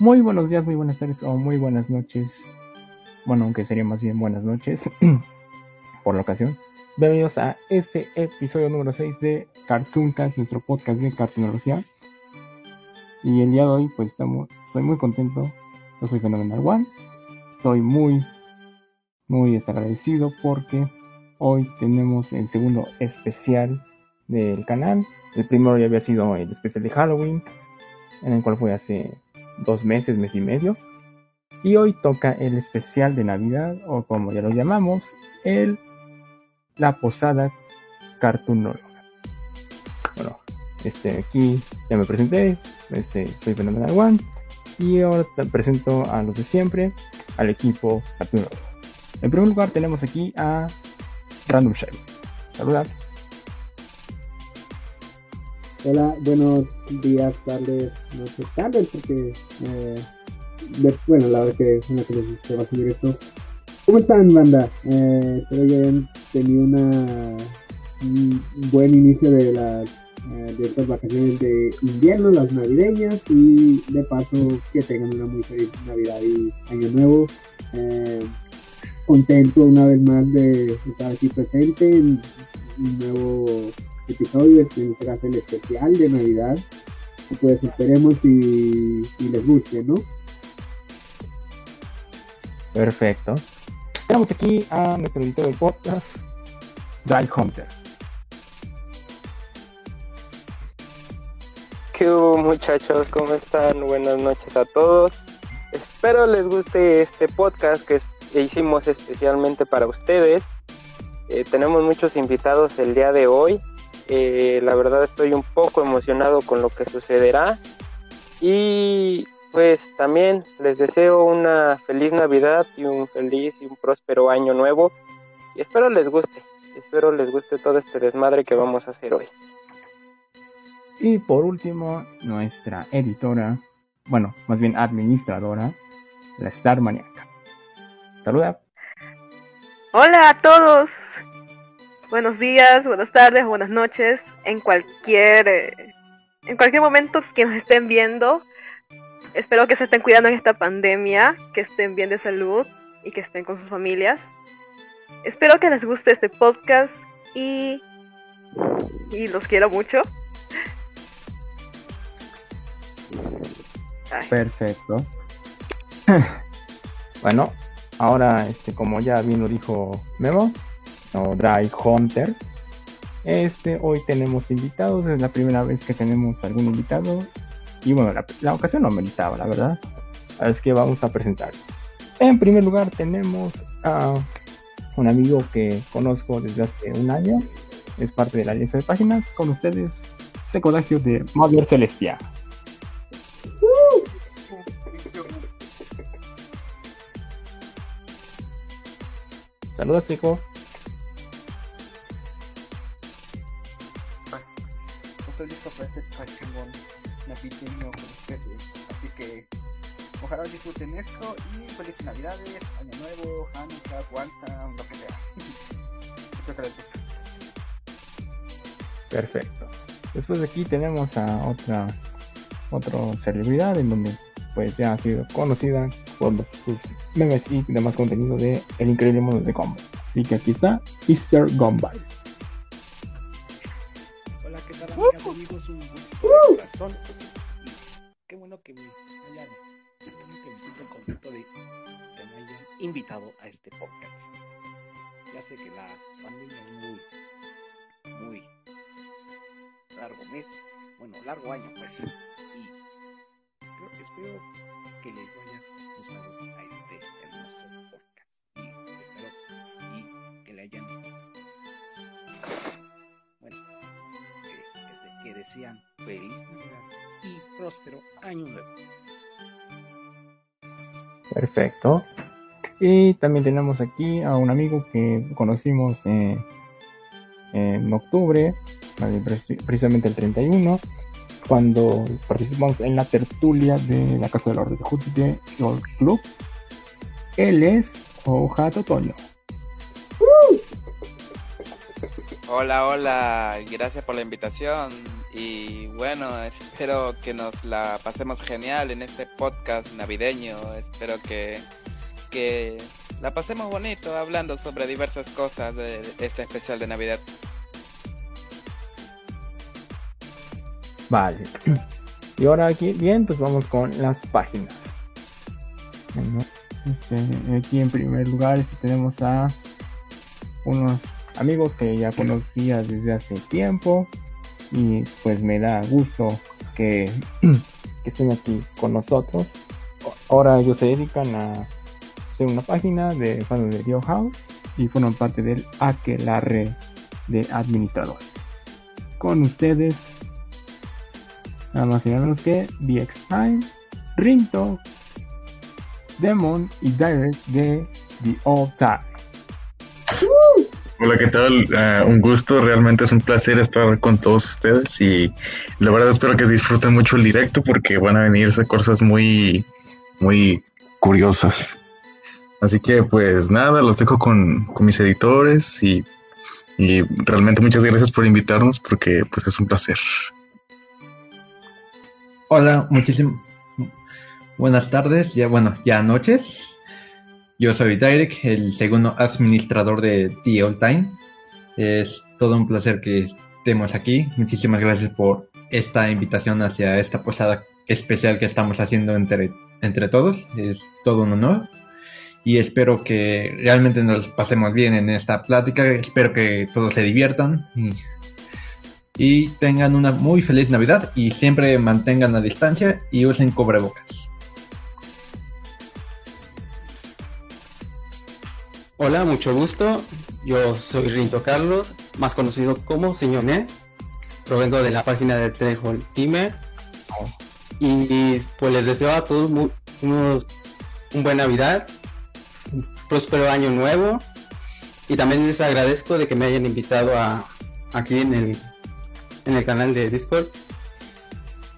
Muy buenos días, muy buenas tardes o muy buenas noches. Bueno, aunque sería más bien buenas noches por la ocasión. Bienvenidos a este episodio número 6 de Cartooncast, nuestro podcast de cartoonología. Y el día de hoy, pues estamos, estoy muy contento. Yo soy Phenomenal One. Estoy muy, muy agradecido porque hoy tenemos el segundo especial del canal. El primero ya había sido el especial de Halloween, en el cual fue hace dos meses, mes y medio. Y hoy toca el especial de Navidad, o como ya lo llamamos, el La Posada Cartoonóloga. Bueno, este, aquí ya me presenté, este, soy Fenomenal One, y ahora presento a los de siempre, al equipo Cartoonólogo. En primer lugar tenemos aquí a Random Shell. Saludad. Hola, buenos días, tardes, noches, tardes, porque, eh, bueno, la verdad que una que les- se va a subir esto. ¿Cómo están, banda? Eh, espero que hayan tenido una, un buen inicio de las eh, de estas vacaciones de invierno, las navideñas, y de paso que tengan una muy feliz Navidad y Año Nuevo. Eh, contento una vez más de estar aquí presente en un nuevo episodio, este en este caso el especial de Navidad. Y pues esperemos y, y les guste, ¿no? Perfecto. Tenemos aquí a nuestro editor del podcast, Dry Hunter. ¿Qué hubo muchachos? ¿Cómo están? Buenas noches a todos. Espero les guste este podcast que que hicimos especialmente para ustedes. Eh, tenemos muchos invitados el día de hoy. Eh, la verdad estoy un poco emocionado con lo que sucederá. Y pues también les deseo una feliz Navidad y un feliz y un próspero año nuevo. Y espero les guste. Espero les guste todo este desmadre que vamos a hacer hoy. Y por último, nuestra editora, bueno, más bien administradora, la Star Maniaca. Saluda. Hola a todos. Buenos días, buenas tardes, buenas noches. En cualquier eh, en cualquier momento que nos estén viendo, espero que se estén cuidando en esta pandemia, que estén bien de salud y que estén con sus familias. Espero que les guste este podcast y y los quiero mucho. Perfecto. bueno, ahora, este, como ya bien lo dijo Memo, o Dry Hunter, este, hoy tenemos invitados, es la primera vez que tenemos algún invitado, y bueno, la, la ocasión no meritaba, la verdad, es que vamos a presentar. En primer lugar tenemos a un amigo que conozco desde hace un año, es parte de la alianza de páginas, con ustedes, Secodagio de Mother Celestia. Saludos, Seco. Este pachangón navideño con. Así que ojalá disfruten esto y felices navidades, año nuevo, Hanukkah, Kwanzaa, lo que sea. Espero que les guste. Perfecto. Después de aquí tenemos a otra otra celebridad en donde pues ya ha sido conocida por los- sus memes y demás contenido de El Increíble Mundo de Gumball. Así que aquí está Mr. Gumball. Amigos? Un. Y qué bueno que me hayan, contento de que me hayan invitado a este podcast. Ya sé que la pandemia es muy, muy largo mes, bueno, largo año pues. Y creo que espero que les vaya gustando a este hermoso podcast. Y espero y que le hayan desean feliz Navidad y próspero año nuevo. Perfecto. Y también tenemos aquí a un amigo que conocimos eh, en octubre, preci- precisamente el 31, cuando participamos en la tertulia de la Casa del Orden de Júpiter Club. Él es Ojato Toño. Hola, hola, gracias por la invitación. Y bueno, espero que nos la pasemos genial en este podcast navideño. Espero que, que la pasemos bonito hablando sobre diversas cosas de este especial de Navidad. Vale. Y ahora aquí, bien, pues vamos con las páginas. Bueno, este, aquí en primer lugar este, tenemos a unos amigos que ya conocía desde hace tiempo y pues me da gusto que, estén aquí con nosotros. Ahora ellos se dedican a hacer una página de fans de Dio House y fueron parte del aquelarre de administradores. Con ustedes, nada más y nada menos que VX Time, Rinto, Demon y Direct de The Old Time. Hola, ¿qué tal? Uh, un gusto, realmente es un placer estar con todos ustedes y la verdad espero que disfruten mucho el directo porque van a venirse cosas muy, muy curiosas. Así que pues nada, los dejo con, con mis editores y, y, realmente muchas gracias por invitarnos porque pues es un placer. Hola, muchísimas buenas tardes, ya bueno, ya noches. Yo soy Direk, el segundo administrador de The Old Time. Es todo un placer que estemos aquí. Muchísimas gracias por esta invitación hacia esta posada especial que estamos haciendo entre, entre todos. Es todo un honor. Y espero que realmente nos pasemos bien en esta plática. Espero que todos se diviertan y, y tengan una muy feliz Navidad y siempre mantengan la distancia y usen cubrebocas. Hola, mucho gusto. Yo soy Rinto Carlos, más conocido como Señor Ne. Provengo de la página de Trejol Timer. Y pues les deseo a todos un buen Navidad, un próspero año nuevo. Y también les agradezco de que me hayan invitado a, aquí en el, en el canal de Discord.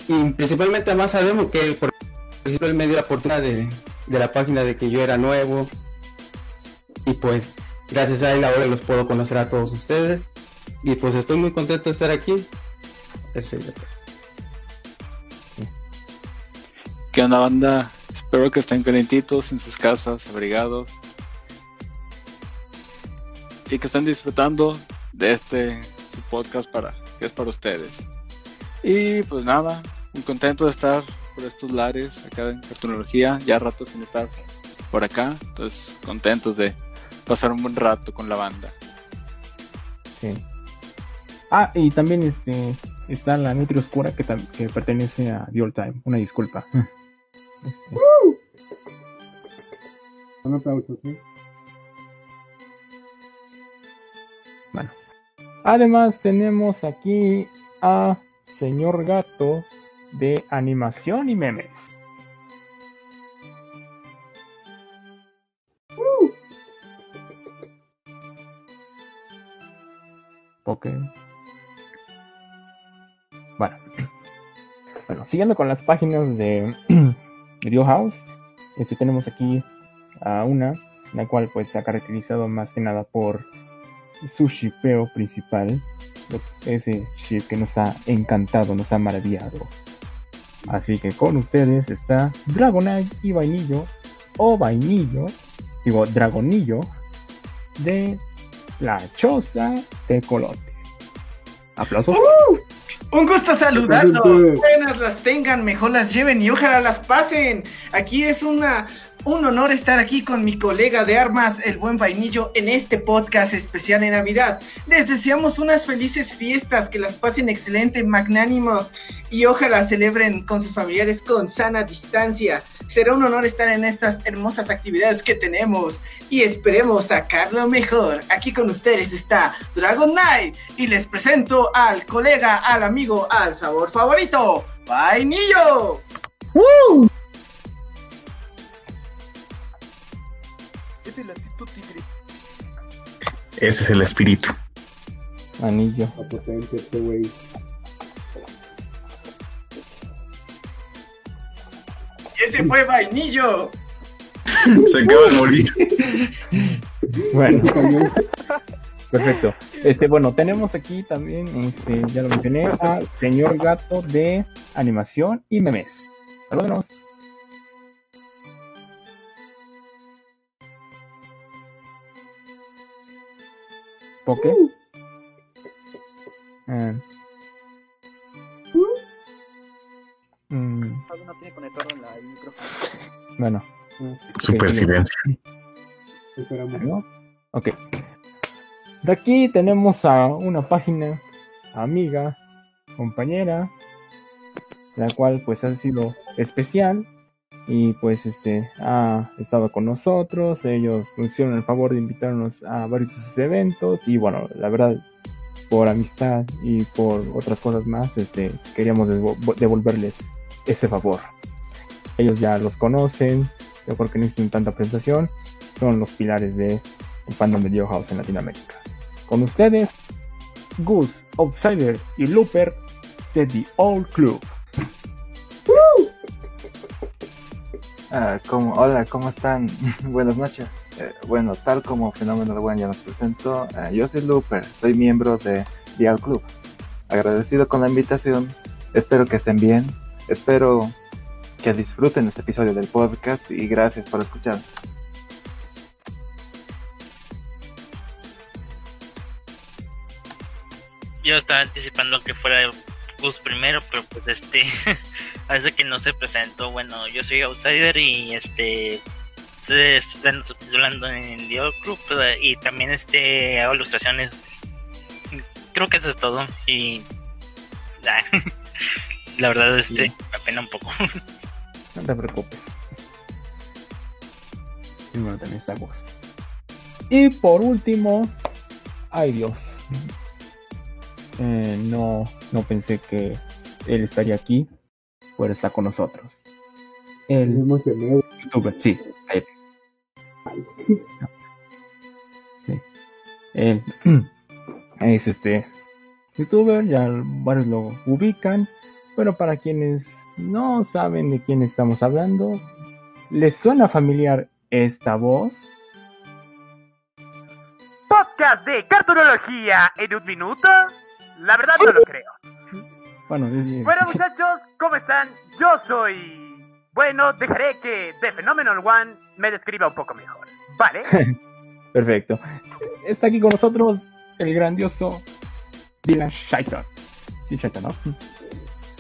Y principalmente además sabemos que, por ejemplo, él me dio la oportunidad de, de la página de que yo era nuevo, y pues gracias a él ahora los puedo conocer a todos ustedes y pues estoy muy contento de estar aquí. ¿Qué onda banda? Espero que estén calentitos en sus casas, abrigados y que estén disfrutando de este podcast para que es para ustedes. Y pues nada, muy contento de estar por estos lares acá en cartonología, ya rato sin estar por acá, entonces contentos de pasar un buen rato con la banda. Sí. Ah, y también este está la Nutri Oscura que, que pertenece a The Old Time. Una disculpa. Este. ¡Uh! Un aplauso, ¿sí? Bueno. Además tenemos aquí a Señor Gato de animación y memes. Ok. Bueno. Bueno, siguiendo con las páginas de Video House, este, tenemos aquí a una, la cual pues se ha caracterizado más que nada por su shipeo principal, ese ship que nos ha encantado, nos ha maravillado. Así que con ustedes está Dragonite y Vainillo, o Vainillo, digo Dragonillo, de la choza de colote. Aplausos. ¡Uh! Un gusto saludarlos. Buenas las tengan, mejor las lleven y ojalá las pasen. Aquí es una un honor estar aquí con mi colega de armas, el buen vainillo, en este podcast especial de Navidad. Les deseamos unas felices fiestas, que las pasen excelente, magnánimos y ojalá celebren con sus familiares con sana distancia. Será un honor estar en estas hermosas actividades que tenemos y esperemos sacarlo mejor. Aquí con ustedes está Dragon Knight y les presento al colega, al amigo, al sabor favorito, vainillo. ¡Woo! Es el actitud tigre. Ese es el espíritu. Anillo. Potente este güey. Ese fue vainillo. Se acaba de morir. Bueno. Perfecto. Este, bueno, tenemos aquí también, este, ya lo mencioné, al señor gato de animación y memes. Saludos. Poke. Mm, No tiene conectado en la- el micrófono. bueno. Super sí. silencio. ¿No? Ok. De aquí tenemos a una página amiga, compañera, la cual pues ha sido especial y pues este ha estado con nosotros. Ellos nos hicieron el favor de invitarnos a varios de sus eventos y bueno, la verdad por amistad y por otras cosas más, este queríamos devo- devolverles ese favor. Ellos ya los conocen, yo creo que no necesitan tanta presentación son los pilares de el fandom de Dio House en Latinoamérica. Con ustedes, Gus, Outsider y Looper de The Old Club. Ah, ¿cómo- hola, ¿cómo están? Buenas noches. Eh, bueno, tal como Fenómeno One ya nos presentó, ah, yo soy Looper, soy miembro de Dial Club. Agradecido con la invitación, espero que estén bien, espero que disfruten este episodio del podcast y gracias por escuchar. Yo estaba anticipando que fuera Gus primero, pero pues este parece que no se presentó. Bueno, yo soy Outsider y este estoy están subtitulando en The Old Club y también este hago ilustraciones. Creo que eso es todo y la verdad este me apena un poco. No te preocupes. Y bueno, también está Gus. Y por último, ay Dios. Eh, no, no pensé que él estaría aquí, pero está con nosotros. El youtuber, sí, cállate. Sí. Él es este youtuber, ya varios lo ubican, pero para quienes no saben de quién estamos hablando, ¿les suena familiar esta voz? Podcast de cartonología en un minuto. La verdad no lo creo. Bueno, es- Bueno muchachos, ¿cómo están? Yo soy... Bueno, dejaré que The Phenomenal One me describa un poco mejor. ¿Vale? Perfecto. Está aquí con nosotros el grandioso Dylan Shaiton. Sí, Shaiton, ¿no?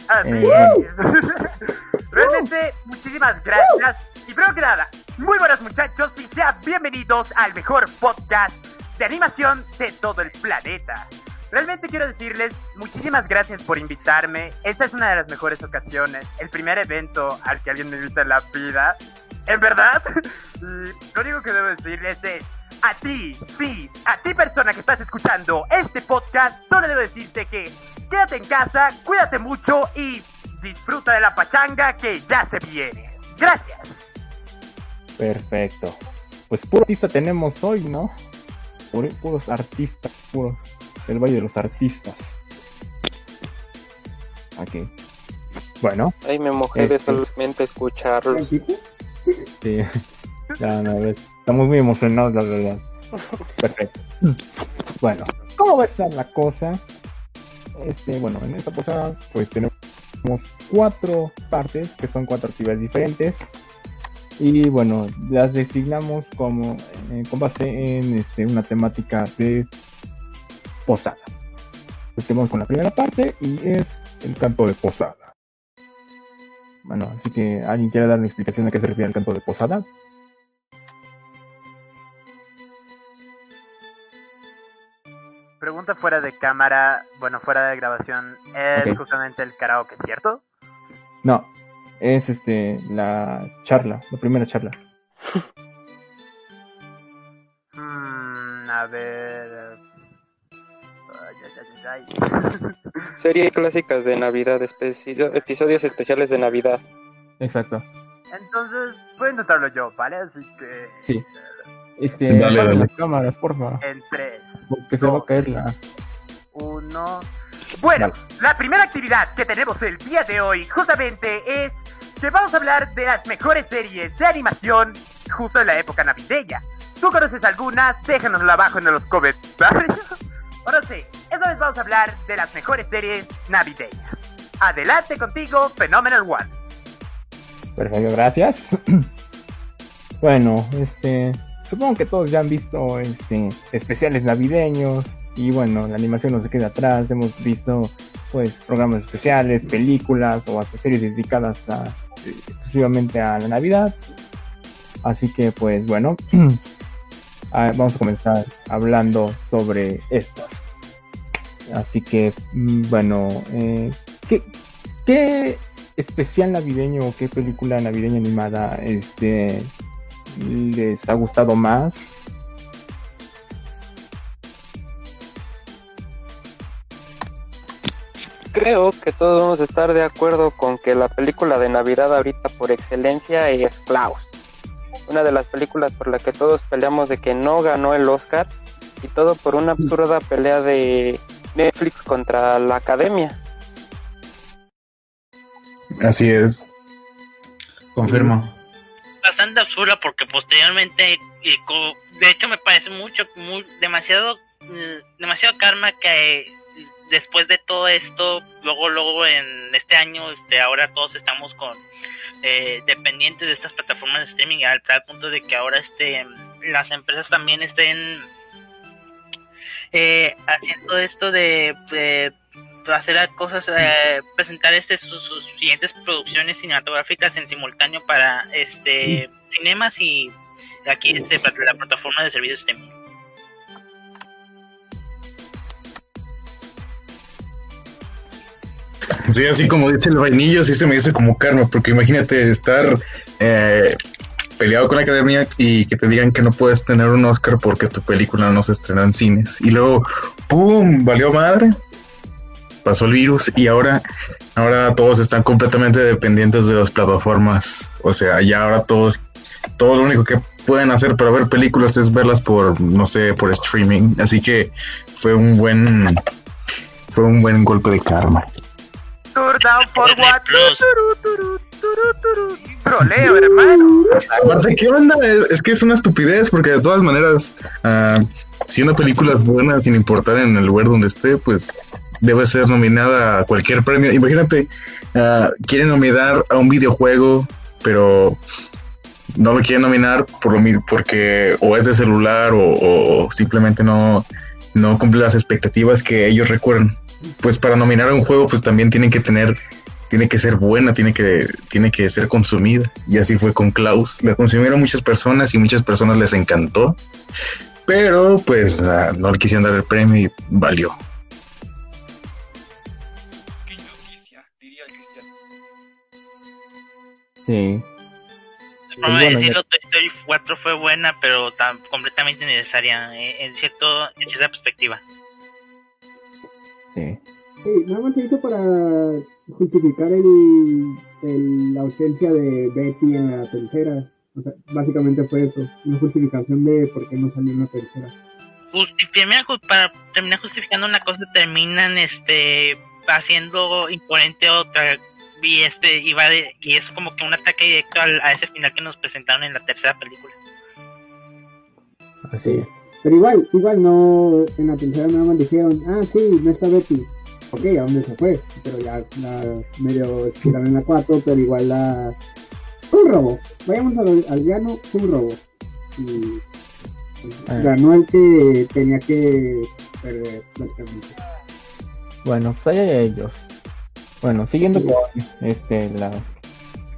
Así Eh, es. Realmente, muchísimas gracias. Y primero que nada, muy buenos muchachos y sean bienvenidos al mejor podcast de animación de todo el planeta. Realmente quiero decirles muchísimas gracias por invitarme. Esta es una de las mejores ocasiones, el primer evento al que alguien me invita en la vida. En verdad, lo único que debo decirles es a ti, sí, a ti persona que estás escuchando este podcast, solo debo decirte que quédate en casa, cuídate mucho y disfruta de la pachanga que ya se viene. Gracias. Perfecto. Pues puro artista tenemos hoy, ¿no? Puro- puros artistas, puros. El Valle de los Artistas. Ok. Bueno. Ay, me mojé de Este. solamente escucharlo. Sí. Ya, no, es- estamos muy emocionados, la verdad. Perfecto. Bueno, ¿cómo va a estar la cosa? Este, bueno, en esta posada, pues tenemos cuatro partes, que son cuatro actividades diferentes. Y bueno, las designamos como eh, con base en este, una temática de posada. Pues que vamos con la primera parte y es el canto de posada. Bueno, así que alguien quiere dar una explicación a qué se refiere el canto de posada. Pregunta fuera de cámara, bueno, fuera de grabación, es justamente el karaoke, ¿cierto? No, es este la charla, la primera charla. Mm, a ver... Ay. Series clásicas de Navidad, episodios especiales de Navidad. Exacto. Entonces, voy a intentarlo yo, ¿vale? Así que... Sí. Este, Dale, dale. las cámaras, porfa. En 3, Porque se va a caer la. 1... Bueno, la primera actividad que tenemos el día de hoy justamente es que vamos a hablar de las mejores series de animación justo en la época navideña. ¿Tú conoces algunas? Déjanoslo abajo en los comentarios. Ahora sí, esta vez vamos a hablar de las mejores series navideñas. Adelante contigo, Phenomenal One. Perfecto, gracias. bueno, este, supongo que todos ya han visto este especiales navideños y bueno, la animación no se queda atrás. Hemos visto pues programas especiales, películas o hasta series dedicadas a, exclusivamente a la Navidad. Así que pues bueno, vamos a comenzar hablando sobre estas. Así que mm, bueno, eh, ¿qué, ¿qué especial navideño o qué película navideña animada este les ha gustado más? Creo que todos vamos a estar de acuerdo con que la película de Navidad ahorita por excelencia es Klaus. Una de las películas por la que todos peleamos de que no ganó el Oscar y todo por una absurda pelea de Netflix contra la academia. Así es. Confirmo. Bastante absurda porque posteriormente, y co- de hecho me parece mucho, muy, demasiado, eh, demasiado karma que después de todo esto, luego, luego en este año, este, ahora todos estamos con eh, dependientes de estas plataformas de streaming al tal punto de que ahora este, las empresas también estén eh, haciendo esto de hacer cosas, eh, presentar este sus, sus siguientes producciones cinematográficas en simultáneo para este cinemas y aquí este, la plataforma de servicios streaming. Sí, así como dice el vainillo, sí se me dice como karma, porque imagínate estar eh, peleado con la academia y que te digan que no puedes tener un Oscar porque tu película no se estrena en cines. Y luego, ¡pum! Valió madre. Pasó el virus y ahora, ahora todos están completamente dependientes de las plataformas. O sea, ya ahora todos, todo lo único que pueden hacer para ver películas es verlas por, no sé, por streaming. Así que fue un buen, fue un buen golpe de karma. Tour down for what? Turu, turu, turu, turu. Troleo, hermano. Aparte, ¿qué onda? Es, es que es una estupidez, porque de todas maneras, ah, si una película es buena, sin importar en el lugar donde esté, pues debe ser nominada a cualquier premio. Imagínate, ah, quieren nominar a un videojuego, pero no lo quieren nominar por lo mi- porque o es de celular o, o simplemente no, no cumple las expectativas que ellos recuerdan. Pues para nominar a un juego, pues también tienen que tener tiene que ser buena, tiene que, tiene que ser consumida. Y así fue con Klaus. La consumieron muchas personas y muchas personas les encantó. Pero pues ah, no le quisieron dar el premio y valió. Qué injusticia, diría Cristian. Sí. La forma bueno, de decirlo, ya- Toy Story 4 fue buena, pero tan completamente necesaria eh, en cierto en cierta perspectiva. Sí. Sí, nada más se hizo para justificar el, el- la ausencia de Betty en la tercera. O sea, básicamente fue eso, una justificación de por qué no salió en la tercera. Justifican- para terminar justificando una cosa terminan este haciendo imponente otra y este y va de- y es como que un ataque directo al- a ese final que nos presentaron en la tercera película. Así es. Pero igual, igual no, en la tercera nada más dijeron, ah, sí, no está Betty. Ok, ¿a dónde se fue? Pero ya la medio tiraron en la 4, pero igual la... Fue un robo. Vayamos al, al llano, fue un robo. Y pues, Ah. ganó el que tenía que perder, básicamente. Bueno, pues allá ellos. Bueno, siguiendo con este la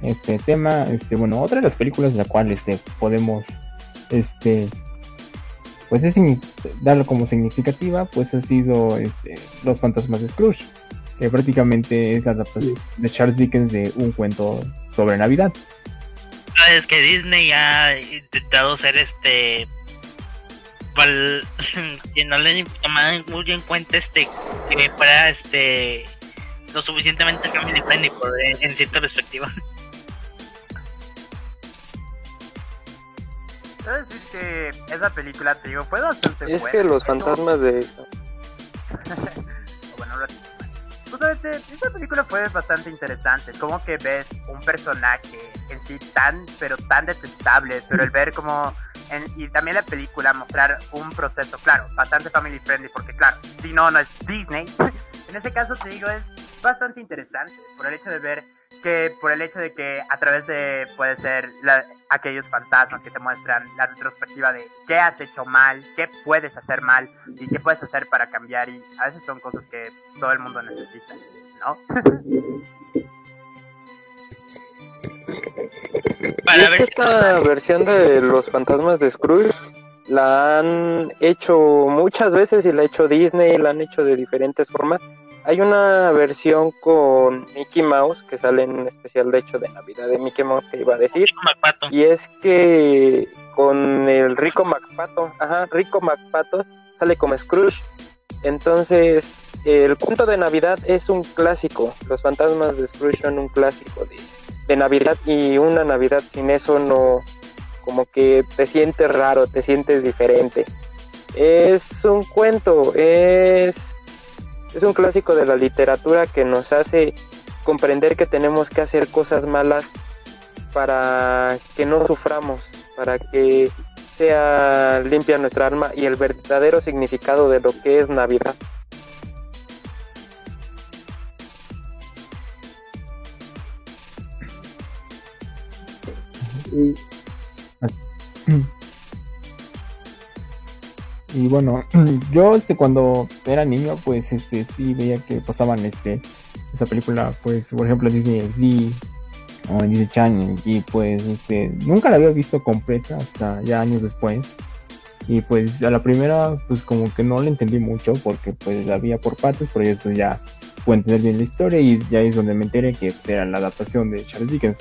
este tema, este bueno, otra de las películas de la cual este podemos este pues es darlo como significativa, pues ha sido este, Los fantasmas de Scrooge, que prácticamente es la adaptación de Charles Dickens de un cuento sobre Navidad. Sabes que Disney ha intentado ser este pal- que no le tomaban muy en cuenta este que fuera este lo suficientemente family friendly por, en, en cierta perspectiva. Quiero decir que esa película, te digo, fue bastante Es buena. que los fantasmas de... bueno, ahora sí. Justamente, esta película fue bastante interesante. Como que ves un personaje en sí tan, pero tan detestable, pero el ver como en- y también la película mostrar un proceso, claro, bastante family friendly, porque claro, si no, no es Disney. en ese caso te digo, es bastante interesante por el hecho de ver que, por el hecho de que a través de, puede ser, la- aquellos fantasmas que te muestran la retrospectiva de qué has hecho mal, qué puedes hacer mal y qué puedes hacer para cambiar y a veces son cosas que todo el mundo necesita, ¿no? Esta versión de los fantasmas de Scrooge la han hecho muchas veces y la ha hecho Disney, la han hecho de diferentes formas. Hay una versión con Mickey Mouse que sale en un especial de hecho de Navidad de Mickey Mouse que iba a decir. Y es que con el Rico MacPato, ajá, Rico MacPato sale como Scrooge. Entonces, el cuento de Navidad es un clásico. Los fantasmas de Scrooge son un clásico de, de Navidad y una Navidad sin eso no, como que te sientes raro, te sientes diferente. Es un cuento, es, es un clásico de la literatura que nos hace comprender que tenemos que hacer cosas malas para que no suframos, para que sea limpia nuestra alma y el verdadero significado de lo que es Navidad. Y bueno, yo este cuando era niño, pues este sí veía que pasaban este esa película, pues por ejemplo Disney XD o en Disney Channel y pues este nunca la había visto completa hasta ya años después. Y pues a la primera pues como que no la entendí mucho porque pues la veía por partes, pero después ya pude entender bien la historia y ya es donde me enteré que pues, era la adaptación de Charles Dickens.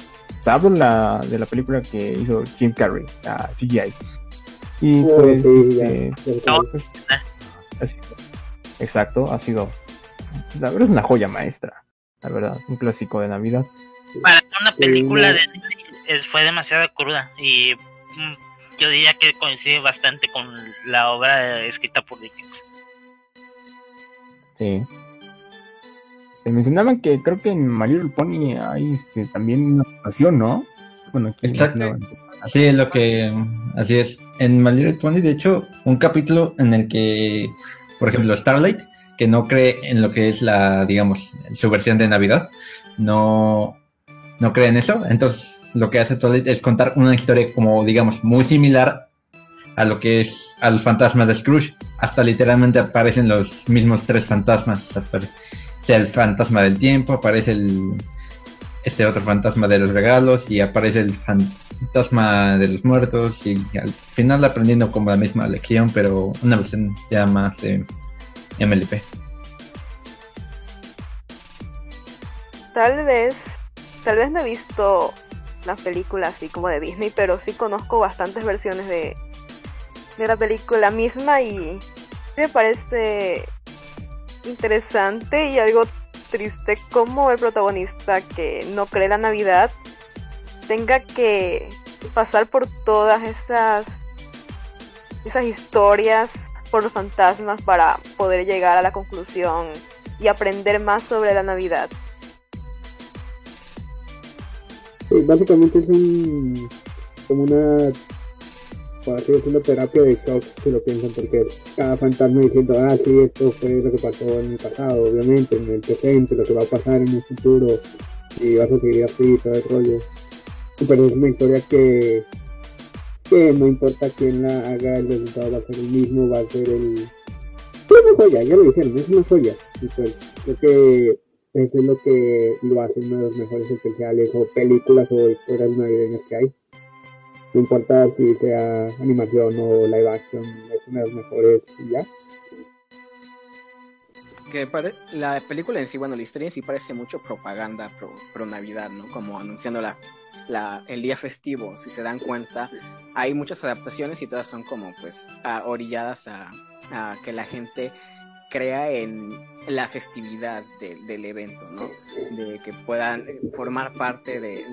O hablo la, de la película que hizo Jim Carrey, la CGI. Y pues, sí, este, pues, así- exacto, ha sido, la verdad es una joya maestra, la verdad, un clásico de Navidad. Para una película no. de fue demasiado cruda y mm, yo diría que coincide bastante con la obra escrita por Dickens. Sí. Este, mencionaban que creo que en My Little Pony hay este, también una pasión, ¿no? Bueno, aquí Exacto. Así es lo que, así es. En My Little Pony, de hecho, un capítulo en el que, por ejemplo, Starlight, que no cree en lo que es la, digamos, su versión de Navidad, no, no cree en eso. Entonces, lo que hace Twilight es contar una historia como, digamos, muy similar a lo que es al fantasma de Scrooge. Hasta literalmente aparecen los mismos tres fantasmas. Apare- sea el fantasma del tiempo, aparece el este otro fantasma de los regalos y aparece el fantasma de los muertos y al final aprendiendo como la misma lección, pero una versión ya más de MLP. Tal vez, tal vez no he visto la película así como de Disney, pero sí conozco bastantes versiones de, de la película misma y me parece interesante y algo triste como el protagonista que no cree la Navidad tenga que pasar por todas esas esas historias por los fantasmas para poder llegar a la conclusión y aprender más sobre la Navidad. Sí, básicamente es un como una por así decirlo terapia de shock si lo piensan porque cada fantasma diciendo ah sí esto fue lo que pasó en el pasado obviamente en el presente lo que va a pasar en el futuro y vas a seguir así todo el rollo pero es una historia que que no importa quién la haga el resultado va a ser el mismo va a ser el es una joya ya lo dijeron es una joya y pues creo que eso es lo que lo hace uno de los mejores especiales o películas o historias navideñas que hay. No importa si sea animación o live action, es uno de los mejores y ya. que pare- la película en sí, bueno, la historia en sí parece mucho propaganda pro, Navidad, ¿no? Como anunciando la, la- el día festivo, si se dan cuenta, hay muchas adaptaciones y todas son como pues orilladas a, que la gente crea en la festividad de- del evento, ¿no? De que puedan formar parte de-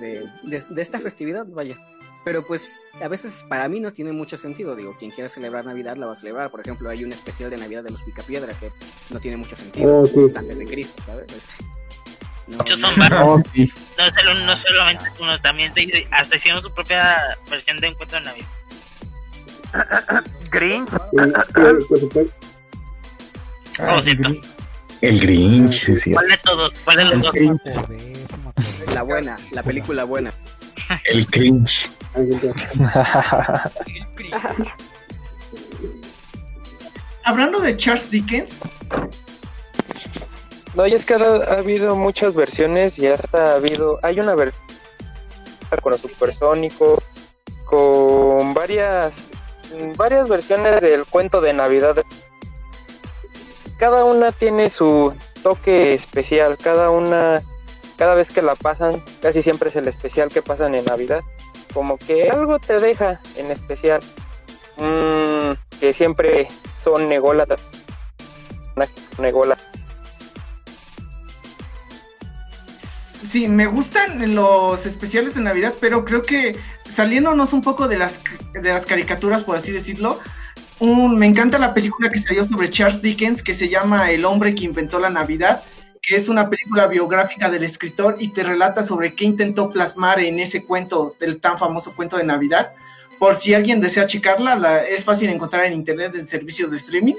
de esta festividad, vaya. Pero pues a veces para mí no tiene mucho sentido, digo, quien quiera celebrar Navidad la va a celebrar, por ejemplo, hay un especial de Navidad de los Picapiedra que no tiene mucho sentido, Oh, sí. es antes de Cristo, ¿sabes? No, son varios. Oh, sí. No, solo- no solamente uno, también te- hasta hicieron su propia versión de Encuentro de Navidad. Grinch. Oh, siento. El Grinch, sí, sí. ¿Cuál de todos? ¿Cuál de los dos? La buena, la película buena. El Grinch. Hablando de Charles Dickens, No, y es que ha, ha habido muchas versiones y hasta ha habido, hay una versión con los supersónicos, con varias, varias versiones del cuento de Navidad. Cada una tiene su toque especial, cada una, cada vez que la pasan, casi siempre es el especial que pasan en Navidad. Como que algo te deja en especial. Mm, que siempre son nególatras. Negola. sí, me gustan los especiales de Navidad, pero creo que saliéndonos un poco de las, de las caricaturas, por así decirlo, un- me encanta la película que salió sobre Charles Dickens, que se llama El hombre que inventó la Navidad, que es una película biográfica del escritor y te relata sobre qué intentó plasmar en ese cuento, del tan famoso cuento de Navidad. Por si alguien desea checarla, la, es fácil encontrar en internet en servicios de streaming.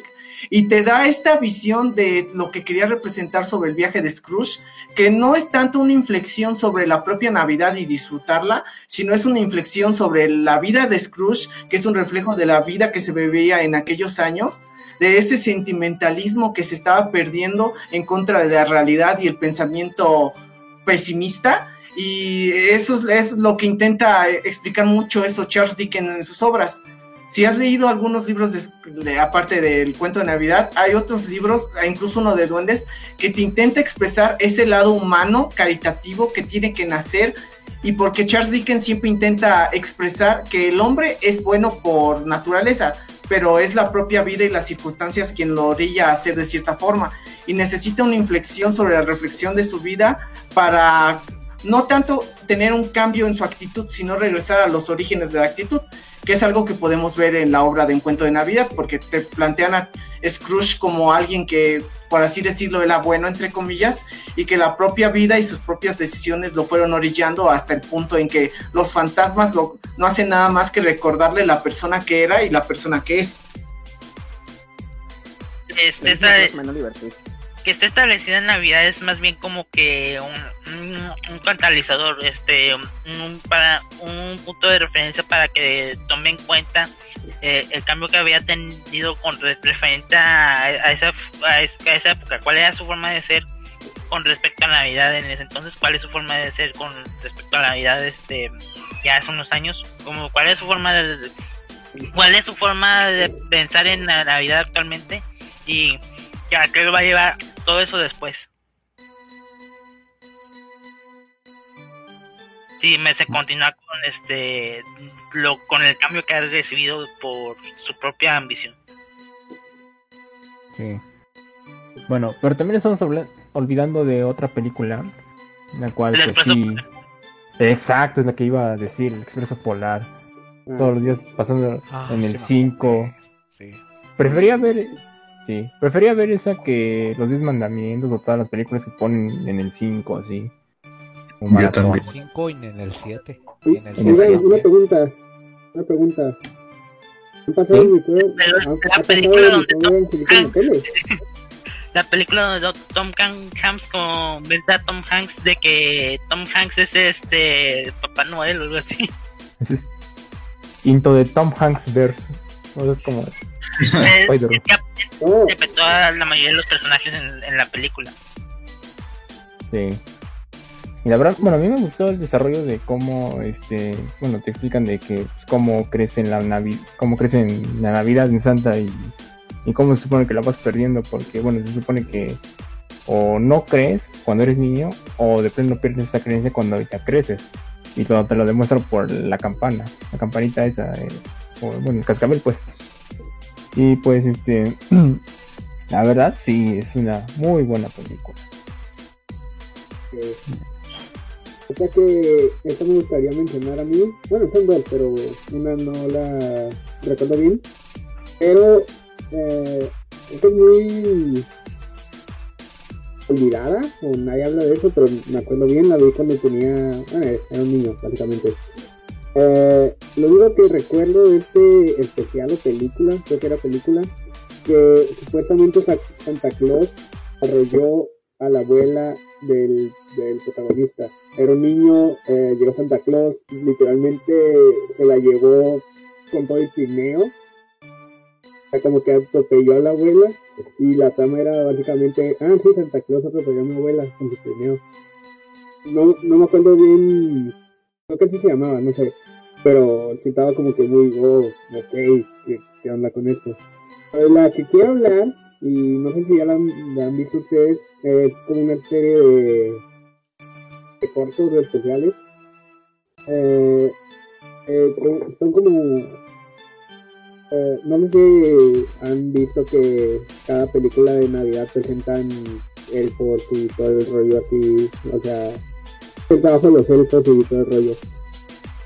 Y te da esta visión de lo que quería representar sobre el viaje de Scrooge, que no es tanto una inflexión sobre la propia Navidad y disfrutarla, sino es una inflexión sobre la vida de Scrooge, que es un reflejo de la vida que se vivía en aquellos años, de ese sentimentalismo que se estaba perdiendo en contra de la realidad y el pensamiento pesimista. Y eso es, lo que intenta eh, explicar mucho eso Charles Dickens en sus obras. Si has leído algunos libros, aparte del cuento de Navidad, hay otros libros, incluso uno de duendes, que te intenta expresar ese lado humano, caritativo, que tiene que nacer. Y porque Charles Dickens siempre intenta expresar que el hombre es bueno por naturaleza, pero es la propia vida y las circunstancias quien lo orilla a hacer de cierta forma. Y necesita una inflexión sobre la reflexión de su vida para no tanto tener un cambio en su actitud, sino regresar a los orígenes de la actitud, que es algo que podemos ver en la obra de Encuentro de Navidad, porque te plantean a Scrooge como alguien que, por así decirlo, era bueno, entre comillas, y que la propia vida y sus propias decisiones lo fueron orillando hasta el punto en que los fantasmas lo- no hacen nada más que recordarle la persona que era y la persona que es. Este, Es divertido. Que esté establecida en Navidad es más bien como que un, un, catalizador, este, un, para, un punto de referencia para que tome en cuenta eh, el cambio que había tenido con re- referente a, esa, a, es- a esa época, cuál era su forma de ser con respecto a Navidad en ese entonces, cuál es su forma de ser con respecto a Navidad este ya hace unos años, como cuál es su forma de cuál es su forma de pensar en la Navidad actualmente y que a qué lo va a llevar todo eso después. Sí, me se continúa con este lo con el cambio que ha recibido por su propia ambición. Sí. Bueno, pero también estamos olvidando de otra película, la cual El pues sí. Exacto, es la que iba a decir, el Expreso Polar. Todos los días pasando Ah, en el sí me 5. Sí. Prefería ver sí, prefería ver esa que los 10 mandamientos o todas las películas que ponen en el 5 así. Un Yo maratón. también. 5 y en el 7. Oye, En el En el oigan, siete. una pregunta, una pregunta. ¿Han pasado ¿Sí? la película donde en Silicon Hanks-? La película donde Tom Hanks convence a Tom Hanks de que Tom Hanks es este Papá Noel o algo así. Ese es Into the Tom Hanks verse. No es como Interpretó a la mayoría de los personajes en, en la película. Sí. Y la verdad, bueno, a mí me gustó el desarrollo de cómo, este, bueno, te explican de que pues, cómo crece en la Navi cómo crece en la Navidad en Santa y, y cómo se supone que la vas perdiendo, porque bueno, se supone que o no crees cuando eres niño, o de plano pierdes esa creencia cuando ya creces. Y cuando te lo demuestro por la campana, la campanita esa, eh, o, bueno, el cascabel pues. Y pues este, la verdad sí, es una muy buena película. o sea que esta me gustaría mencionar a mí. Bueno, son dos, pero una no la recuerdo bien. Pero eh, esta es muy olvidada, o nadie habla de eso, pero me acuerdo bien, la vi cuando tenía, bueno, era un niño, básicamente. Eh, lo único que recuerdo de este especial o película, creo que era película, que supuestamente Sa- Santa Claus arrolló a la abuela del, protagonista. Era un niño, eh, llegó Santa Claus, literalmente se la llevó con todo el trineo. Como que atropelló a la abuela y la trama era básicamente, ah, sí, Santa Claus atropelló a mi abuela con su trineo. No, no me acuerdo bien, creo que así se llamaba, no sé, pero sí estaba como que muy, oh, ok, ¿qué, qué onda con esto? La que quiero hablar, y no sé si ya la la han visto ustedes, es como una serie de, cortos, de especiales. Eh, eh, son- como eh, no sé si han visto que cada película de Navidad presentan elfos y todo el rollo así, o sea, el trabajo los elfos y todo el rollo.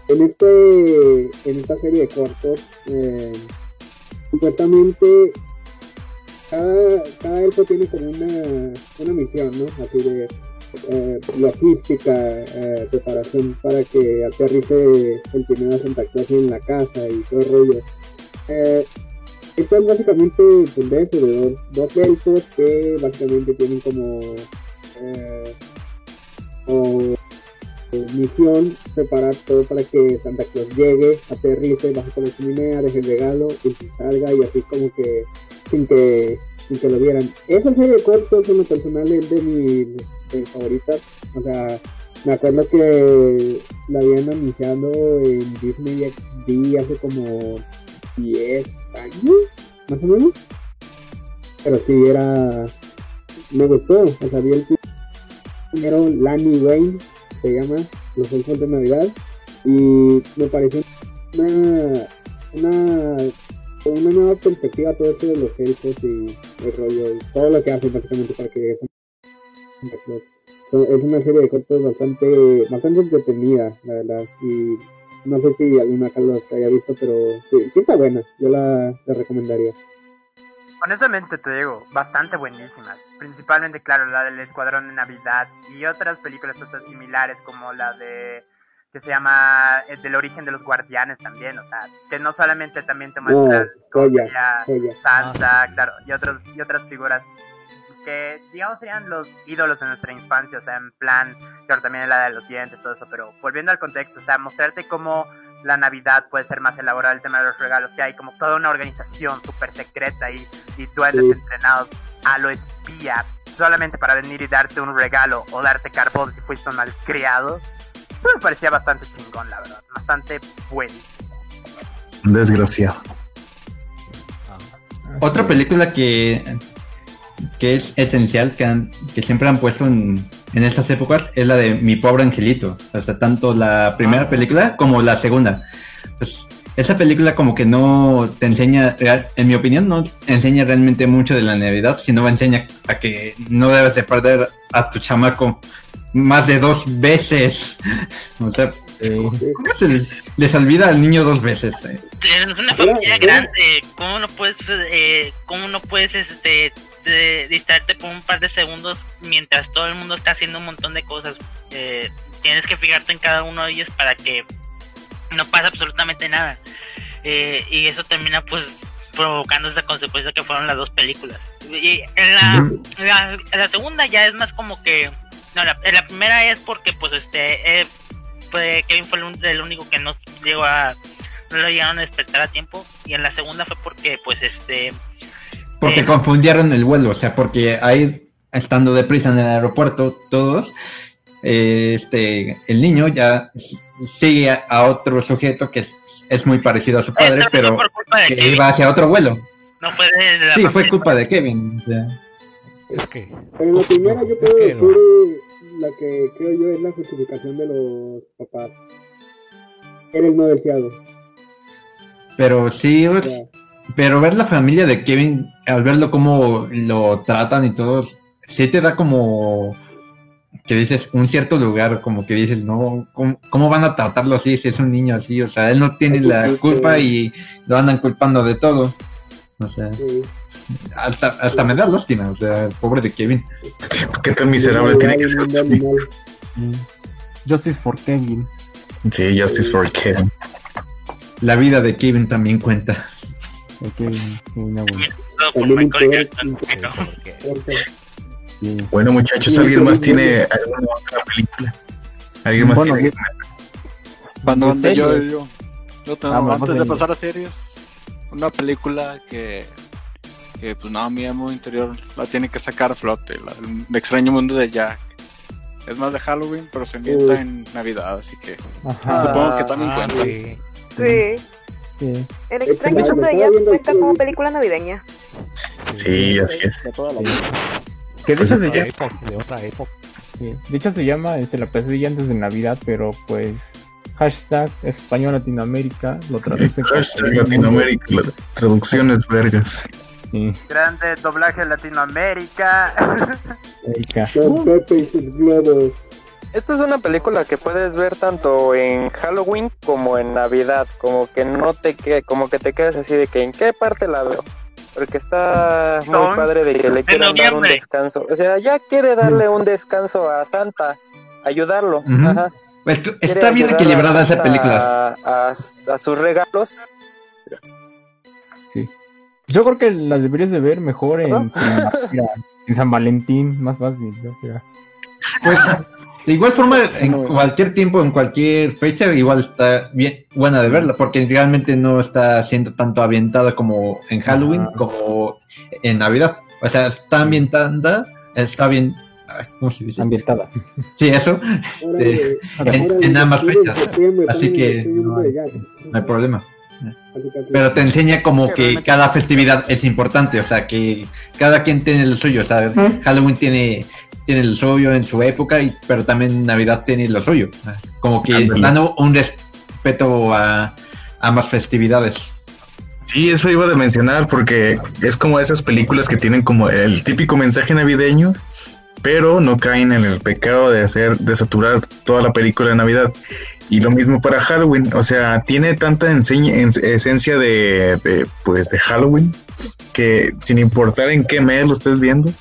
En este, en esta serie de cortos, eh, supuestamente cada, cada elfo tiene como una, una misión, ¿no? Así de eh, logística, eh, preparación para que aterrice el trineo de Santa Claus en la casa y todo el rollo. Eh, esto es básicamente de eso, de dos, dos elfos que básicamente tienen como misión preparar todo para que Santa Claus llegue, aterrice, baje por la chimenea, deje el regalo y salga y así como que sin que, sin que lo vieran. Esa serie de cortos en lo personal es de mis, mis favoritas. O sea, me acuerdo que la habían anunciado en Disney XD hace como 10 años, más o menos. Pero sí, era. Me gustó. O sea, vi el primero, Lanny Wayne, se llama, Los Elfos de Navidad. Y me pareció una. Una. Una nueva perspectiva todo esto de los elfos y el rollo, todo lo que hacen básicamente para que es una serie de cortos bastante, bastante entretenida, la verdad. Y no sé si alguna acá los haya visto, pero sí, sí está buena. Yo la, la recomendaría. Honestamente te digo, bastante buenísimas. Principalmente, claro, la del Escuadrón de Navidad y otras películas similares como la de que se llama eh, Del origen de los guardianes también, o sea, que no solamente también te No, ya joya. Santa, claro, y otros y otras figuras que digamos serían los ídolos de nuestra infancia, o sea, en plan, claro, también la de los dientes, todo eso, pero volviendo al contexto, o sea, mostrarte cómo la Navidad puede ser más elaborada, el tema de los regalos, que hay como toda una organización súper secreta y, y duendes Sí. entrenados a lo espía, solamente para venir y darte un regalo o darte carbón si fuiste un malcriado. Eso me parecía bastante chingón, la verdad, bastante buenísimo. Desgraciado. Otra película que, que es esencial, que, han- que siempre han puesto en, en estas épocas, es la de Mi Pobre Angelito. O sea, tanto la primera película como la segunda. Pues, esa película como que no te enseña, en mi opinión, no enseña realmente mucho de la Navidad, sino enseña a que no debes de perder a tu chamaco más de dos veces. O sea, ¿cómo se les, les olvida al niño dos veces? eh? Una familia grande, ¿cómo no puedes, eh, cómo no puedes este, de- distraerte por un par de segundos mientras todo el mundo está haciendo un montón de cosas? Eh, tienes que fijarte en cada uno de ellos para que no pase absolutamente nada. Eh, y eso termina pues provocando esa consecuencia que fueron las dos películas. Y en la, segunda ya es más como que... No, la, en la primera es porque pues este... eh, fue, Kevin fue el, el único que no llegó a no lo llegaron a despertar a tiempo y en la segunda fue porque pues este Porque Eh. confundieron el vuelo, o sea, porque ahí, estando deprisa en el aeropuerto, todos, eh, este, el niño ya sigue a, a otro sujeto que es, es muy parecido a su padre, Esto pero que Kevin. iba hacia otro vuelo. no fue de, la Sí, fue culpa de Kevin. o sea. Pero en la primera yo puedo que decir no. eh, la que creo yo es la justificación de los papás. Era el no deseado. Pero sí, pues, Ya. Pero ver la familia de Kevin, al verlo cómo lo tratan y todo, sí te da como que dices un cierto lugar, como que dices, no, ¿cómo, cómo van a tratarlo así si es un niño así? O sea, él no tiene la culpa y lo andan culpando de todo. O sea, hasta, hasta me da lástima, o sea, el pobre de Kevin. ¿Qué tan miserable tiene que ser? Justice for Kevin. Sí, Justice for Kevin. la vida de Kevin también cuenta. De Kevin, sí, no, bueno. Bueno, muchachos, ¿alguien más tiene alguna otra película? ¿Alguien más Bueno, tiene? ¿En yo, serio? yo, yo tengo- Ah, vamos antes de pasar a series, una película que, que pues no, mi amo interior la tiene que sacar a flote, la, el extraño mundo de Jack. Es más de Halloween, pero se ambienta en Navidad, así que Ajá. supongo que también Ah, cuenta. sí. Sí. Sí. El Es que extraño mundo de viendo cuenta como el- película navideña. Sí, así es. Que de hecho De se otra llama, época, de otra época. sí, de hecho se llama este, la pesadilla antes de Navidad, pero pues hashtag español Latinoamérica lo traduce Hashtag Latinoamérica, la traducción es vergas. Sí, Grande doblaje Latinoamérica. América. Don Esta es una película que puedes ver tanto en Halloween como en Navidad, como que no te que, como que te quedas así de que en qué parte la veo, porque está muy Son padre de que le quieran dar un descanso, o sea, ya quiere darle un descanso a Santa, ayudarlo, ajá. Es que Quiere está bien equilibrada esa película. A, a- a sus regalos, Sí. Yo creo que las deberías de ver mejor en, en, San Valentín, más fácil. Pues de igual forma, en cualquier tiempo, en cualquier fecha, igual está bien buena de verla, porque realmente no está siendo tanto ambientada como en Halloween como en Navidad. O sea, está ambientada, está bien. ¿Cómo se dice? Ambientada. Sí, eso, Ahora, Eh, ahora en- ambas fechas. Así que hay- no hay problema. Pero te enseña como Es que cada festividad es importante, o sea, que cada quien tiene el suyo, o sea, Halloween tiene, tiene el suyo en su época, y, pero también Navidad tiene lo suyo. Como que Ándale. dando un respeto a ambas festividades. Sí, eso iba a mencionar porque es como esas películas que tienen como el típico mensaje navideño, pero no caen en el pecado de hacer, de saturar toda la película de Navidad. Y lo mismo para Halloween, o sea, tiene tanta enseña- en- esencia de, de, pues, de Halloween que sin importar en qué mes lo estés viendo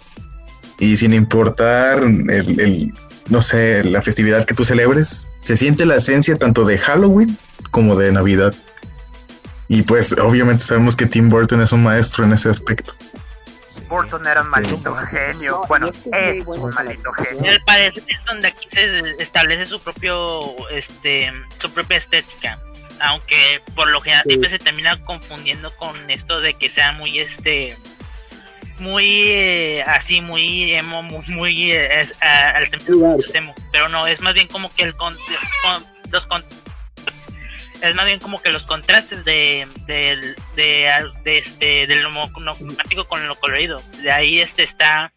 y sin importar el, el- no sé, la festividad que tú celebres, se siente la esencia tanto de Halloween como de Navidad. Y pues obviamente sabemos que Tim Burton es un maestro en ese aspecto. Burton era un maldito genio. No, Bueno, y es que es muy es bueno un maldito genio. Me parece que es donde aquí se establece su propio, este, su propia estética. Aunque por lo general Sí. siempre se termina confundiendo con esto de que sea muy, este, muy eh, así, muy emo, muy, muy eh, es- a- al templo Muy dark. emo. Pero no, es más bien como que el con, con- los con- es más bien como que los contrastes de, del- de, de este del monocromático con lo colorido. De ahí este está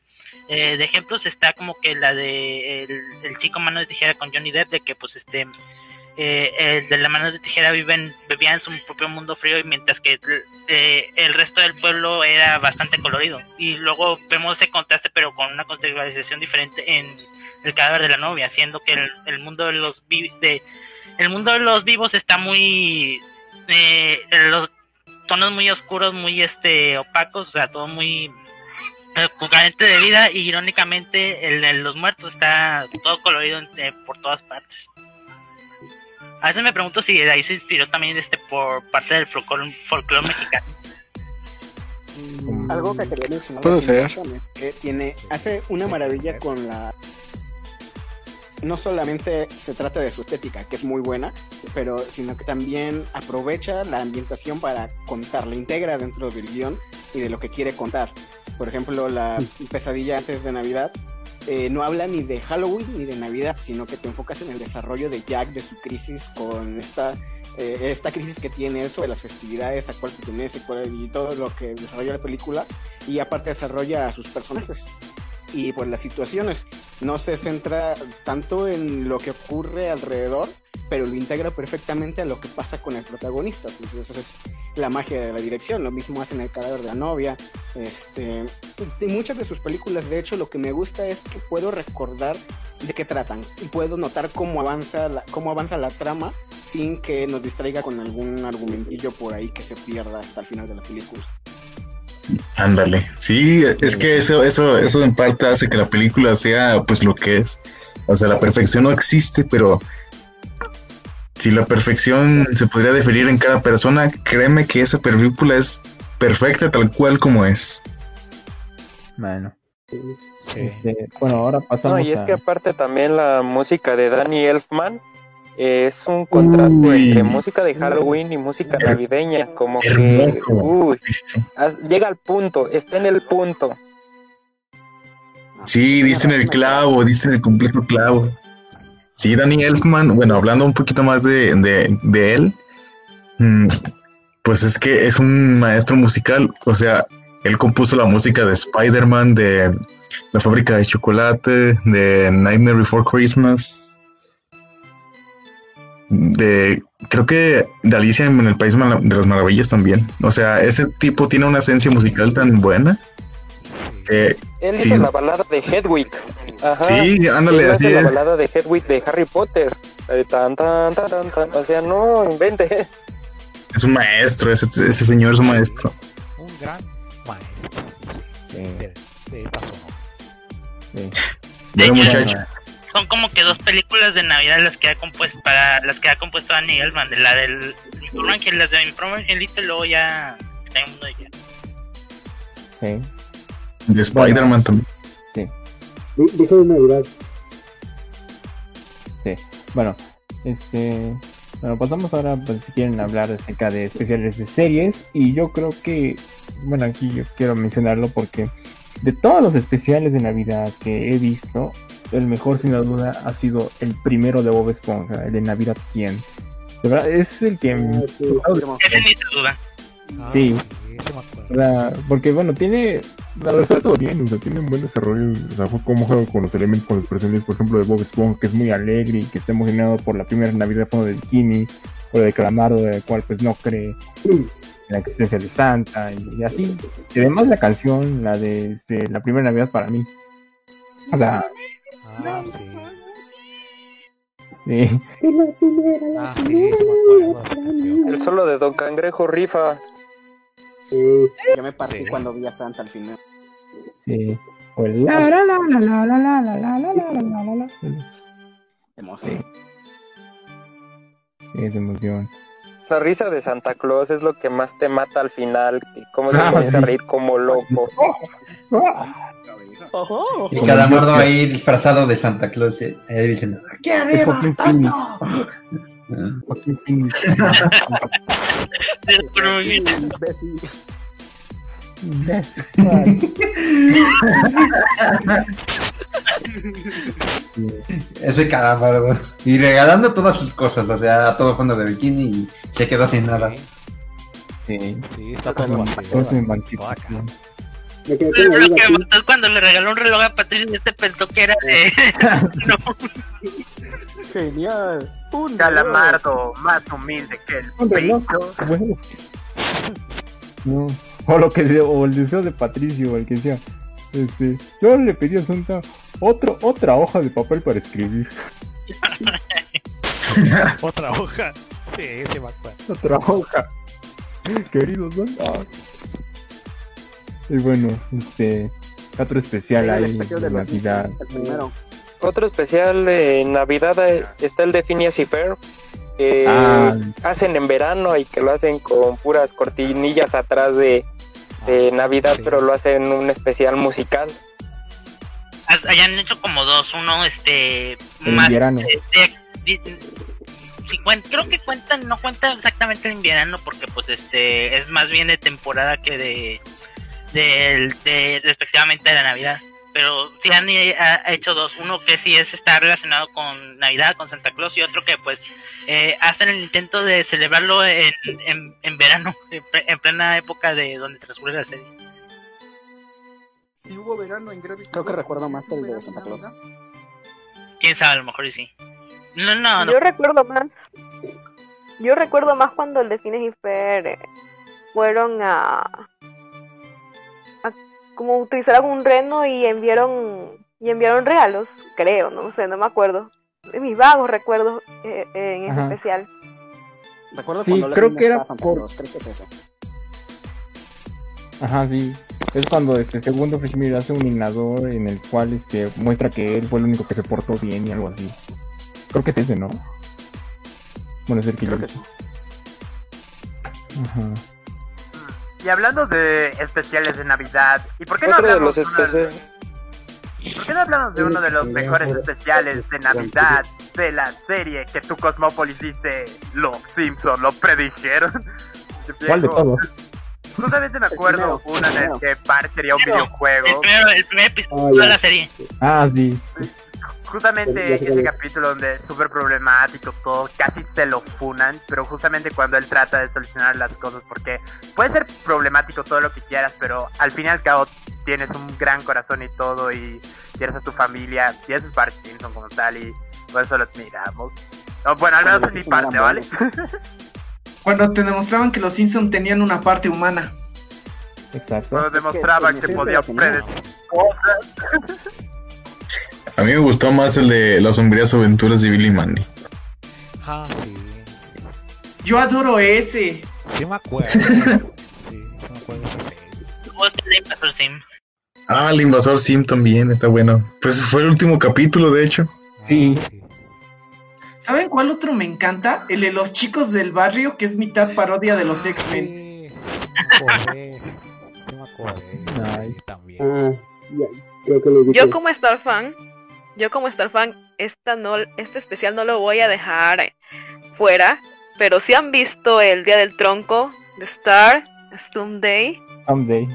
eh, de ejemplos está como que la de el, chico mano de tijera con Johnny Depp de que pues este eh, el de las manos de tijera viven vivía en su propio mundo frío y mientras que eh, el resto del pueblo era bastante colorido y luego vemos ese contraste pero con una contextualización diferente en el cadáver de la novia haciendo que el, el mundo de los de el mundo de los vivos está muy eh, los tonos muy oscuros muy este opacos o sea todo muy eh, carente de vida y irónicamente el de los muertos está todo colorido eh, por todas partes a veces me pregunto si de ahí se inspiró también este por parte del folclore, mexicano Algo que quería mencionar ser. Es que tiene, hace una maravilla con la. No solamente se trata de su estética, que es muy buena, pero sino que también aprovecha la ambientación para contar, la integra dentro del guion y de lo que quiere contar. Por ejemplo, la pesadilla antes de Navidad eh, no habla ni de Halloween ni de Navidad, sino que te enfocas en el desarrollo de Jack, de su crisis con esta, eh, esta crisis que tiene él sobre las festividades, a cuál pertenece cuál, y todo lo que desarrolla la película, y aparte desarrolla a sus personajes y pues las situaciones. No se centra tanto en lo que ocurre alrededor, pero lo integra perfectamente a lo que pasa con el protagonista. Pues eso es la magia de la dirección. Lo mismo hacen el cadáver de la novia. Este, y muchas de sus películas, de hecho, lo que me gusta es que puedo recordar de qué tratan y puedo notar cómo avanza la, cómo avanza la trama sin que nos distraiga con algún argumentillo por ahí que se pierda hasta el final de la película. Ándale. Sí, es que eso, eso, eso en parte hace que la película sea pues lo que es. O sea, la perfección no existe, pero si la perfección se podría definir en cada persona, créeme que esa película es perfecta tal cual como es. Bueno. Este, bueno, ahora pasamos No, y es a... que aparte también la música de Danny Elfman es un contraste Uy. entre música de Halloween y música navideña, como que uy, llega al punto, está en el punto. Sí, diste en el clavo, diste en el completo clavo. Sí, Danny Elfman, bueno, hablando un poquito más de, de, de él, mm, pues es que es un maestro musical, o sea, él compuso la música de Spider-Man, de La Fábrica de Chocolate, de Nightmare Before Christmas, de, creo que de Alicia en el País de las Maravillas también. O sea, ese tipo tiene una esencia musical tan buena que Él hizo sí, la balada de Hedwig. Ajá. Sí, ándale, Él así hace la balada de Hedwig de Harry Potter. Eh, tan, tan, tan, tan, tan. O sea, no invente. es un maestro, ese, ese señor es un maestro. Un gran maestro de, de. Bueno, muchacho. Son como que dos películas de Navidad las que ha compuesto para las que ha compuesto Danny Elfman, de la del mi pobre ángel, las de mi pobre angelito y luego ya está en el mundo de ya. Sí. De Spider-Man también. Sí. Dijo de Navidad. Sí. Bueno, este. Bueno, pasamos ahora, pues, si quieren hablar acerca de especiales de series. Y yo creo que, bueno, aquí yo quiero mencionarlo porque de todos los especiales de Navidad que he visto, el mejor sin la duda ha sido el primero de Bob Esponja, el de Navidad quién. De verdad, es el que... Ese ni se duda. Sí. O sea, porque bueno, tiene. La resuelve todo bien, o sea, tiene un buen desarrollo. O sea, fue como juega con los elementos, con los personajes, por ejemplo, de Bob Esponja, que es muy alegre y que está emocionado por la primera Navidad de fondo de bikini, o la de Calamardo, del cual pues no cree en la existencia de Santa, y, y así. Y además la canción, la de este, la primera Navidad para mí. O sea, Ah, sí. Ah. El solo de Don Cangrejo rifa. Yo me partí cuando vi a Santa al final. Sí. O el la la la la la la la la la la la la la la. Emoción. Es emoción. La risa de Santa Claus es lo que más te mata al final. que Cómo se Ah, comienza a sí. reír como loco. Y Calamardo ahí disfrazado de Santa Claus, eh, ahí diciendo, ¡Aquí Es Joaquín Phoenix. Ese Calamardo. Y regalando todas sus cosas, o sea, a todo fondo de bikini y se quedó sin nada. Sí, sí, está todo quedé Lo que mató es cuando le regaló un reloj a Patricia y este pensó que era de. no. Genial. Un calamardo más humilde que el Un reloj. pecho. Bueno. No. O lo que de- o el deseo de Patricio, el que decía, este, yo le pedí a Santa otro, otra hoja de papel para escribir. Otra hoja. Sí, se me acuerdo. Otra hoja. Querido Santa. Y bueno, este, otro especial ahí especial de Navidad. El primero. Otro especial de Navidad eh, está el de Phineas y Ferb, que Ah. hacen en verano y que lo hacen con puras cortinillas atrás de, de Navidad, pero lo hacen un especial musical. Hayan hecho como dos, uno este El más si cuen- creo que cuentan, no cuenta exactamente el invierno porque pues este es más bien de temporada que de de, de respectivamente de la Navidad. Pero sí han eh, ha- hecho dos, uno que sí es está relacionado con Navidad, con Santa Claus y otro que pues eh, hacen el intento de celebrarlo en, en, en verano, en, plena época de donde transcurre la serie. Si hubo verano en Gravity Creo que recuerdo más el de Santa Claus. Quién sabe, a lo mejor y sí. No, no, no. Yo recuerdo más. Yo recuerdo más cuando el de Fines y Fer fueron a, a como utilizaron un reno y enviaron y enviaron regalos, creo, no sé, no me acuerdo. De mis vagos recuerdos eh, eh, en ese Ajá. especial. Recuerdo Sí, cuando creo que era por- creo que es. Ajá, sí. Es cuando este segundo Freshmere hace un inador en el cual este muestra que él fue el único que se portó bien y algo así. Creo que es ese, ¿no? Bueno, es el que yo. Ajá. Y hablando de especiales de Navidad, ¿y por qué no Otro de hablamos los de uno de- especiales. ¿Por qué no hablamos de uno de los mejores especiales de Navidad de la serie que tu Cosmópolis dice Los Simpsons lo predijeron? ¿Cuál de todos? Justamente me acuerdo uno en el que Bart sería un videojuego. El, primer episodio Ah, de ya. la serie. Ah, sí. Justamente ese es. capítulo donde es súper problemático, todo casi se lo funan, pero justamente cuando él trata de solucionar las cosas, porque puede ser problemático todo lo que quieras, pero al fin y al cabo tienes un gran corazón y todo, y quieres a tu familia, y eso es Bart Simpson como tal, y por eso lo admiramos. No, bueno, al menos así parte, ¿vale? Cuando te demostraban que los Simpsons tenían una parte humana. Exacto. Cuando demostraban que, podía predecir cosas. A mí me gustó más el de las sombrías aventuras de Billy y Mandy. Ah, sí. Yo adoro ese. Sí me acuerdo. sí, sí me acuerdo Invasor Sim. Ah, el invasor Sim también está bueno. Pues fue el último capítulo, de hecho. Sí. ¿Saben cuál otro me encanta? El de los chicos del barrio, que es mitad parodia de los X-Men. Sí me acordé. Ay. También. Ah, ya, creo que lo ubico. Yo como Star fan, yo como Star fan, esta no, este especial no lo voy a dejar fuera, pero si han visto el Día del Tronco de Star, Stum Day. Someday.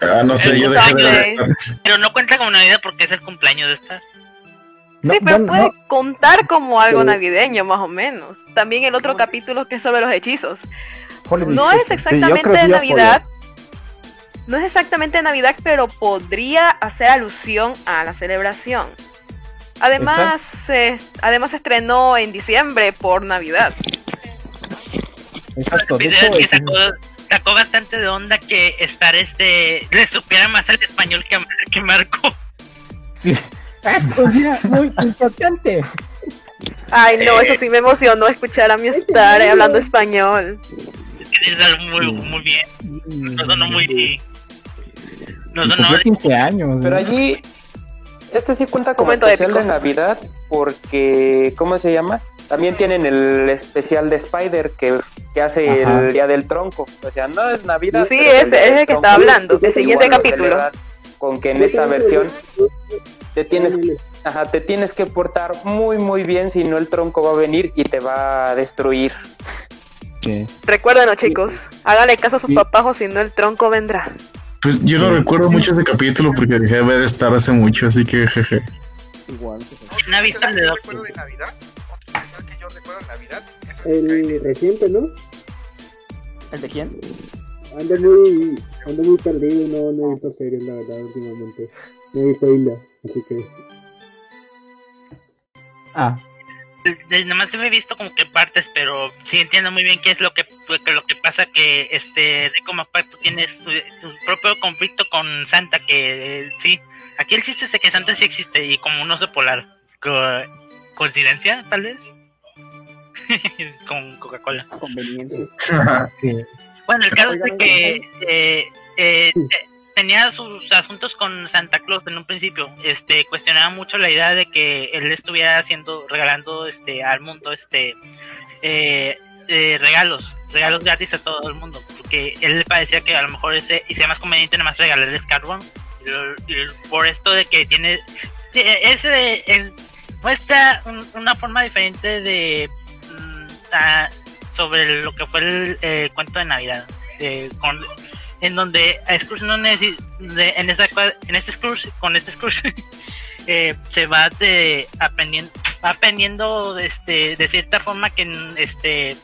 Ah, no sé, yo dejé de. Pero no cuenta como Navidad porque es el cumpleaños de Star. No, sí, pero puede no. contar como algo Sí. navideño, más o menos. También el otro capítulo que es sobre los hechizos. Holiday No es. Sí, exactamente ya Navidad. No es exactamente de Navidad, pero podría hacer alusión a la celebración. Además, eh, además estrenó en diciembre por Navidad. Exacto. De Video hecho, que sacó, sacó bastante de onda que Star este le supiera más el español que, que Marco. sí. Es un día muy importante. Ay, no, eso sí me emocionó escuchar a mi Star eh, hablando español. Es algo muy, muy bien. No sonó muy. No sonó. cumplió 15 años. Pero allí, este sí cuenta como Momento especial épico. de Navidad porque, ¿cómo se llama? También tienen el especial de Spider que, que hace Ajá. el Día del Tronco. O sea, no es Navidad. Sí, pero ese el Día es el que está hablando, el siguiente lo capítulo. Con que en esta versión te tienes, ajá, te tienes que portar muy, muy bien, si no el tronco va a venir y te va a destruir. Sí. Recuérdenlo, chicos. Háganle caso a sus Sí. papás o si no el tronco vendrá. Pues yo no recuerdo mucho ese capítulo porque dejé de ver Star hace mucho, así que jeje. Igual. ¿Quién ha visto el de recuerdo de Navidad? Que yo recuerdo de Navidad El reciente, ¿no? ¿El de quién? Ando muy, ando muy perdido, no, no he visto series, la verdad, últimamente. No he visto Hilda, así que... Ah, Nada más me he visto como que partes, pero sí entiendo muy bien qué es lo que, que lo que pasa que este Rico McPack tú tienes tu, tu propio conflicto con Santa que eh, sí, aquí el chiste es de que Santa sí existe y como un oso polar. Co- ¿Coincidencia, tal vez? con Coca-Cola. Conveniencia. sí. Bueno, el caso es de que eh, eh, te- tenía sus asuntos con Santa Claus en un principio. Este cuestionaba mucho la idea de que él estuviera haciendo, regalando este al mundo este eh, eh, regalos, regalos gratis a todo el mundo, porque él le parecía que a lo mejor ese y sea más conveniente nada más regalarles carbón. Por esto de que tiene sí, ese es- muestra un- una forma diferente de mm, sobre lo que fue el cuento de Navidad, eh, con, en donde a Scrooge no necesita, en, esta, en este Scrooge, con este Scrooge, eh, se va de, aprendiendo, va aprendiendo este, de cierta forma que este,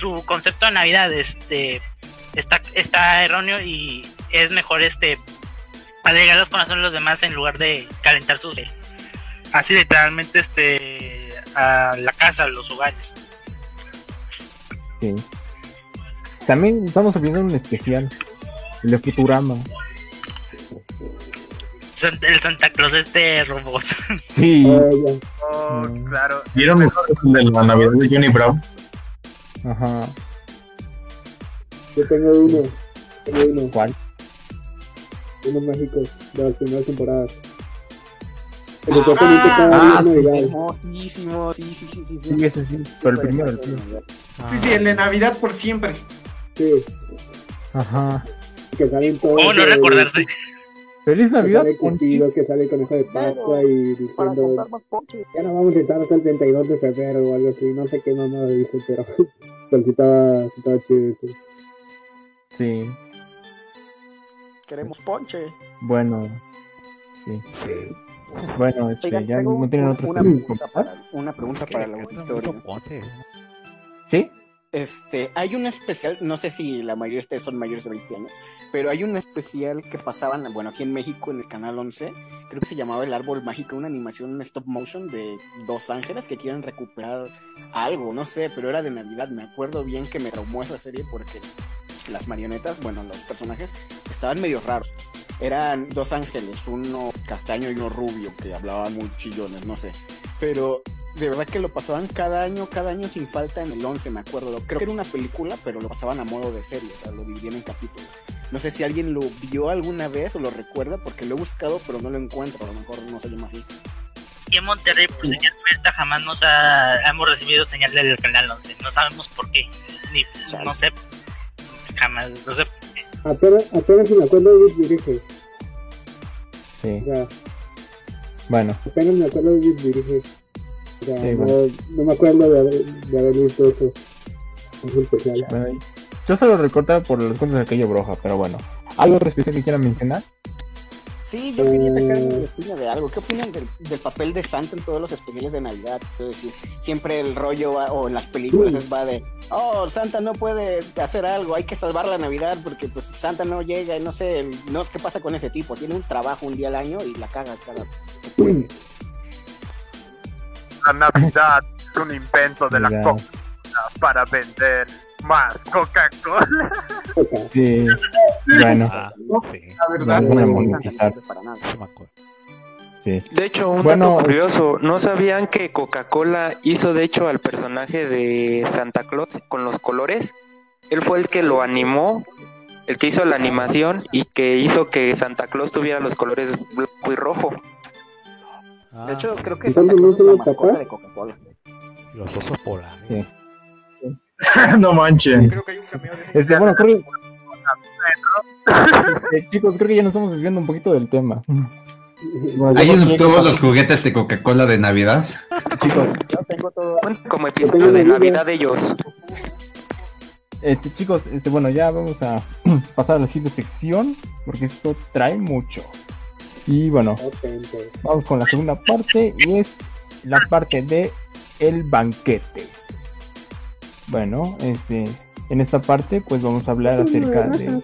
su concepto de Navidad este, está, está erróneo y es mejor este alegrar los corazones de los demás en lugar de calentar sus así literalmente este a la casa, a los hogares. sí. También estamos olvidando un especial. El de Futurama. El Santa Claus este robot. Sí. Oh, claro. ¿Vieron el de la Navidad de Johnny Bravo? Ajá. Yo tengo uno, tengo uno, ¿Cuál? unos mágicos de las primeras temporadas. Que cada día Ah, es sí, sí, sí, sí, sí. Sí, ese sí, pero el primero, el primero. Sí, sí, el de Navidad por siempre. Sí, Ajá. que salen todos. ¿Cómo no recordarse? Feliz Que Navidad, sale Cupido, que sale con eso de Pascua y diciendo ya no vamos a estar hasta el 32 de febrero o algo así, no sé qué mamá dice, pero, pero sí estaba, sí estaba chido eso. Sí, Queremos ponche. bueno. Sí. Bueno, este, Oigan, ya no tienen otros una temas que pregunta para, una pregunta para el auditorio. ¿Sí? Este, hay un especial, no sé si la mayoría de ustedes son mayores de 20 años, pero hay un especial que pasaban, bueno, aquí en México en el canal 11, creo que se llamaba El Árbol Mágico, una animación stop motion de dos ángeles que quieren recuperar algo, no sé, pero era de Navidad, me acuerdo bien que me traumó esa serie porque las marionetas, bueno, los personajes estaban medio raros. Eran dos ángeles, uno castaño y uno rubio, que hablaban muy chillones, no sé. Pero de verdad que lo pasaban cada año, cada año sin falta en el 11, me acuerdo. Creo que era una película, pero lo pasaban a modo de serie, o sea, lo dividían en capítulos. No sé si alguien lo vio alguna vez o lo recuerda, porque lo he buscado, pero no lo encuentro. A lo mejor no se llama así. Aquí en Monterrey, por señal abierta, jamás nos ha, hemos recibido señal del canal 11. No sabemos por qué. Ni, no sé. Jamás. No sé. Apenas, apenas si me acuerdo de Luis Dirige, Sí. o sea, Bueno, apenas me acuerdo de Luis Dirige. O sea, Sí, no, bueno. no me acuerdo de haber, de haber visto eso. Es especial. bueno, yo solo recordaba por los cuentos de aquello broja, pero bueno. ¿Algo otro especial que quieran mencionar? Sí, yo quería sacar mi opinión de algo. ¿Qué opinan del, del papel de Santa en todos los especiales de Navidad? Quiero decir, siempre el rollo va- o en las películas es va de, oh, Santa no puede hacer algo, hay que salvar la Navidad porque pues Santa no llega y no sé, no sé qué pasa con ese tipo. Tiene un trabajo un día al año y la caga cada. La Navidad es un invento de la. Coca-Cola para vender más Coca-Cola. Sí. Bueno. La verdad, pues, monetizar. para nada. Sí. De hecho, un Bueno, dato curioso, ¿no sabían que Coca-Cola hizo de hecho al personaje de Santa Claus con los colores? Él fue el que lo animó, el que hizo la animación y que hizo que Santa Claus tuviera los colores blanco y rojo. De hecho, creo que Entonces, Santa ¿no Claus se es la tapó? de Coca-Cola. Los osos polares. Sí. no manchen. Creo que hay un cameo de Este, bueno, creo que... Eh, chicos, creo que ya nos estamos desviando un poquito del tema. Bueno, ¿Alguien yo que- obtuvo los juguetes de Coca-Cola de Navidad? Chicos, Como episodio de Navidad de ellos. Este, chicos, este, bueno, ya vamos a pasar a la siguiente sección, porque esto trae mucho. Y bueno, vamos con la segunda parte, y es la parte de el banquete. Bueno, este, en esta parte, pues vamos a hablar acerca de.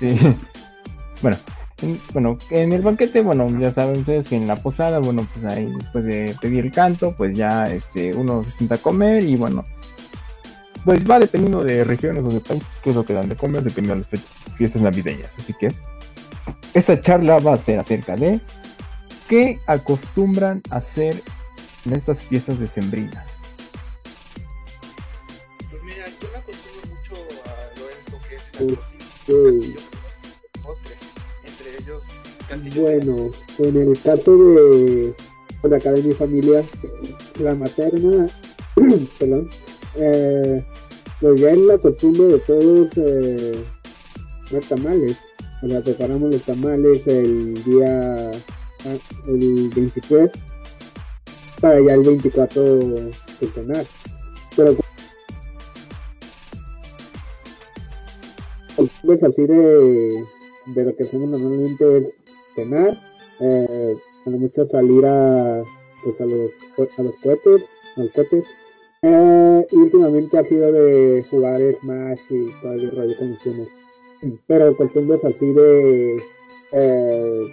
de- bueno, en, bueno, en el banquete, bueno, ya saben ustedes que en la posada, bueno, pues ahí después de pedir el canto, pues ya este, uno se sienta a comer y bueno, pues va dependiendo de regiones o de países qué es lo que dan de comer, dependiendo de las fiestas navideñas. Así que esa charla va a ser acerca de qué acostumbran a hacer en estas fiestas decembrinas. Pues mira, yo me acostumbro mucho a Lorenzo, que es Sí, el sí. postre. Entre ellos, castillo. Bueno, en el caso de, bueno, acá de mi familia, la materna, perdón, eh, pues ya es la costumbre de todos eh, los tamales. O preparamos los tamales el día, ah, el 23, para ya el 24 cenar. Pero pues así de, de lo que hacemos normalmente es cenar, eh, a mucho salir a, pues a los, a los cohetes, a los cohetes. Eh, y últimamente ha sido de jugar Smash y todo el rollo con. Pero costumbres así de eh,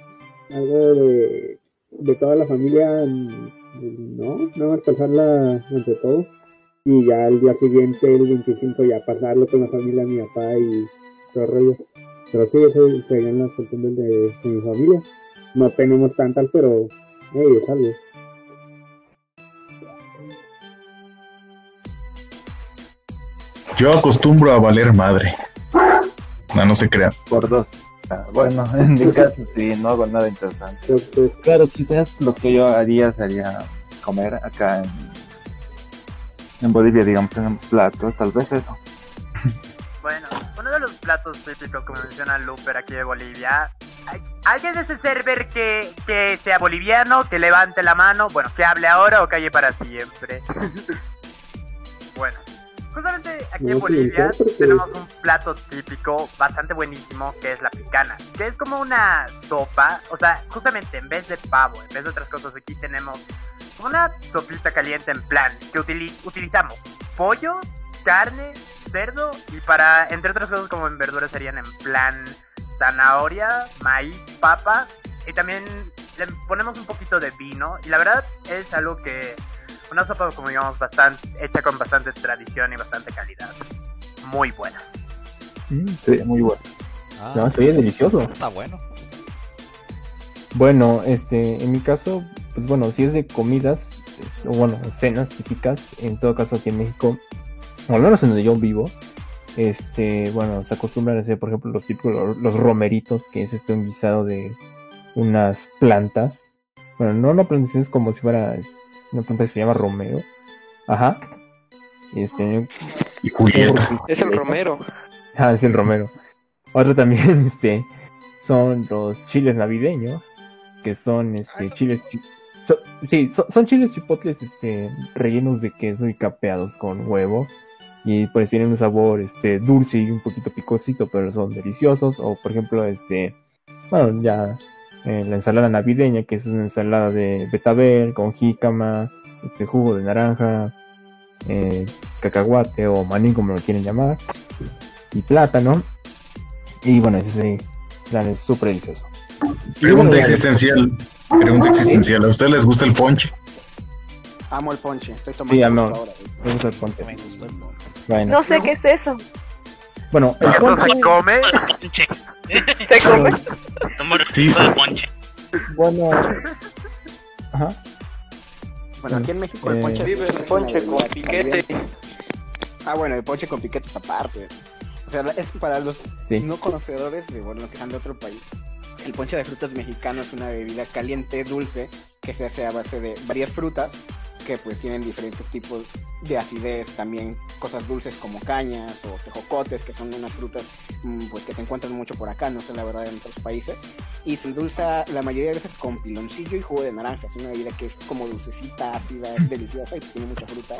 algo de, de toda la familia, mm, no, nada más pasarla entre todos. Y ya el día siguiente, el 25, ya pasarlo con la familia de mi papá y todo el rollo. Pero sí, esas serían las costumbres de, de mi familia. No tenemos tantas, pero hey, es algo. Yo acostumbro a valer madre. No, no se crean. Por dos. Ah, Bueno, en mi caso sí, no hago nada interesante. Claro, quizás lo que yo haría sería comer acá en, en Bolivia, digamos, tenemos platos, tal vez eso. Bueno, uno de los platos típicos, como menciona Luper aquí de Bolivia. ¿hay- ¿Alguien de ese server que, que sea boliviano, que levante la mano? Bueno, que hable ahora o calle para siempre. bueno, justamente aquí en Bolivia tenemos un plato típico bastante buenísimo que es la picana, que es como una sopa, o sea, justamente en vez de pavo, en vez de otras cosas, aquí tenemos una sopita caliente en plan que utili- utilizamos pollo, carne, cerdo y para, entre otras cosas como en verduras serían en plan zanahoria, maíz, papa y también le ponemos un poquito de vino. Y la verdad es algo que una sopa como digamos bastante hecha con bastante tradición y bastante calidad. Muy buena. Sí, muy bueno. Ah, No, se oye delicioso. Está bueno. Bueno, este, en mi caso, pues bueno, si es de comidas, o bueno, cenas típicas, en todo caso aquí en México, o al menos en donde yo vivo, este, bueno, se acostumbran a hacer, por ejemplo, los típicos, los romeritos, que es este un guisado de unas plantas. Bueno, no una planta, es como si fuera es- una planta que se llama romero. Ajá. Este, Y Julieta. Es el romero. Ah, es el romero. Otro también, este, son los chiles navideños, que son, este, chiles, chi- so- sí, so- son chiles chipotles, este, rellenos de queso y capeados con huevo. Y pues tienen un sabor, este, dulce y un poquito picosito, pero son deliciosos. O, por ejemplo, este, bueno, ya, eh, la ensalada navideña, que es una ensalada de betabel con jícama, este, jugo de naranja, eh, cacahuate o maní, como lo quieren llamar y plátano. Y bueno, ese plan es súper delicioso. Pregunta existencial. Pregunta existencial. ¿A ustedes les gusta el ponche? Amo el ponche, estoy tomando Sí, ahora. Me gusta el ponche. Bueno, No sé qué es eso. Bueno, el ¿Eso ponche, se come? ¿Se come? Sí. bueno, ajá. Bueno, aquí en México el Eh, ponche. Vive el es una ponche con piquete. también. Ah, bueno, el ponche con piquetes aparte. O sea, es para los Sí. no conocedores de, bueno, que sean de otro país. El ponche de frutas mexicano es una bebida caliente, dulce, que se hace a base de varias frutas que pues tienen diferentes tipos de acidez, también cosas dulces como cañas o tejocotes, que son unas frutas mm, pues que se encuentran mucho por acá, no sé la verdad en otros países. Y se endulza la mayoría de veces con piloncillo y jugo de naranja. Es una bebida que es como dulcecita, ácida, es deliciosa y pues tiene mucha fruta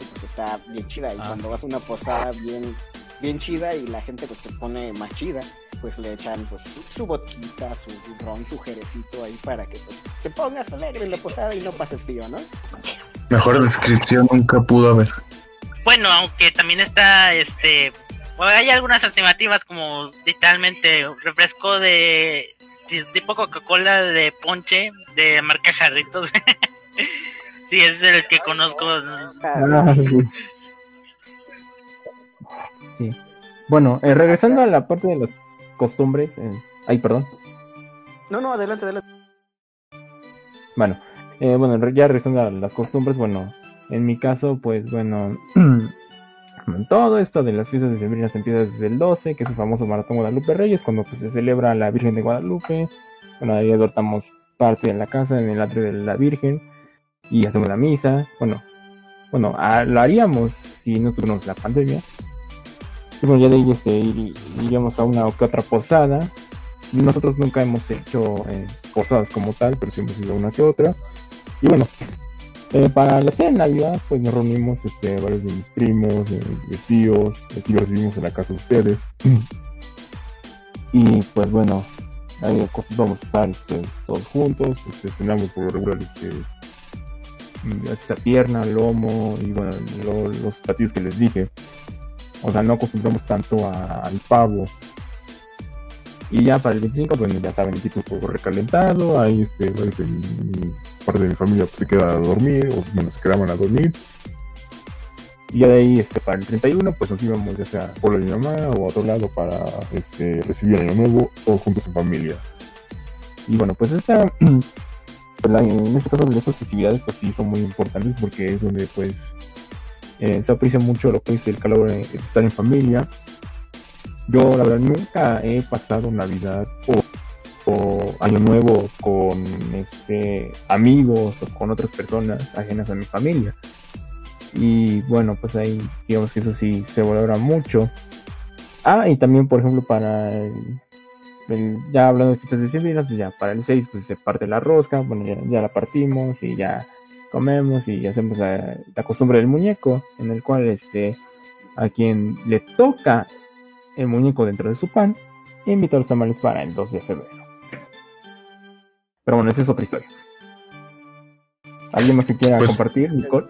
y pues está bien chida. Y Ah. cuando vas a una posada bien, bien chida y la gente pues se pone más chida, pues le echan pues su, su vodka, su ron, su jerecito ahí para que pues te pongas alegre en la posada y no pases frío, ¿no? Mejor descripción nunca pudo haber. Bueno, aunque también está, este, bueno, hay algunas alternativas como literalmente refresco de de- tipo Coca-Cola de ponche de marca Jarritos. sí, ese es el que conozco. Ah, sí. Sí. Bueno, eh, regresando a la parte de las costumbres, eh, ay, perdón. No, no, adelante, adelante. Bueno, eh, bueno, ya regresando a las costumbres, bueno, en mi caso, pues bueno, todo esto de las fiestas decembrinas empieza desde el 12, que es el famoso Maratón Guadalupe Reyes, cuando pues, se celebra la Virgen de Guadalupe. Bueno, ahí adoptamos parte de la casa en el atrio de la Virgen y hacemos la misa. Bueno, bueno, ah, lo haríamos si no tuviéramos la pandemia. Bueno, ya de ahí ir- iríamos a una o que otra posada. Nosotros nunca hemos hecho eh, posadas como tal, pero siempre hemos ido a una que otra. Y bueno, eh, para la cena de Navidad, pues nos reunimos este, varios de mis primos, de mis tíos, aquí los vivimos en la casa de ustedes. Y pues bueno, ahí acostumbramos a estar este, todos juntos, este, cenamos por lo regular este, mm, esta pierna, lomo y bueno, lo- los platillos que les dije. O sea, no acostumbramos tanto al pavo. Y ya para el 25, bueno, ya saben, el tipo recalentado, ahí este, mi- parte de mi familia pues, se queda a dormir, o bueno, se quedaban a dormir. Y ya de ahí, este, para el 31, pues nos íbamos ya sea por mi mamá o a otro lado para este, recibir año nuevo o juntos en familia. Y bueno, pues esta, pues, la- en este caso de estas festividades, pues sí son muy importantes porque es donde pues eh, se aprecia mucho lo que es el calor, eh, estar en familia. Yo, la verdad, nunca he pasado Navidad o, o Año Nuevo con este amigos o con otras personas ajenas a mi familia. Y bueno, pues ahí digamos que eso sí se valora mucho. Ah, y también, por ejemplo, para el, ya hablando de fiestas decembrinas, pues ya para el 6 pues se parte la rosca, bueno, ya la partimos y ya comemos y hacemos la, la costumbre del muñeco, en el cual este a quien le toca el muñeco dentro de su pan, invita a los tamales para el 2 de febrero. Pero bueno, esa es otra historia. ¿Alguien más que quiera Pues- compartir, Nicole?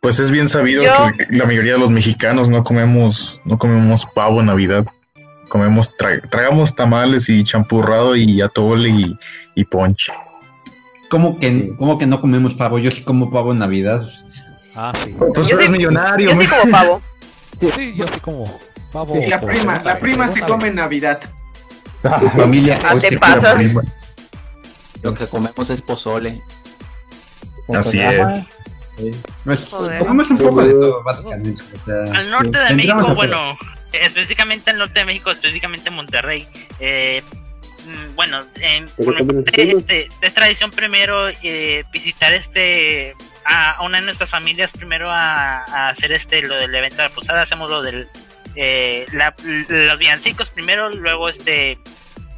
Pues es bien sabido Yo- que la mayoría de los mexicanos no comemos, no comemos pavo en Navidad. Comemos, tra- tragamos tamales y champurrado y atole y, y ponche. ¿Cómo que, ¿Cómo que no comemos pavo? Yo sí como pavo en Navidad. Ah, sí. Pues tú eres millonario. Yo sí como pavo. Sí, yo sí como pavo. La prima, la prima se come en Navidad. Familia, Ah, te pasas. Lo que comemos es pozole. Así es. Pues, comemos un poco de todo, básicamente. o sea, Al norte de México, bueno, específicamente al norte de México, específicamente en Monterrey, eh, bueno, en, este, es tradición primero eh, visitar este a, a una de nuestras familias primero a, a hacer este lo del evento de la posada, hacemos lo del eh, la- los villancicos primero, luego este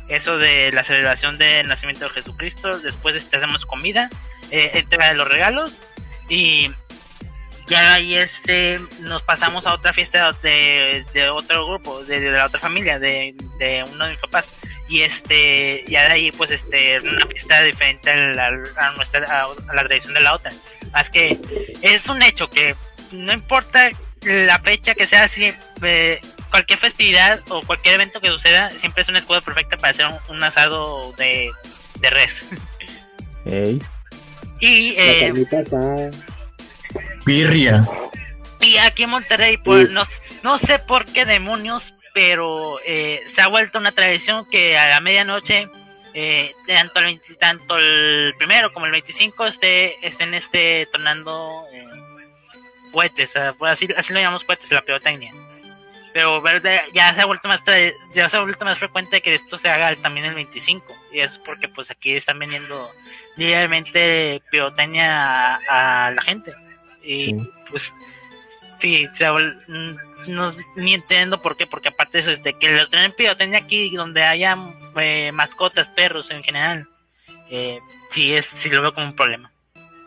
eso de la celebración del nacimiento de Jesucristo, después este, hacemos comida, eh, entrega de los regalos y ya ahí este nos pasamos a otra fiesta de, de otro grupo, de, de la otra familia, de, de uno de mis papás. Y este, ya de ahí pues este una fiesta diferente a la, a nuestra a, a la tradición de la otra. Es que es un hecho que no importa la fecha que sea así, eh, cualquier festividad o cualquier evento que suceda, siempre es una excusa perfecta para hacer un, un asado de, de res. Ey. Y eh. Birria. Y aquí en Monterrey, pues no, no sé por qué demonios, pero eh, se ha vuelto una tradición que a la medianoche, eh, tanto, el 20 tanto el primero como el 25, esté, estén este, tornando eh, cohetes, ah, pues así, así lo llamamos cohetes, la pirotecnia. Pero ya se ha vuelto más tra- ya se ha vuelto más frecuente que esto se haga también el 25 y es porque pues aquí están vendiendo diariamente pirotecnia a, a la gente y Sí. pues sí vuel- mm, no ni entiendo por qué porque aparte de eso es de que los tienen pirotecnia aquí donde haya eh, mascotas perros en general eh, sí es sí lo veo como un problema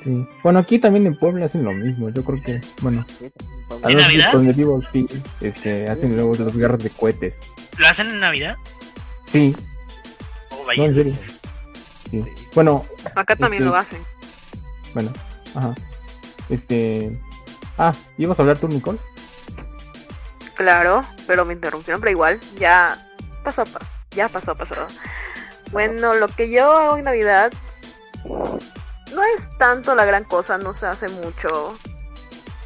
Sí. Bueno, aquí también en Puebla hacen lo mismo. Yo creo que, bueno, a ¿En los Navidad? donde vivo sí, este, hacen luego los guerras de cohetes. lo hacen en navidad Sí, oh, no, en serio. Sí. Bueno, Acá también Este- lo hacen. bueno, ajá. Este, ah, ¿ibas a hablar tú, Nicole? Claro, pero me interrumpieron, pero igual, ya pasó, pa- ya pasó, pasó. Bueno, lo que yo hago en Navidad no es tanto la gran cosa, no se hace mucho.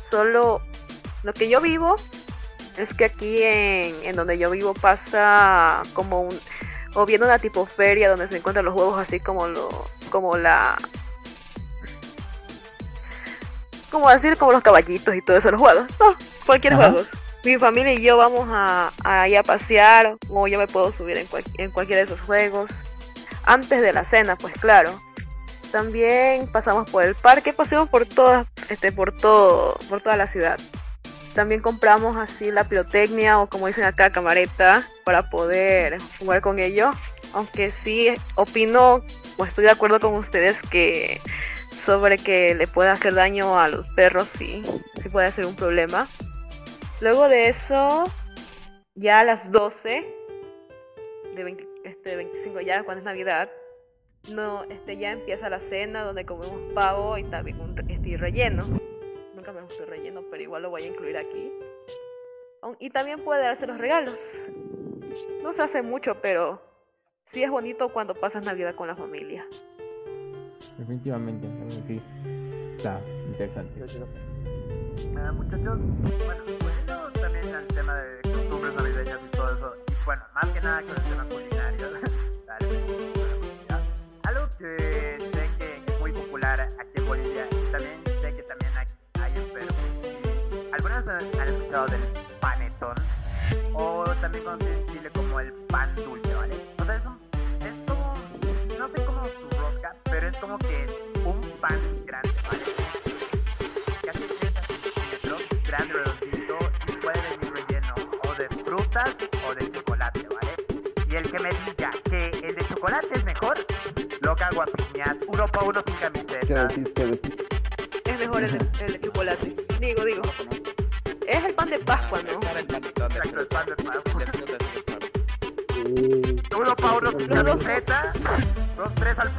Solo lo que yo vivo es que aquí en, en donde yo vivo pasa como un o bien una tipo feria donde se encuentran los juegos así como lo como la como decir como los caballitos y todo eso los juegos. No cualquier Ajá. juegos. Mi familia y yo vamos a, a ir a pasear o yo me puedo subir en, cual- en cualquiera de esos juegos. Antes de la cena pues claro. También pasamos por el parque paseamos por toda este por todo por toda la ciudad. También compramos así la pirotecnia o como dicen acá camareta para poder jugar con ello. Aunque sí opino o estoy de acuerdo con ustedes que sobre que le pueda hacer daño a los perros sí sí puede ser un problema. Luego de eso ya a las 12 de 20 este 25 ya cuando es navidad no este ya empieza la cena donde comemos pavo y también un este, relleno. Nunca me gustó el relleno pero igual lo voy a incluir aquí. Y también puede darse los regalos. No se hace mucho pero sí es bonito cuando pasas navidad con la familia Definitivamente, sí. Está interesante. Ah, muchachos, bueno, volviendo también al tema de costumbres navideñas y todo eso, y bueno, más que nada con el tema culinario, algo que sé que es muy popular aquí en Bolivia y también sé que también hay, en Perú. ¿Algunas han, escuchado del panetón? O también también conocido en Chile como el pan dulce, ¿vale? O sea, es, un, como que un pan grande, ¿vale? Casi 30 centímetros, grande, redondito, y puede venir relleno o de frutas o de chocolate, ¿vale? Y el que me diga que el de chocolate es mejor, lo cago a piñas, uno pa' uno sin ¿Qué camiseta. decís? ¿Qué decís? Es mejor el de, el de chocolate. Digo, digo. Es el pan de Pascua, ¿no? Exacto, el pan de Pascua. Uno pa' uno sin camiseta, dos, tres al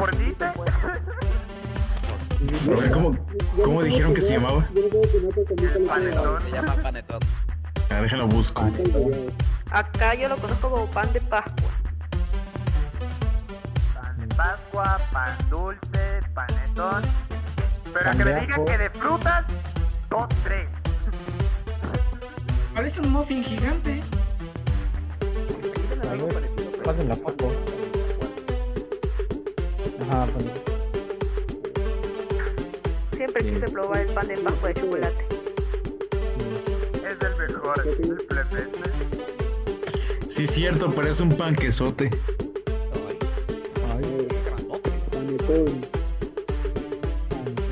¿Cómo, cómo dijeron que se llamaba? Panetón. Se llama panetón. Ah, déjalo busco. Acá yo lo conozco como pan de Pascua. Pan de Pascua, pan dulce, panetón. Pero Pan que me digan que de frutas, dos, tres. Parece un muffin gigante. A ver, pasen la foto. Ajá, pues, Siempre quise probar el pan de Pascua de chocolate. Es el mejor, el plebete. Sí, cierto, parece un panquesote. Panetón.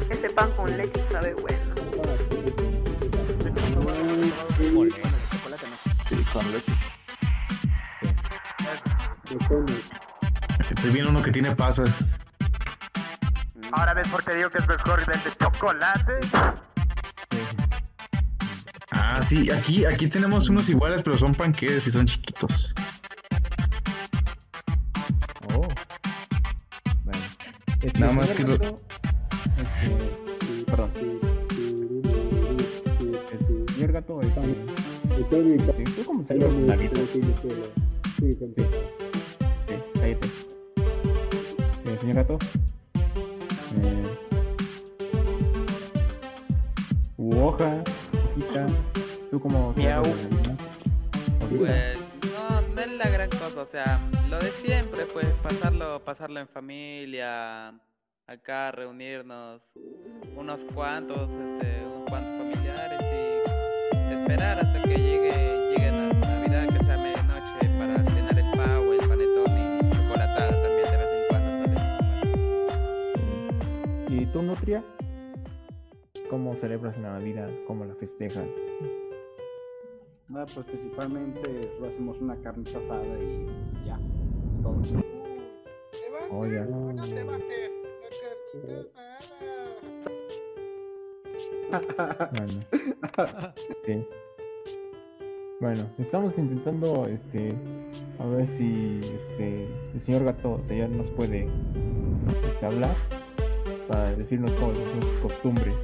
Ese pan con leche sabe bueno. Sí, con leche. Estoy viendo uno que tiene pasas. Ahora ves por qué digo que es mejor el de chocolate. Ah, sí, aquí, aquí tenemos unos iguales, pero son panqueques y son chiquitos. Oh. Bueno. Este, Nada más que lo- cuantos, este, unos cuantos familiares y esperar hasta que llegue, llegue la Navidad, que sea medianoche para cenar el pavo, el panetón y chocolatada también de vez en cuando comer. ¿Y tú, Nutria? ¿Cómo celebras la Navidad? ¿Cómo la festejas? Nada, pues principalmente lo hacemos una carne asada y ya, es todo. Oiga. Bueno. Bueno, estamos intentando, este, a ver si, este, el señor gato ya nos puede este, hablar para decirnos son sus costumbres.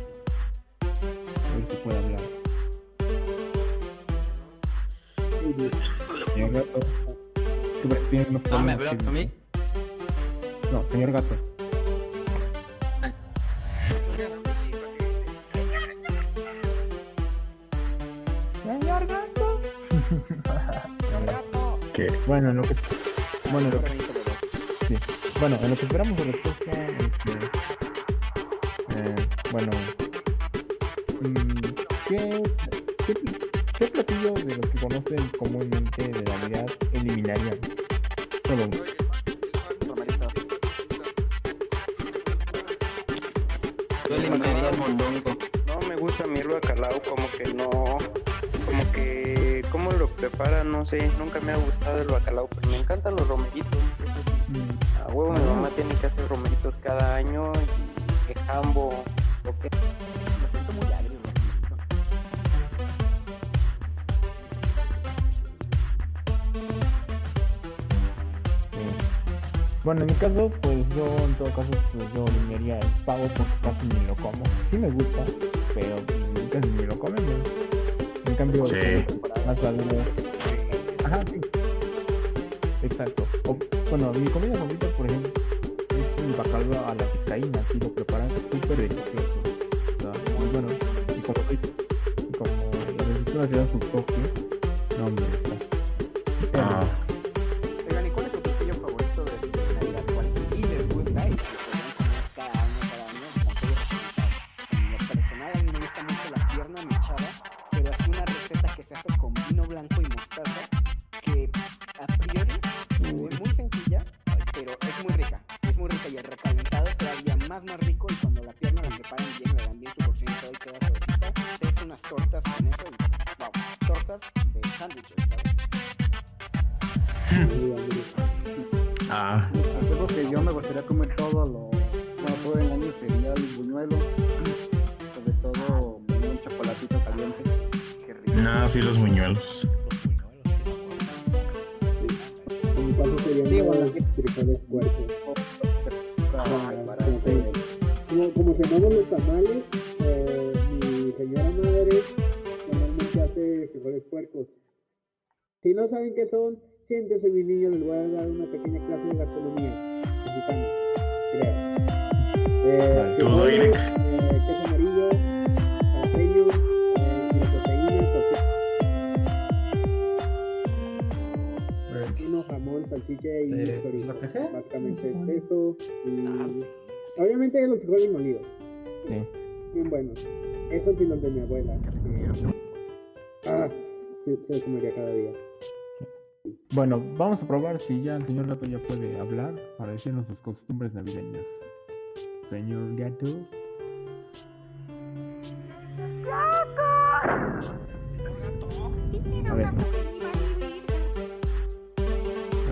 A ver si puede hablar. Señor gato, ¿qué parece que tiene unos No, me habló a mí. No, señor gato. Bueno, en lo que bueno, en lo que sí. Bueno, en lo que esperamos su respuesta, este, eh, bueno, mm, ¿qué, qué, qué platillo de los que conocen comúnmente de Navidad eliminarían? No sé, nunca me ha gustado el bacalao, pero me encantan los romeritos. sí. A huevo mi mamá tiene que hacer romeritos cada año y que jambo, lo que. Me siento muy agrio. Bueno, en mi caso, hundreds of them. Hmm. Ah. Buenos. Esos sí los de mi abuela. que- Ah, sí, se los comería cada día. Bueno, vamos a probar si ya el señor gato ya puede hablar para decirnos sus costumbres navideñas. Señor gato. A ver. A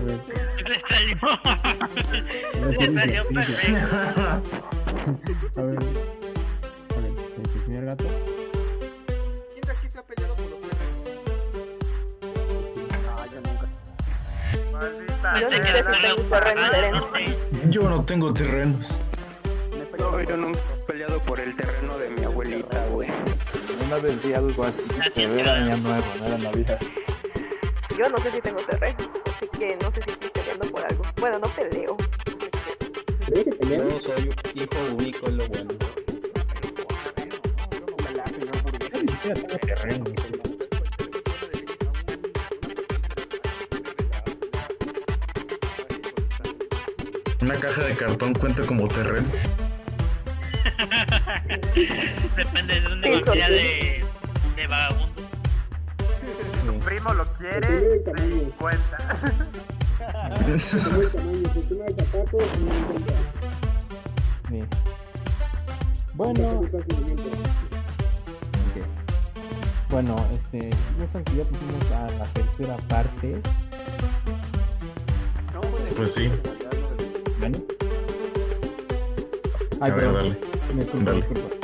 ver. Le salió. A ver, Le salió silencio, silencio. perfecto. A ver. Gato. ¿Quién de aquí se ha peleado por los terrenos? Ah, yo nunca. Maldita Yo no. Yo no tengo terrenos. No, yo nunca he peleado por el terreno de mi abuelita, güey. Una vez vi algo así, pero era año nuevo, no era Navidad. Yo no sé si tengo terreno, así que no sé si estoy peleando por algo. Bueno, no peleo. Yo soy hijo único, lo bueno. Terreno. Una caja de cartón cuenta como terreno. Depende de dónde Sí, va a sí. de, de vagabundo. Tu primo lo quiere, tamaño. 50. Depende Bueno, este, gustan que ya pusimos a la tercera parte. Pues sí. ¿Vale? Ay, A ver, dale. Me. Dale.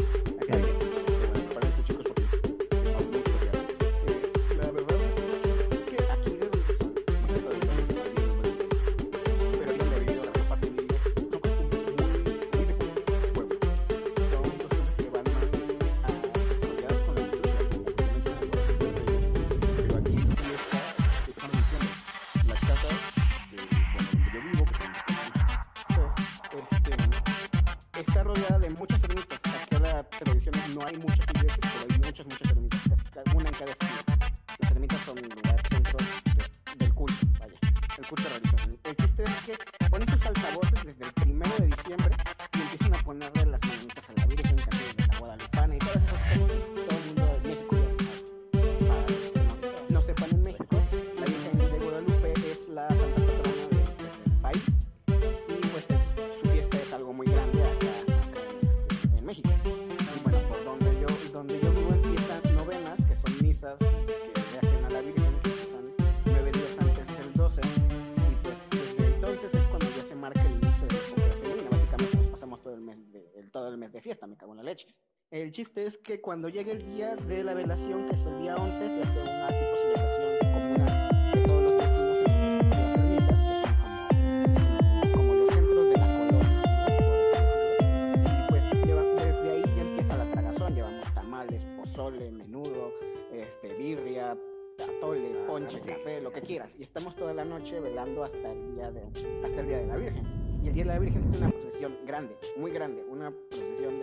Es que cuando llega el día de la velación, que es el día 11, se hace una tipo celebración comunal de todos los vecinos en las ermitas, que son como como los centros de la colonia, ¿no? por decirlo. Y pues lleva- desde ahí ya empieza la tragazón, llevamos tamales, pozole, menudo, este, birria, atole, ponche, café, lo que quieras. Y estamos toda la noche velando hasta el día de, hasta el día de la Virgen. Y el día de la Virgen es una procesión grande, muy grande, una procesión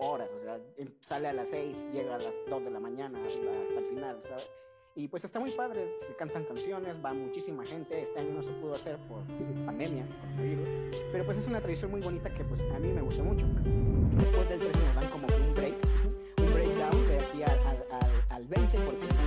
horas, o sea, él sale a las 6, llega a las 2 de la mañana hasta, el final, ¿sabes? Y pues está muy padre, se cantan canciones, va muchísima gente, este año no se pudo hacer por pandemia, coronavirus, pero pues es una tradición muy bonita que pues a mí me gusta mucho. Después del 13 nos dan como un break, un breakdown de aquí al, al, al, al 20, porque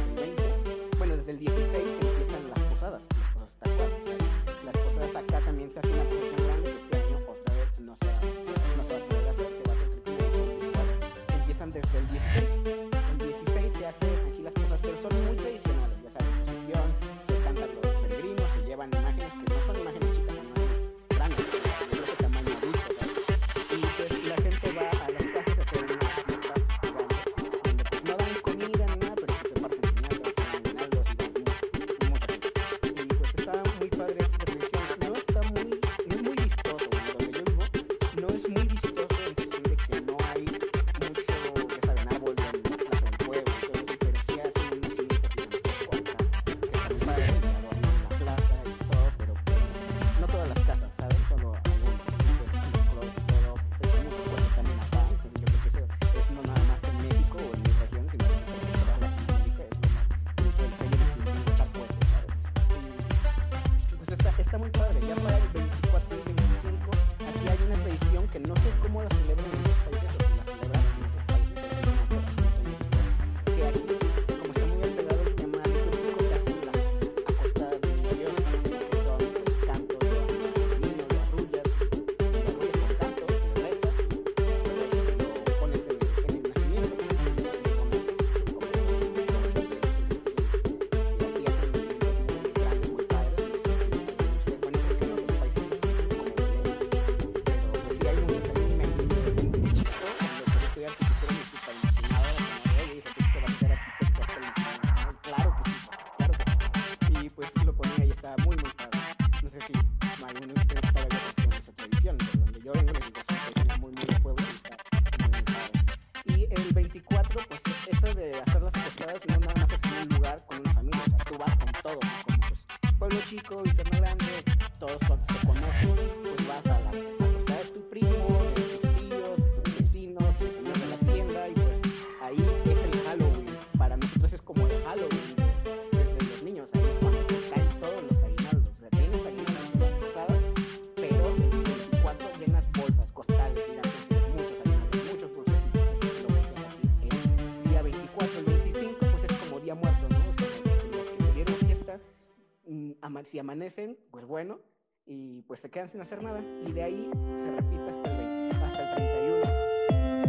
si amanecen, pues bueno, y pues se quedan sin hacer nada. Y de ahí se repite hasta el, 20 hasta el 31,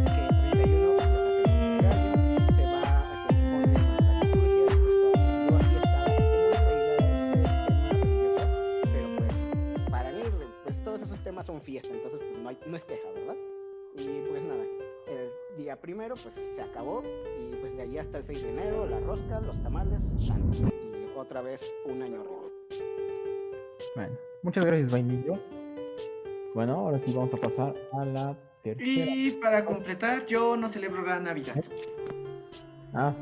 que el 31 pues, pues pues temas son fiesta, entonces pues no, hay, no es queja, ¿verdad? Y pues nada, el día primero pues se acabó y pues de allí hasta el 6 de enero, la rosca, los tamales. Y otra vez un año arriba. Bueno, muchas gracias, Vainillo. Bueno, ahora sí vamos a pasar a la tercera. Y para completar, yo no celebro la Navidad. Ah,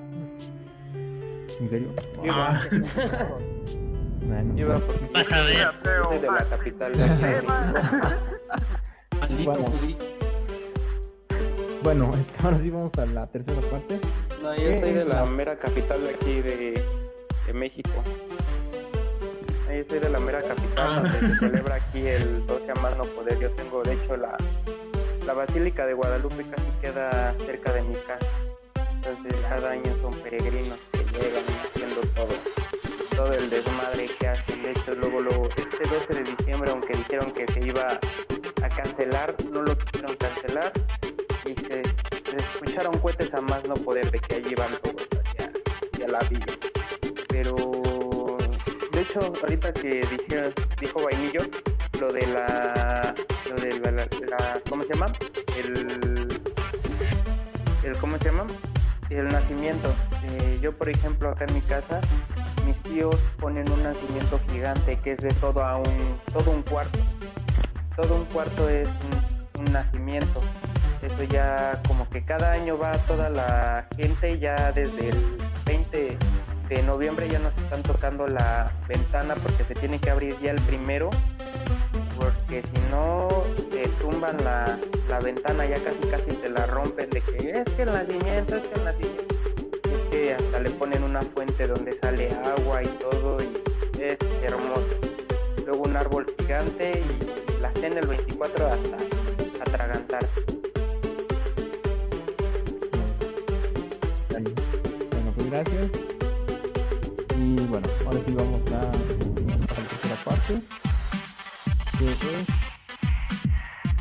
¿en serio? Ah. Bueno, yo de la capital de. Bueno, bueno, este, ahora sí vamos a la tercera parte. No, yo ¿Qué soy de la mera capital de aquí de, de México. Yo soy de la mera capital donde se celebra aquí el 12 a más no poder. Yo tengo, de hecho, la, la Basílica de Guadalupe casi queda cerca de mi casa. Entonces, cada año son peregrinos que llegan haciendo todo, todo el desmadre que hacen. De hecho, luego, luego, este 12 de diciembre, aunque dijeron que se iba a cancelar, no lo quisieron cancelar y se, se escucharon cohetes a más no poder de que allí van todos hacia, hacia la villa. Hecho, ahorita que dijeron, dijo Vainillo, lo de la, lo de ¿cómo se llama? El, el ¿cómo se llama? El nacimiento. Eh, yo, por ejemplo, acá en mi casa, mis tíos ponen un nacimiento gigante que es de todo a un, todo un cuarto. Todo un cuarto es un, un nacimiento. Eso ya como que cada año va toda la gente, ya desde el 20 de noviembre ya nos están tocando la ventana porque se tiene que abrir ya el primero, porque si no te tumban la, la ventana, ya casi casi te la rompen de que es que el nacimiento, es que el nacimiento, es que hasta le ponen una fuente donde sale agua y todo y es hermoso. Luego un árbol gigante y la cena el 24 hasta atragantarse. Pues gracias. Y bueno, ahora sí vamos a, la tercera parte, que es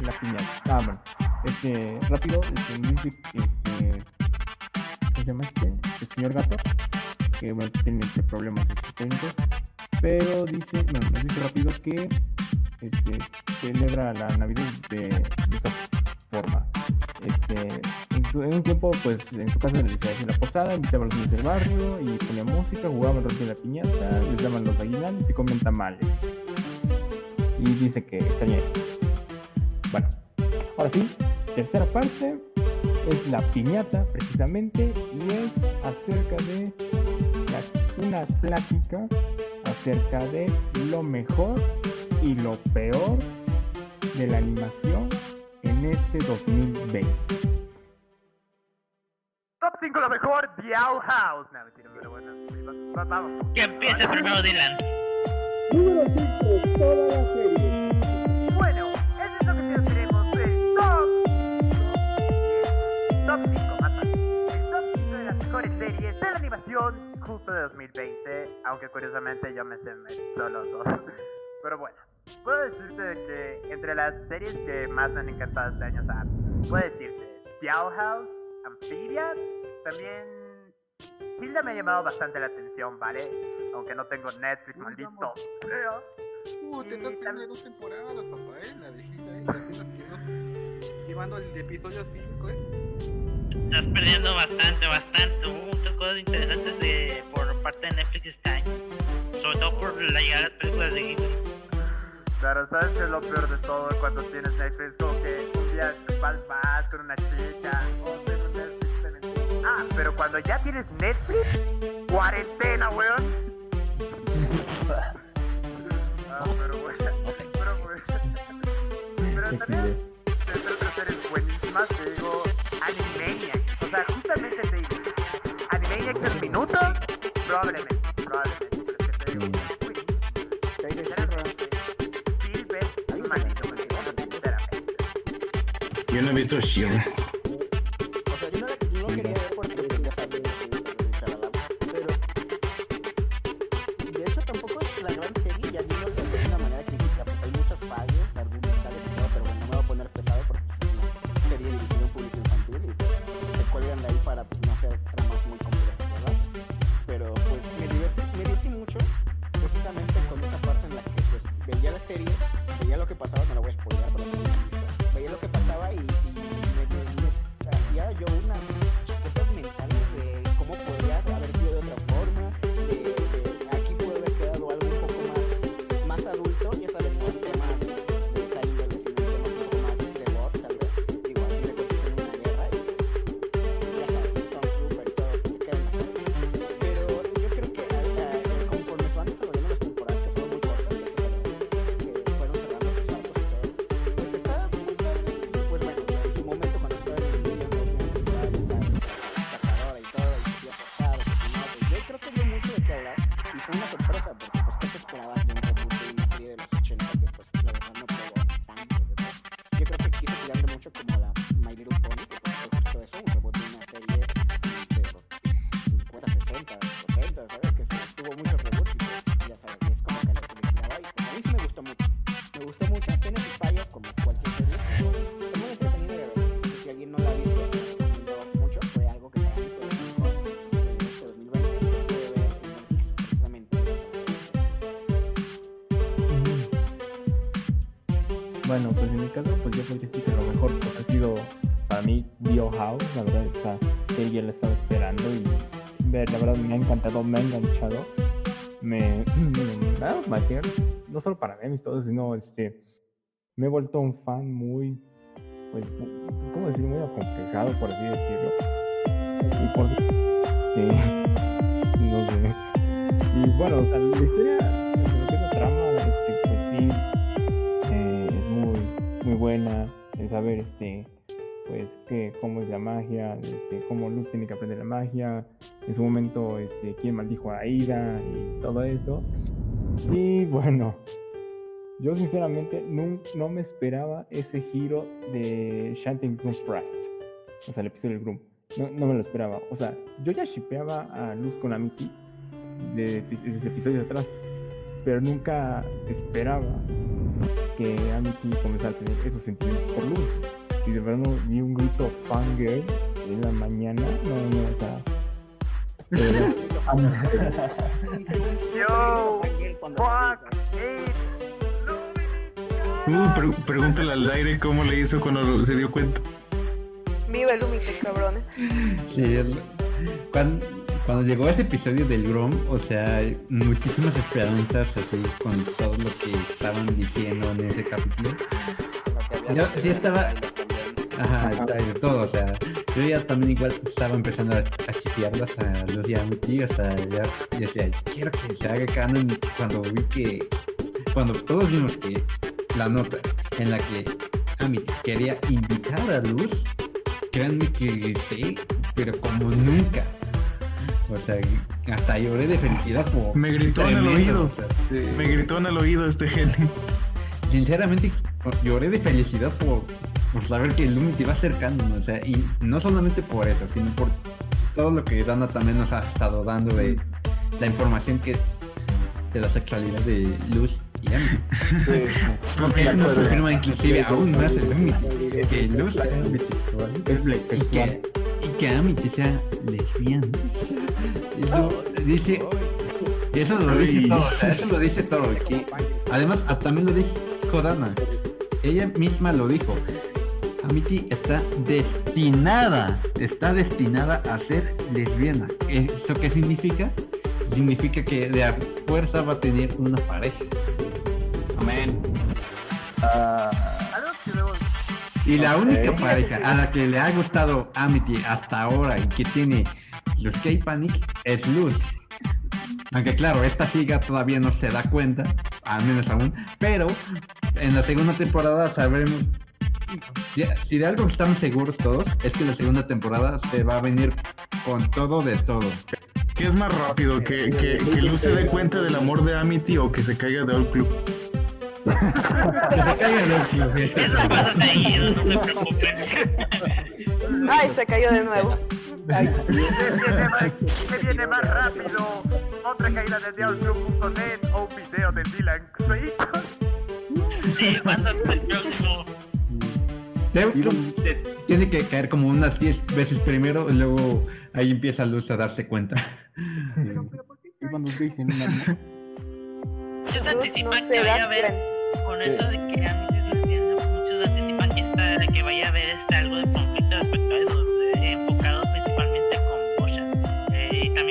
la piñata. Ah, bueno, este, rápido, este, dice, este, ¿cómo se llama este? El señor gato, que bueno, tiene este problemas técnicos, pero dice, no, nos dice rápido que este, celebra la Navidad de, de esta forma. Este, en, un tiempo, pues en su casa les hacía la posada, invitaban a los niños del barrio y ponía música, jugaban, rompían la piñata, les daban los aguinaldos y comían tamales. Y dice que extraña eso. Bueno, ahora sí, tercera parte es la piñata precisamente y es acerca de una plática acerca de lo mejor y lo peor de la animación en este 2020. Top 5 lo mejor, The Owl House. No, mentira, pero bueno. va- Vamos. Que empiece primero Dylan. Número 5, toda la serie. Bueno, eso es lo que tenemos el top. Top 5, más fácil. El top 5 de las mejores series de la animación justo de 2020. Aunque curiosamente yo me sé solo dos. Pero bueno, puedo decirte que entre las series que más me han encantado este año, o sea, puedo decirte The Owl House, Amphibians, también Hilda me ha llamado bastante la atención, ¿vale? Aunque no tengo Netflix, maldito. sea. Uh, te estás perdiendo dos temporadas, papá, eh. La viejita esa, quedó llevando el episodio 5, eh. Estás perdiendo bastante, bastante. Hubo muchas cosas interesantes de, por parte de Netflix este año. Sobre todo por la llegada de las películas de Ghibli. Claro, ¿sabes qué es lo peor de todo cuando tienes Netflix? Como que un día vas más con una chica, Ah, pero cuando ya tienes Netflix, cuarentena, weón. ah, pero bueno, pero bueno. Pero también, entre otras series buenísimas, te digo Animaniac. O sea, justamente te digo, Animaniac del minuto, probablemente, probablemente. Pero es que te digo, Yo no he visto Shield. Quién maldijo a Aida y todo eso. Y bueno, yo sinceramente nun- no me esperaba ese giro de Shanting Gloom Sprite. O sea, el episodio del Groom. No, no me lo esperaba. O sea, yo ya shipeaba a Luz con Amity de, de, episodios atrás. Pero nunca esperaba que Amity comenzara a tener esos sentimientos por Luz. Y de verdad no vi un grito fangirl en la mañana. No, no, o sea. Yo, fuck. Uh, pre- pregúntale al aire cómo le hizo cuando se dio cuenta. Viva el Lumix, cabrones. Sí, el- cuando, cuando llegó ese episodio del Grom, o sea, muchísimas esperanzas así con todo lo que estaban diciendo en ese capítulo. Yo sí estaba. Ajá, el trailer, todo, o sea, yo ya también igual estaba empezando a, a chipearlas a los de Amity, o sea, ya decía, quiero que se haga canon cuando vi que, cuando todos vimos que la nota en la que Amity quería invitar a Luz, créanme que grité, pero como nunca. O sea, hasta lloré de felicidad por... Me gritó en el oído. o sea, sí. Me gritó en el oído este genio. Sinceramente, lloré de felicidad por, por saber que el Lumity va acercando, o sea, y no solamente por eso, sino por todo lo que Dana también nos ha estado dando de la información que de la sexualidad de Luz y Amy. Porque Sí, nos sí. confirma inclusive aún más el Lumity, sí. que Luz Es y bisexual. que, y que Amity sea lesbiana. Eso dice, eso lo dice todo, eso lo dice todo. que- además, también lo dijo Dana. Ella misma lo dijo. Amity está destinada, está destinada a ser lesbiana. ¿Eso qué significa? Significa que de a fuerza va a tener una pareja. Amén. Y la única pareja a la que le ha gustado Amity hasta ahora y que tiene los K-Panic es Luz. Aunque claro, esta siga todavía no se da cuenta, al menos aún, pero en la segunda temporada sabremos. Si, si de algo estamos seguros todos, es que la segunda temporada se va a venir con todo de todo. ¿Qué es más rápido? ¿Que, que, que Luz se dé cuenta del amor de Amity o que se caiga de All Club? Que se caiga del club. Eso pasa seguido, no se preocupen. Ay, se cayó de nuevo. Ay. Se viene más- rápido. Otra caída de o un video de Dylan. Sí, pasa el próximo. Debe- te- tiene que caer como unas 10 veces primero y luego ahí empieza Luz a darse cuenta. Y cuando te dicen una- Muchos anticipan no que se vaya da a haber, con eso de que a mí se entiende, muchos anticipan que, esta- que vaya a haber algo de conflicto respecto a eso, enfocado principalmente con Bosha.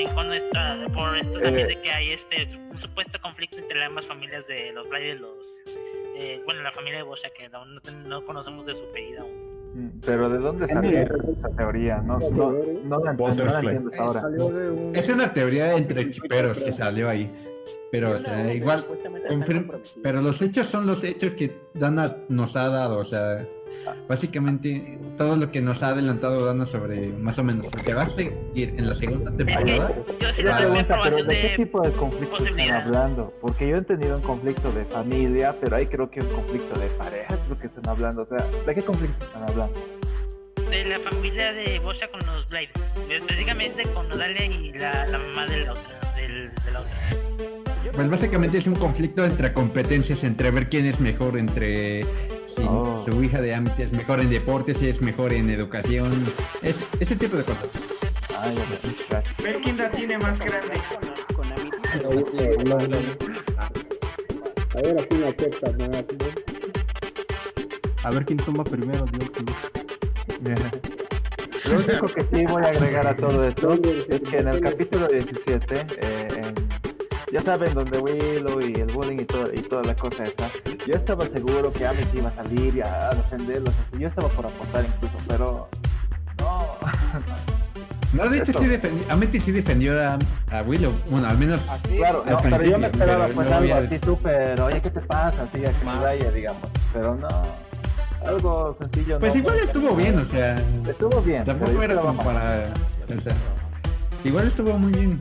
Eh, con esta, por esto también de que hay este un supuesto conflicto entre ambas familias de los Bly y los. Eh, bueno, la familia de Bosha, que aún no, no conocemos de su apellido aún. Mm, Pero ¿de dónde salió esa teoría? No, no, no la entiendo, no la entiendo hasta ahora. Es una teoría entre chiperos que salió ahí. Pero, o sea, igual. Pero los hechos son los hechos que Dana nos ha dado. O sea, básicamente todo lo que nos ha adelantado Dana sobre más o menos. Porque va a seguir en la segunda temporada. Yo sí doy mi pregunta, pero ¿de qué tipo de conflicto están hablando? Porque yo he entendido un conflicto de familia, pero ahí creo que es un conflicto de pareja, es lo que están hablando. O sea, ¿de qué conflicto están hablando? de la familia de Bosha con los Blade, específicamente con Nodale y la, la mamá de la otra, del, de la otra. Pues básicamente es un conflicto entre competencias, entre ver quién es mejor, entre si Oh. su hija de Amity es mejor en deportes, si es mejor en educación, es, ese tipo de cosas. Ah, ya. Ver quién la tiene más grande. A ver, aquí me aceptas, ¿no? A ver quién toma primero, Dios Lo único que sí voy a agregar a todo esto es que en el capítulo 17, eh, en- ya saben, donde Willow y el bullying y, todo, y toda la cosa esa, yo estaba seguro que Amity iba a salir y a, defenderlos, yo estaba por apostar incluso, pero no. No, de hecho sí defendió, Amity sí defendió a, a Willow, bueno, al menos Claro, al no, pero yo me esperaba pues luego algo ya- así súper, oye, ¿qué te pasa? Así, a que se vaya, digamos, pero no, algo sencillo. Pues no, igual no. estuvo bien, o sea, Estuvo bien, tampoco era como para, o sea, igual estuvo muy bien.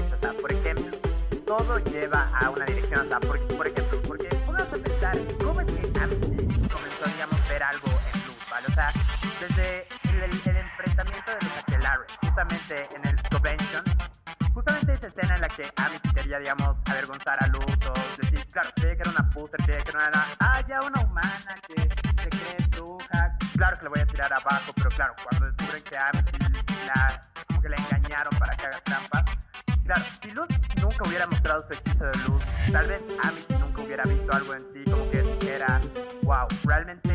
en el Convention, justamente esa escena en la que Amity quería, digamos, avergonzar a Luz o decir, claro, creía que era una puta, creía que era una, ah, ya una humana que se cree bruja, claro que le voy a tirar abajo, pero claro, cuando descubren que Amity la, como que la engañaron para que haga trampas, claro, si Luz nunca hubiera mostrado su hechizo de luz, tal vez Amity nunca hubiera visto algo en sí como que dijera, wow, realmente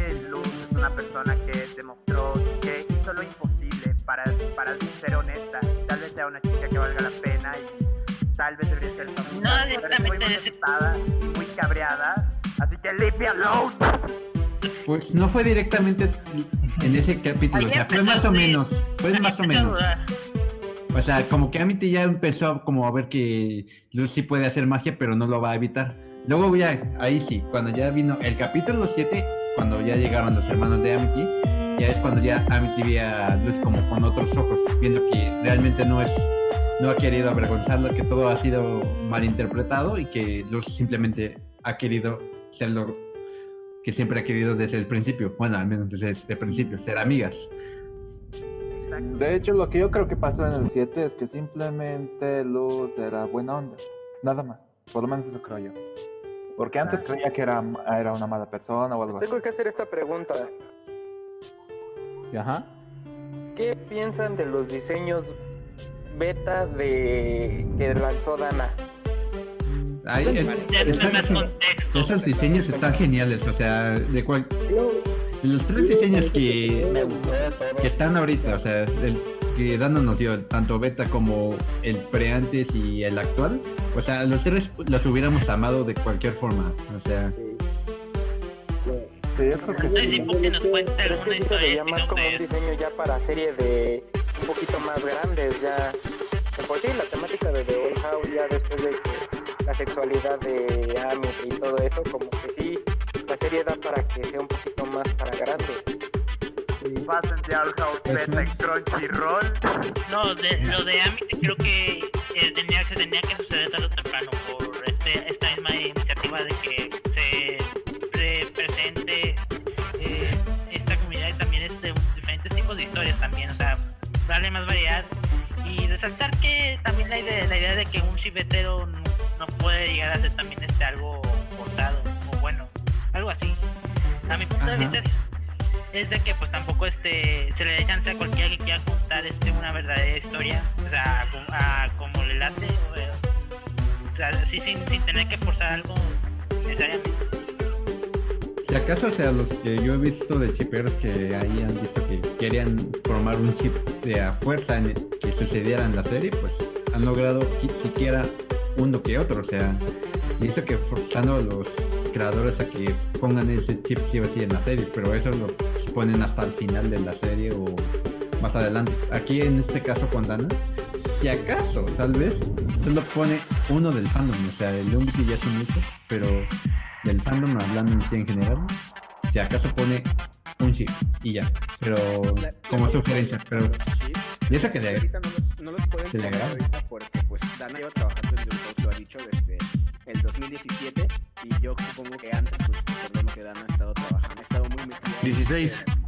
para, ser honesta, tal vez sea una chica que valga la pena y tal vez debería ser famosa, No, pero directamente muy molestada muy cabreada, así que me alone. Pues no fue directamente en ese capítulo, o sea, fue más o menos, fue más o menos. O sea, como que Amity ya empezó como a ver que Luz sí puede hacer magia, pero no lo va a evitar. Luego ya, ahí sí, cuando ya vino el capítulo 7, cuando ya llegaron los hermanos de Amity, ya es cuando ya Amity ve a Luz como con otros ojos, viendo que realmente no es, no ha querido avergonzarlo, que todo ha sido malinterpretado y que Luz simplemente ha querido ser lo que siempre ha querido desde el principio, bueno, al menos desde el principio, ser amigas. De hecho, lo que yo creo que pasó en el 7 es que simplemente Luz era buena onda. Nada más. Por lo menos eso creo yo. Porque antes creía que era, era una mala persona o algo así. Tengo que hacer esta pregunta. Ajá. ¿Qué piensan de los diseños beta de que lanzó Dana? Ahí, el- están esos, esos diseños están geniales, o sea, de cual, los tres diseños que, que están ahorita, o sea, el que Dana nos dio, tanto beta como el pre-antes y el actual, o sea, los tres los hubiéramos amado de cualquier forma. O sea, Sí, yo creo que No sé sí. si Pupi nos cuenta alguna historia llama como un diseño ya para serie de un poquito más grandes, ya. Por sí, la temática de The Old House, ya después de que la sexualidad de Amy y todo eso, como que sí, la serie da para que sea un poquito más para grandes. Pasen de Owl House Beta en Crunchyroll. No, de, lo de Amity creo que eh, tenía, se tenía que suceder tarde o temprano por darle más variedad y resaltar que también la idea, la idea de que un chibetero no, no puede llegar a ser también este algo forzado o bueno, algo así. A mi punto de vista es es de que pues tampoco este se le dé chance a cualquiera que quiera contar este una verdadera historia o sea a, como- a como le late o, o sea así sin, sin tener que forzar algo necesariamente si acaso, o sea, los que yo he visto de chiperos que ahí han visto que querían formar un chip de a fuerza en que sucediera en la serie, pues han logrado qui- siquiera uno que otro, o sea, y que forzando a los creadores a que pongan ese chip sí o sí en la serie, pero eso lo ponen hasta el final de la serie o más adelante. Aquí en este caso con Dana, si acaso, tal vez, solo pone uno del fandom, o sea, el Unity ya son muchos, pero del fandom hablando en sí en general, si acaso pone un chip y ya, pero como sugerencia, pero y eso que le, ahorita no los, no los pueden se le poner ahorita porque pues Dana lleva trabajando en House, lo ha dicho desde el 2017 y yo supongo que antes pues recordemos que Dana ha estado trabajando, ha estado muy metido 16. ah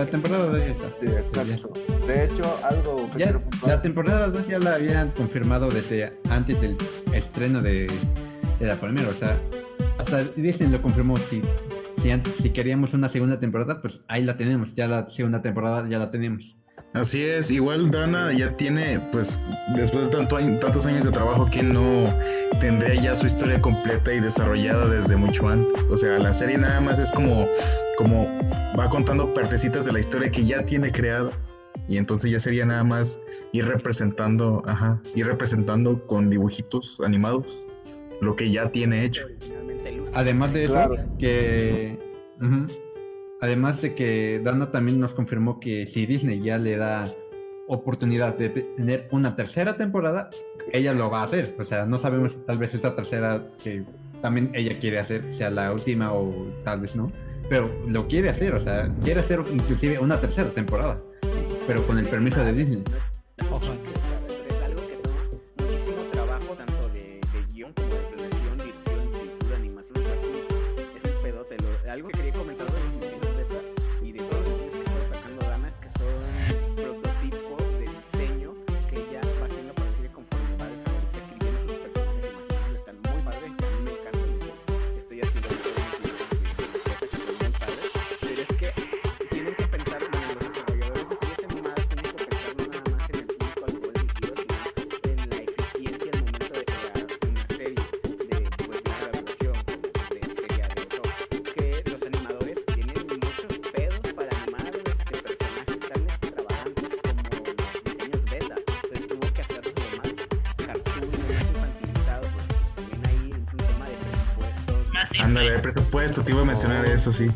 La temporada 2 ya está. Sí, exacto. De hecho, algo que Ya, la temporada 2 ya la habían confirmado desde antes del estreno de, de la primera, o sea, hasta Disney lo confirmó, si, si, antes, si queríamos una segunda temporada, pues ahí la tenemos, ya la segunda temporada ya la tenemos. Así es, igual Dana ya tiene, pues, después de tanto tantos años de trabajo, que no tendría ya su historia completa y desarrollada desde mucho antes. O sea, la serie nada más es como, como va contando partecitas de la historia que ya tiene creada. Y entonces ya sería nada más ir representando, ajá, ir representando con dibujitos animados lo que ya tiene hecho. Además de eso, Claro. que... Además de que Dana también nos confirmó que si Disney ya le da oportunidad de te- tener una tercera temporada, ella lo va a hacer. O sea, no sabemos tal vez esta tercera que también ella quiere hacer sea la última o tal vez no. Pero lo quiere hacer, o sea, quiere hacer inclusive una tercera temporada. Pero con el permiso de Disney. es Ándale, presupuesto, te iba a mencionar eso. Sí,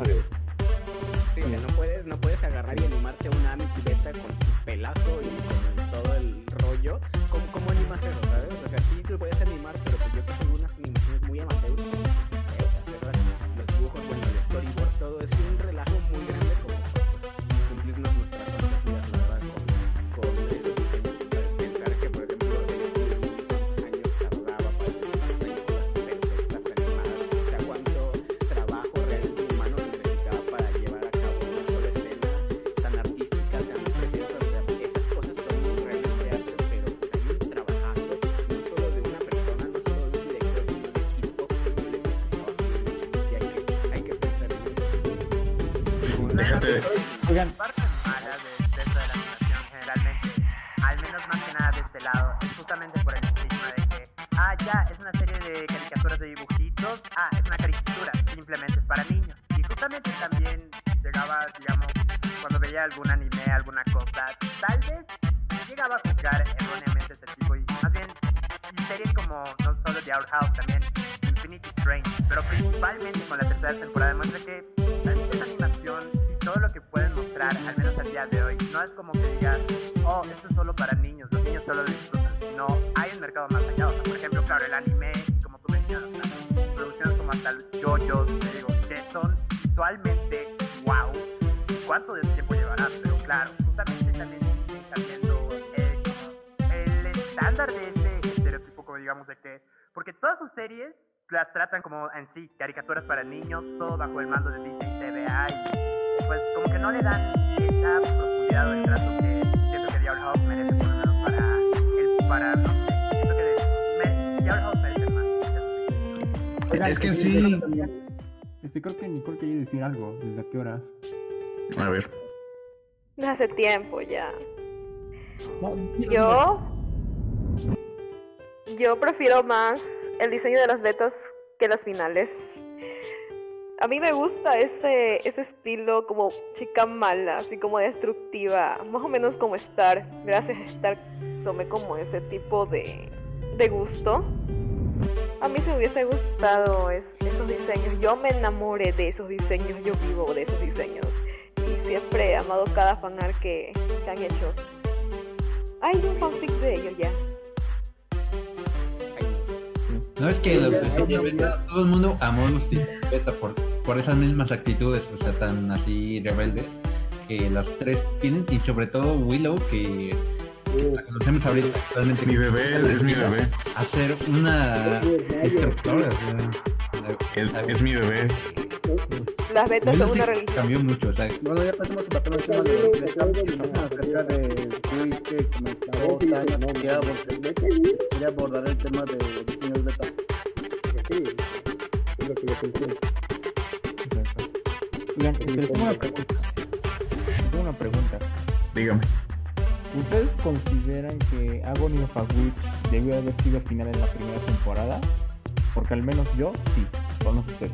hace tiempo ya. Yo. Yo prefiero más el diseño de las betas que las finales. A mí me gusta ese, ese estilo como chica mala, así como destructiva, más o menos como Star. Gracias a Star tomé como ese tipo de, de gusto. A mí se me hubiese gustado es- esos diseños. Yo me enamoré de esos diseños, yo vivo de esos diseños. Y siempre he amado cada fanart que, que han hecho. Hay un fanfic de ellos ya. No es que beta, todo el mundo amó los beta por, por esas mismas actitudes, o sea, tan así rebeldes que las tres tienen, y sobre todo Willow, que la conocemos ahorita actualmente. Mi bebé, es mi bebé. Hacer una sea, Es, es mi bebé. Las betas son una religión. cambió mucho, o sea, Bueno, ya pasemos a pasar al tema de de que de Tania, quería abordar- el tema de diseños beta. Sí, es lo que yo pensé. Les tengo una pregunta. Tengo una pregunta. Dígame. ¿Ustedes consideran que Agony of a Witch debió haber sido final en la primera temporada? Porque al menos yo sí, con ustedes.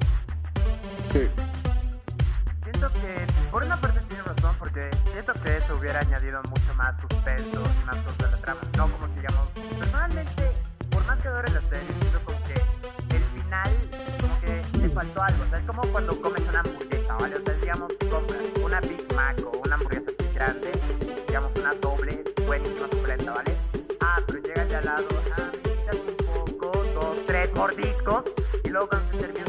Sí. Siento que por una parte tiene razón porque siento que eso hubiera añadido mucho más suspenso y más cosas a la trama. No como que, digamos, personalmente, por más que adore la serie, siento como que el final como que le faltó algo. O sea, es como cuando comes una buenísima, suculenta, ¿vale? Ah, pero llega ya al lado, ah, un poco, dos, tres mordiscos, y luego cuando se termina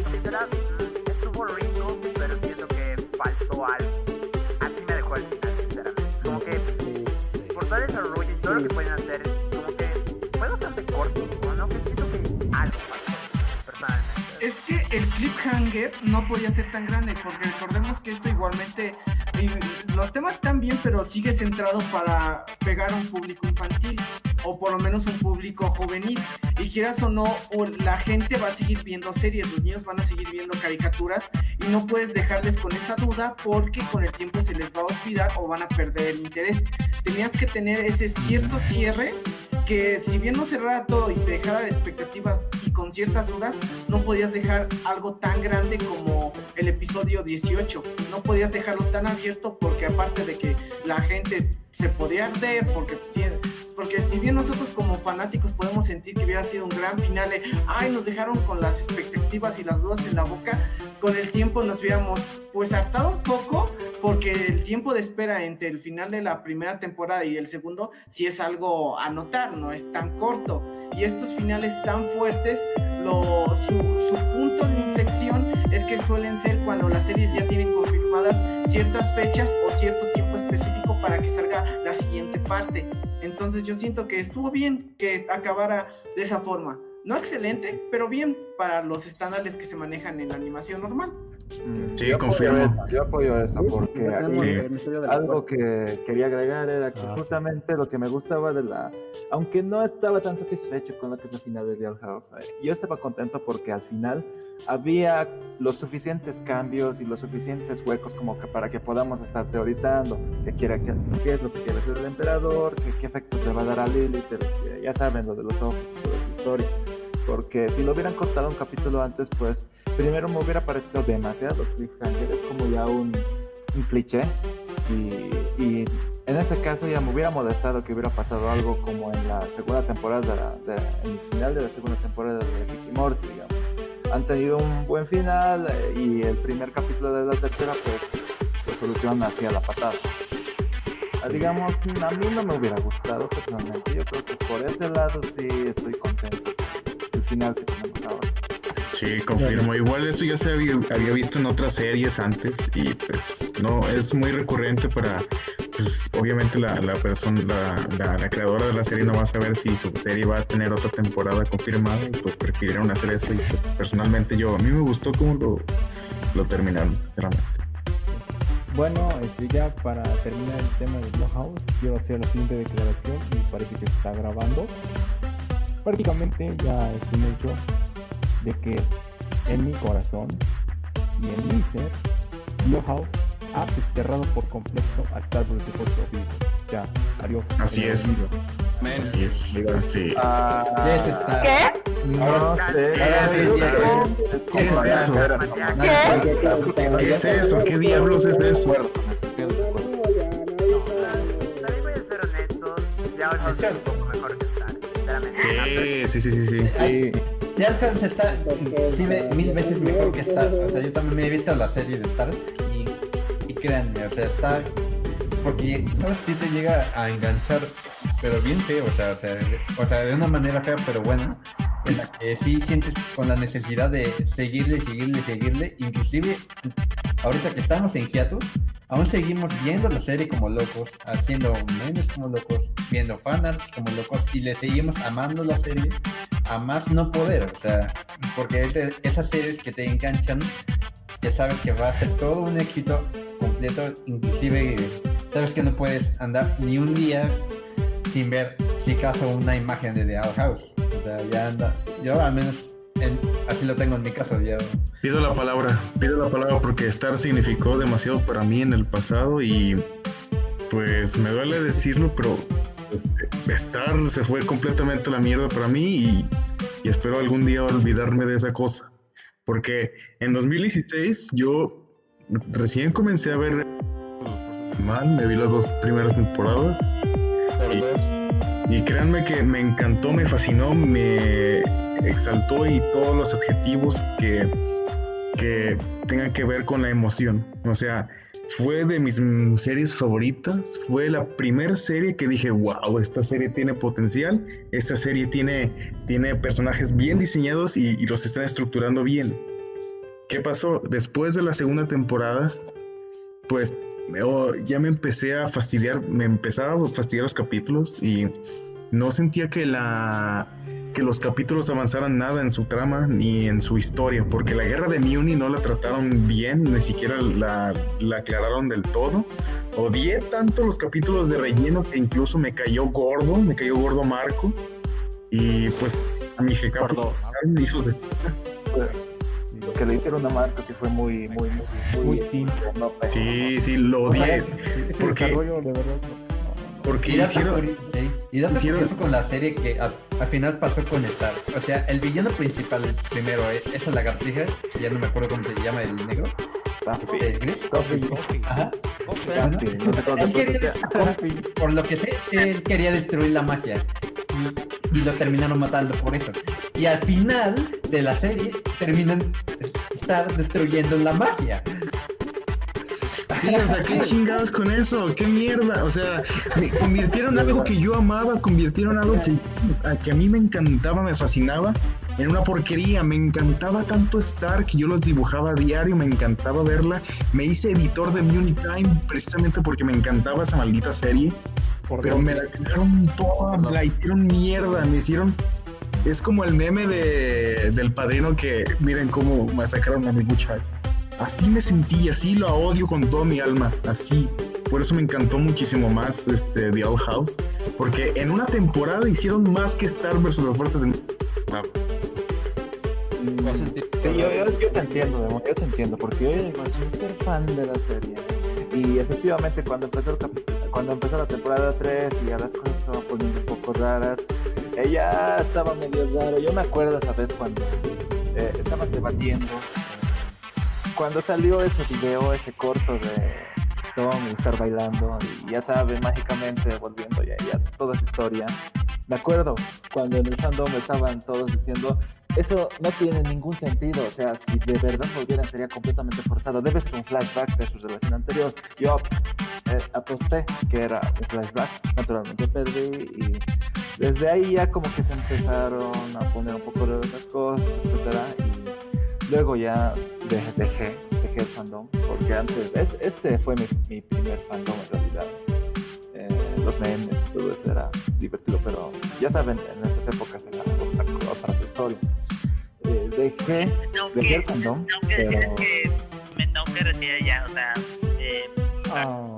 el cliffhanger no podía ser tan grande, porque recordemos que esto igualmente, y los temas están bien, pero sigue centrado para pegar a un público infantil, o por lo menos un público juvenil. Y quieras o no, la gente va a seguir viendo series, los niños van a seguir viendo caricaturas, y no puedes dejarles con esa duda, porque con el tiempo se les va a olvidar o van a perder el interés. Tenías que tener ese cierto cierre que si bien no cerrara todo y te dejara de expectativas y con ciertas dudas, no podías dejar algo tan grande como el episodio 18. No podías dejarlo tan abierto porque aparte de que la gente se podía arder, porque porque si bien nosotros como fanáticos podemos sentir que hubiera sido un gran final, ay, nos dejaron con las expectativas y las dudas en la boca, con el tiempo nos hubiéramos pues hartado un poco porque el tiempo de espera entre el final de la primera temporada y el segundo sí es algo a notar, no es tan corto. Y estos finales tan fuertes, lo, su, su punto de inflexión es que suelen ser cuando las series ya tienen confirmadas ciertas fechas o cierto tiempo específico para que salga la siguiente parte. Entonces yo siento que estuvo bien que acabara de esa forma. No excelente, pero bien para los estándares que se manejan en la animación normal. Sí, yo confirmo. Apoyo eso, yo apoyo eso porque aquí de la algo que quería agregar era que Ah, sí. justamente lo que me gustaba de la... Aunque no estaba tan satisfecho con lo que es la final de Real House, eh, yo estaba contento porque al final había los suficientes cambios y los suficientes huecos como que para que podamos estar teorizando qué, quiere, qué, qué es lo que quiere hacer el emperador, qué, qué efectos le va a dar a Lilith, que ya saben, lo de los ojos, toda esa historia. Porque si lo hubieran cortado un capítulo antes, pues primero me hubiera parecido demasiado cliffhanger, es como ya un, cliché y, en ese caso ya me hubiera molestado que hubiera pasado algo como en la segunda temporada, en el final de la segunda temporada de Ricky Morty, digamos. Han tenido un buen final eh, y el primer capítulo de la tercera pues lo solucionan hacia la patada. Ah, digamos, a mí no me hubiera gustado personalmente, yo creo que por ese lado sí estoy contento. Final que tenemos ahora. Sí, confirmo. Igual eso ya se había, había visto en otras series antes y pues no, es muy recurrente para, pues obviamente la, la persona, la, la, la creadora de la serie no va a saber si su serie va a tener otra temporada confirmada y pues prefirieron hacer eso y pues personalmente yo, a mí me gustó cómo lo, lo terminaron, sinceramente. Bueno, este, ya para terminar el tema de Blumhouse, quiero hacer la siguiente declaración y parece que se está grabando. Prácticamente ya es un hecho de que en mi corazón y en mi ser, Blumhouse ha desterrado por completo a Star Wars de Puerto. Ya, adiós. Así es. Así es. Ah, ¿Qué? No sé. ¿Qué es eso? ¿Qué es eso? ¿Qué diablos es eso? También voy a ser honesto, ya Sí, sí, sí, sí, sí. Está mil veces mejor que Star. O sea, yo también me he visto la serie de Star y, y créanme, o sea, está porque no si te llega a enganchar, pero bien feo, o sea, o sea, o sea, de una manera fea, pero buena, en la que sí sientes con la necesidad de seguirle, seguirle, seguirle, inclusive ahorita que estamos en hiatus, aún seguimos viendo la serie como locos, haciendo memes como locos, viendo fanarts como locos y le seguimos amando la serie a más no poder, o sea, porque es de esas series que te enganchan, ya sabes que va a ser todo un éxito completo, inclusive sabes que no puedes andar ni un día sin ver, si acaso, una imagen de The Owl House, o sea, ya anda, yo al menos en- así lo tengo en mi caso, ya. Pido la palabra, pido la palabra porque estar significó demasiado para mí en el pasado y pues me duele decirlo, pero estar se fue completamente a la mierda para mí y, y espero algún día olvidarme de esa cosa. Porque en 2016 yo recién comencé a ver mal, me vi las dos primeras temporadas y, y créanme que me encantó, me fascinó, me exaltó y todos los adjetivos que, que tengan que ver con la emoción. O sea, fue de mis series favoritas, fue la primera serie que dije, wow, esta serie tiene potencial, esta serie tiene, tiene personajes bien diseñados y, y los están estructurando bien. ¿Qué pasó? Después de la segunda temporada, pues me- oh, ya me empecé a fastidiar, me empezaba a fastidiar los capítulos y no sentía que la que los capítulos avanzaran nada en su trama ni en su historia, porque la guerra de Muni no la trataron bien, ni siquiera la, la aclararon del todo. Odié tanto los capítulos de relleno que incluso me cayó gordo, me cayó gordo Marco. Y pues a mi jeca hijos de Que le hicieron a Marco sí fue muy, muy, muy, muy, Muy simple. no. Sí, sí, lo odié. Ese Porque, desarrollo de verdad porque Y hicieron... sí, y hicieron- curioso con la serie que a- al final pasó con Star. O sea, el villano principal, el primero, eh, esa lagartija, ya no me acuerdo cómo se llama el negro. ¿El gris? Ajá. Por lo que sé, él quería destruir la magia. Y, y lo terminaron matando por eso. Y al final de la serie, terminan estar destruyendo la magia. Sí, o sea, qué chingados con eso, qué mierda. O sea, me convirtieron algo que yo amaba, convirtieron algo que a, que a mí me encantaba, me fascinaba, en una porquería. Me encantaba tanto Star que yo los dibujaba a diario, me encantaba verla. Me hice editor de Muni Time precisamente porque me encantaba esa maldita serie. Pero me la sacaron toda, me la hicieron mierda, me hicieron. Es como el meme de, del padrino que miren cómo masacraron a mi muchacho. Así me sentí, así lo odio con toda mi alma, así. Por eso me encantó muchísimo más este The Owl House, porque en una temporada hicieron más que Star versus las fuerzas del Ah, Sí, yo, yo, yo te entiendo, Demo, yo te entiendo, porque yo soy súper fan de la serie. Y efectivamente, cuando empezó el cuando empezó la temporada 3 y ya las cosas estaban poniendo un poco raras, ella estaba medio raro. Yo me acuerdo esa vez cuando eh, estaban debatiendo, cuando salió ese video, ese corto de Tom estar bailando, y ya saben, mágicamente volviendo ya, ya toda esa historia. Me acuerdo cuando en el fandom estaban todos diciendo, eso no tiene ningún sentido, o sea, si de verdad volvieran sería completamente forzado, debe ser un flashback de su relación anterior. Yo eh, aposté que era un flashback, naturalmente perdí y desde ahí ya como que se empezaron a poner un poco de otras cosas, etcétera, luego ya dejé, dejé, dejé el fandom, porque antes, es- este fue mi, mi primer fandom en realidad. Eh, los memes, todo eso era divertido, pero ya saben, en esas épocas era otra, otra historia. Eh, dejé, dejé el fandom, Tengo que pero... que me tengo que retirar ya, o sea, eh, Ah,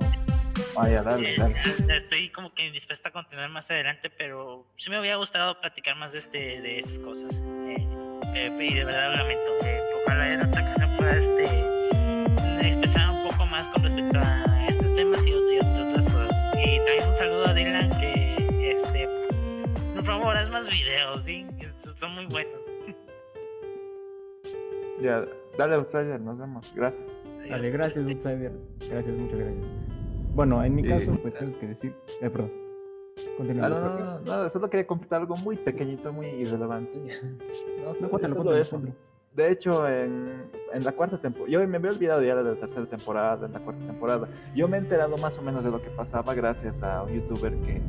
ah, ya, dale, eh, dale. estoy como que dispuesta a continuar más adelante, pero sí me hubiera gustado platicar más de este de esas cosas. Eh, eh, y de verdad lo lamento. eh, ojalá en otra ocasión pueda este expresar un poco más con respecto a estos temas y, y ot- otras cosas. Y también un saludo a Dylan que este por favor haz más videos, sí, son muy buenos. Ya, dale, Outsider, nos vemos. Gracias. Dale, gracias, Outsider. Gracias, muchas gracias. Bueno, en mi caso, pues tengo que decir. Eh, perdón. Continúa. Ah, no, no, no, no, solo quería completar algo muy pequeñito, muy irrelevante. No, No, solo, cuéntalo, solo eso. De hecho, en, en la cuarta temporada, yo me había olvidado ya de la tercera temporada, en la cuarta temporada. Yo me he enterado más o menos de lo que pasaba gracias a un youtuber que,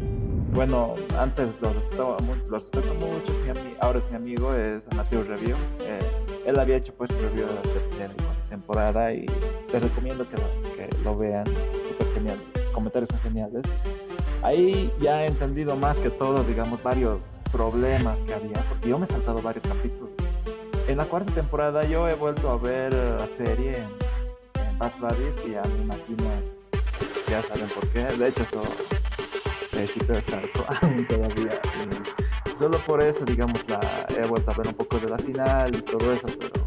bueno, antes lo respetaba mucho, lo respeto mucho, ahora es mi amigo, es Amateur Review. Eh, él había hecho pues review de la tercera y cuarta temporada y les recomiendo que lo, que lo vean, comentarios son geniales. Ahí ya he entendido más que todo, digamos, varios problemas que había, porque yo me he saltado varios capítulos. En la cuarta temporada yo he vuelto a ver la serie en, en Bad Buddies y ya me imagino, ya saben por qué. De hecho, eso eh, sí todavía. solo por eso, digamos, la, he vuelto a ver un poco de la final y todo eso, pero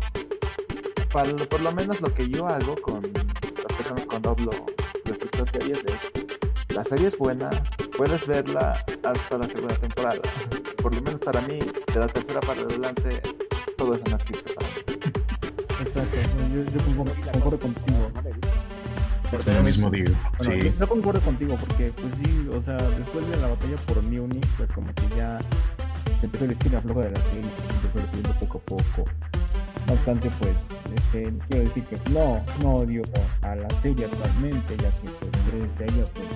para- por lo menos lo que yo hago con personas cuando hablo respecto a series es la serie es buena, puedes verla hasta la segunda temporada. Por lo menos para mí, de la tercera para adelante, todo no existe para mí. Exacto, yo, yo concuerdo, contigo. Porque Lo mismo digo, Bueno, sí. yo, yo concuerdo contigo porque, pues sí, o sea, después de la batalla por Munich, pues como que ya se empezó a decir la floja de la serie, se empezó recibiendo poco a poco. No obstante, pues, este, quiero decir que no, no odio a la serie actualmente, ya que pues desde ella pues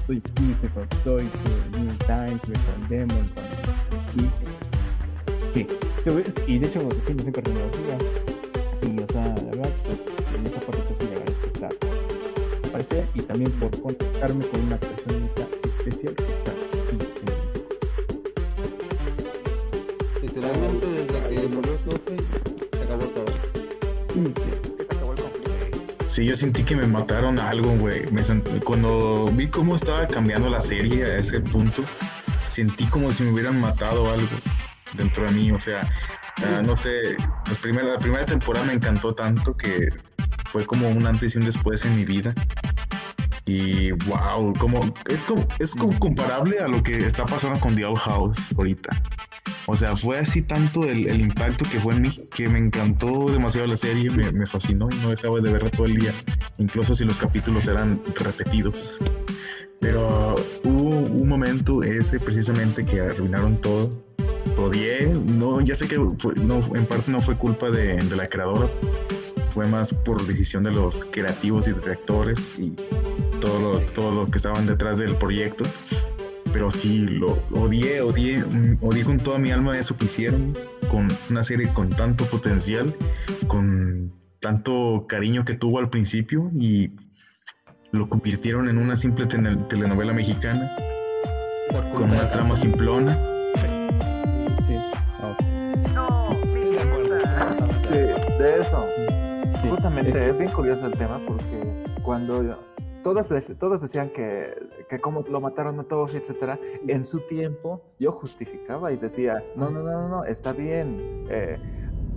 estoy con Estoy con Estoy, con New Times, con Demon, con... Y, sí, y de hecho, sí, me siempre reconocida. Y, o sea, la verdad, pues, en esa parte pues, sí le agradezco estar aparecer y también por contactarme con una personita especial que está aquí Literalmente Sí, yo sentí que me mataron algo, güey. Cuando vi cómo estaba cambiando la serie a ese punto, sentí como si me hubieran matado algo dentro de mí. O sea, ah, no sé, la primera temporada me encantó tanto que fue como un antes y un después en mi vida. Y wow, como, es, como, es como comparable a lo que está pasando con The Owl House ahorita. O sea, fue así tanto el, el impacto que fue en mí que me encantó demasiado la serie, me, fascinó no dejaba de verla todo el día, incluso si los capítulos eran repetidos. Pero hubo un momento ese precisamente que arruinaron todo. Odié, no, ya sé que no, en parte no fue culpa de la creadora, fue más por decisión de los creativos y directores y todo lo, todo lo que estaban detrás del proyecto. Pero sí, lo odié, odié, odié con toda mi alma eso que hicieron, con una serie con tanto potencial, con tanto cariño que tuvo al principio y lo convirtieron en una simple telenovela mexicana con una trama simplona. Sí, de eso. Justamente es bien curioso el tema porque cuando todos, todos decían que, que como lo mataron a todos, etcétera, en su tiempo yo justificaba y decía, no, no, no, no, no, está bien, eh,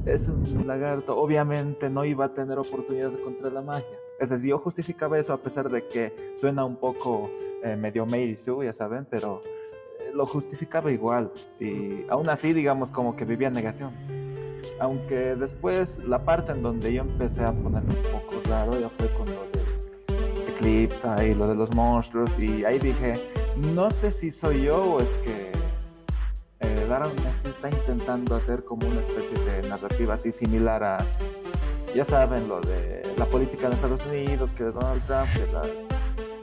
es un lagarto, obviamente no iba a tener oportunidad contra la magia. Es decir, yo justificaba eso a pesar de que suena un poco eh, medio Sue, ya saben, pero eh, lo justificaba igual. Y aún así, digamos, como que vivía en negación. Aunque después la parte en donde yo empecé a ponerme un poco raro ya fue con lo de Eclipse y lo de los monstruos. Y ahí dije, no sé si soy yo o es que eh, Darren está intentando hacer como una especie de narrativa así similar a, ya saben, lo de la política de Estados Unidos, que de Donald Trump, que las-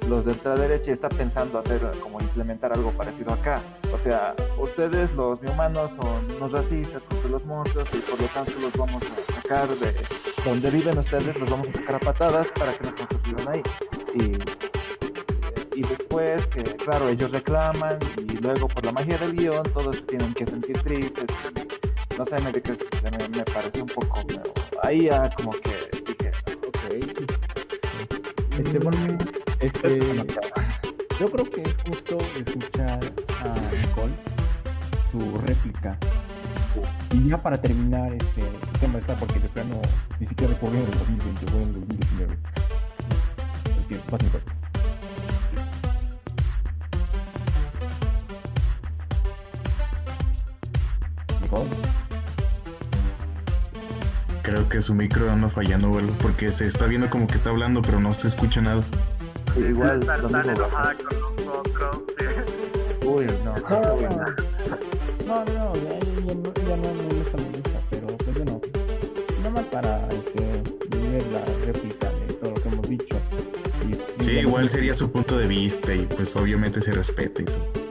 los de ultraderecha está pensando hacer como implementar algo parecido acá. O sea, ustedes los humanos son unos racistas contra los monstruos y por lo tanto los vamos a sacar de donde viven ustedes, los vamos a sacar a patadas para que no vivan ahí. Y, y después que, claro, ellos reclaman y luego por la magia del guion todos tienen que sentir tristes. No sé, me, me, me pareció un poco... Ahí ya como que dije, ok. Este, bueno, este, yo creo que es justo escuchar a Nicole su réplica. Y ya para terminar este tema está porque de plano ni siquiera fue en el 2020, fue en el 2019. Así que, vas, Nicole. Nicole. Creo que su micro anda fallando o algo, porque se está viendo como que está hablando, pero no se escucha nada. Igual, Estar tan enojada con nosotros. Uy, no, No, no, no, no, no, ya, ya no, ya no, no me está molesta, pero pues bueno, nada más para este, ver la réplica de todo lo que hemos dicho. Y, Sí, igual sería su punto de vista y pues obviamente se respeta y todo.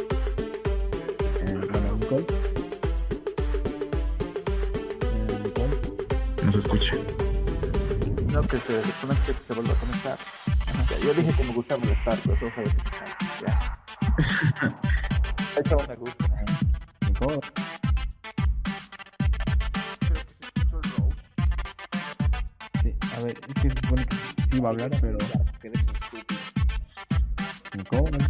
No se escucha. No, que se desconecte, que se vuelva a conectar. Ya, yo dije que me gustaba el Star, pues eso fue. Ya. Un me gusta. Nicole. Sí, a ver, es que se supone que sí iba a hablar, pero. Nicole.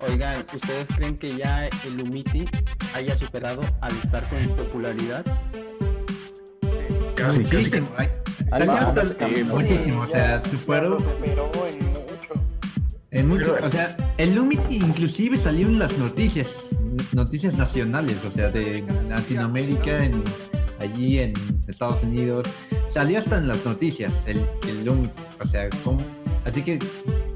Oigan, ¿ustedes creen que ya el Umiti haya superado al estar con popularidad? Casi, casi. Muchísimo, eh, o sea, superó en mucho. en mucho, o sea, el Lumity inclusive salió en las noticias, noticias nacionales, o sea, de Latinoamérica, en, allí en Estados Unidos, salió hasta en las noticias el, el Lumity, o sea, ¿cómo? así que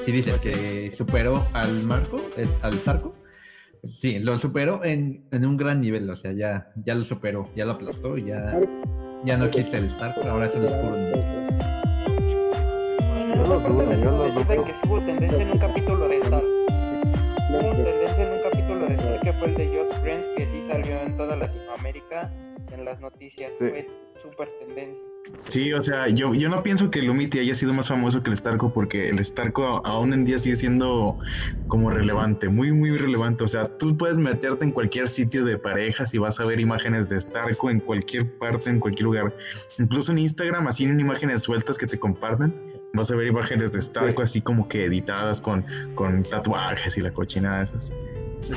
si dices que superó al Marco, es- al Zarco, sí, lo superó en, en un gran nivel, o sea, ya, ya lo superó, ya lo aplastó, ya, ya no existe el Zarco, ahora es el oscuro. Yo lo dudo, yo lo dudo. que hubo tendencia en un capítulo de Star. Hubo tendencia en un capítulo de Star que fue el de Just Friends, que sí salió en toda Latinoamérica en las noticias. Sí. Fue súper tendencia. Sí, o sea, yo, yo no pienso que el Lumity haya sido más famoso que el Starco porque el Starco aún en día sigue siendo como relevante, muy, muy relevante. O sea, tú puedes meterte en cualquier sitio de parejas y vas a ver imágenes de Starco en cualquier parte, en cualquier lugar. Incluso en Instagram, así en imágenes sueltas que te comparten, vas a ver imágenes de Starco así como que editadas con, con tatuajes y la cochinada de esas.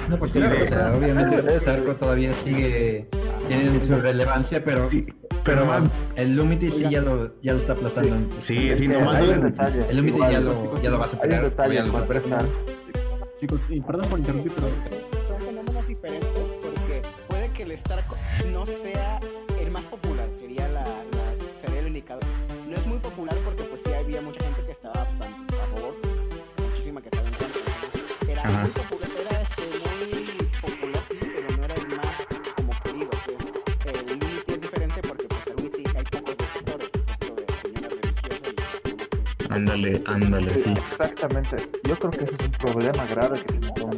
No, porque claro, o sea, obviamente el Zarco todavía sigue tiene su relevancia, pero pero más- el Lumity sí ya lo ya lo está aplastando. Sí, sí, nomás. El Lumity ya lo ya lo va a Hay un superar, detalle ya lo. Chicos, y perdón por interrumpir, pero. Son fenómenos diferentes porque puede que el Starco no sea Ándale, ándale, sí. Exactamente. Yo creo que ese es un problema grave que tiene todo.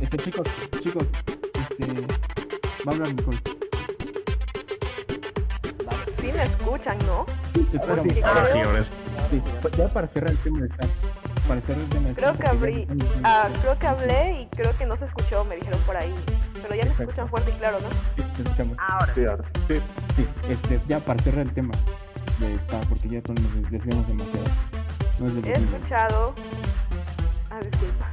Este, chicos, chicos, este. Va a hablar Nicole. Sí me escuchan, ¿no? Espera, Porque Ahora sí, ahora sí. Sí, ya para cerrar el tema de Star. Para cerrar el tema de Creo que abrí, ah, creo que hablé y creo que no se escuchó, me dijeron por ahí. Pero ya me escuchan fuerte y claro, ¿no? Sí, te escuchamos. Ahora. Sí, ahora sí. Sí, sí, este, ya para cerrar el tema de porque ya son- demasiado. No es de He escuchado. Ah, disculpa.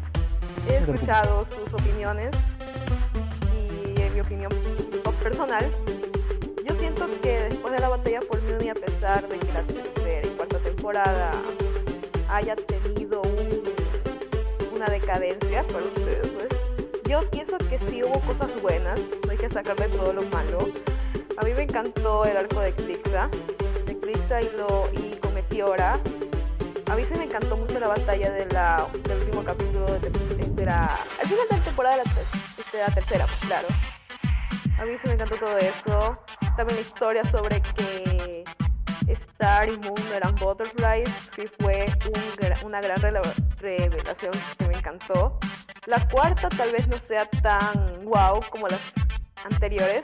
He escuchado sus opiniones y en mi opinión personal, yo siento que después de la batalla por Muni, a pesar de que la tercera y cuarta temporada haya tenido un- una decadencia para ustedes, pues, yo pienso que sí hubo cosas buenas, no hay que sacarle todo lo malo. A mí me encantó el arco de Eclipsa, de y, lo, y con Meteora. A mí se me encantó mucho la batalla de la, del último capítulo de, de la, al final de la temporada de la, este, la tercera, pues, claro. A mí se me encantó todo eso. También la historia sobre que Star y Moon eran butterflies, sí fue un una gran revelación que me encantó. La cuarta tal vez no sea tan wow como las anteriores,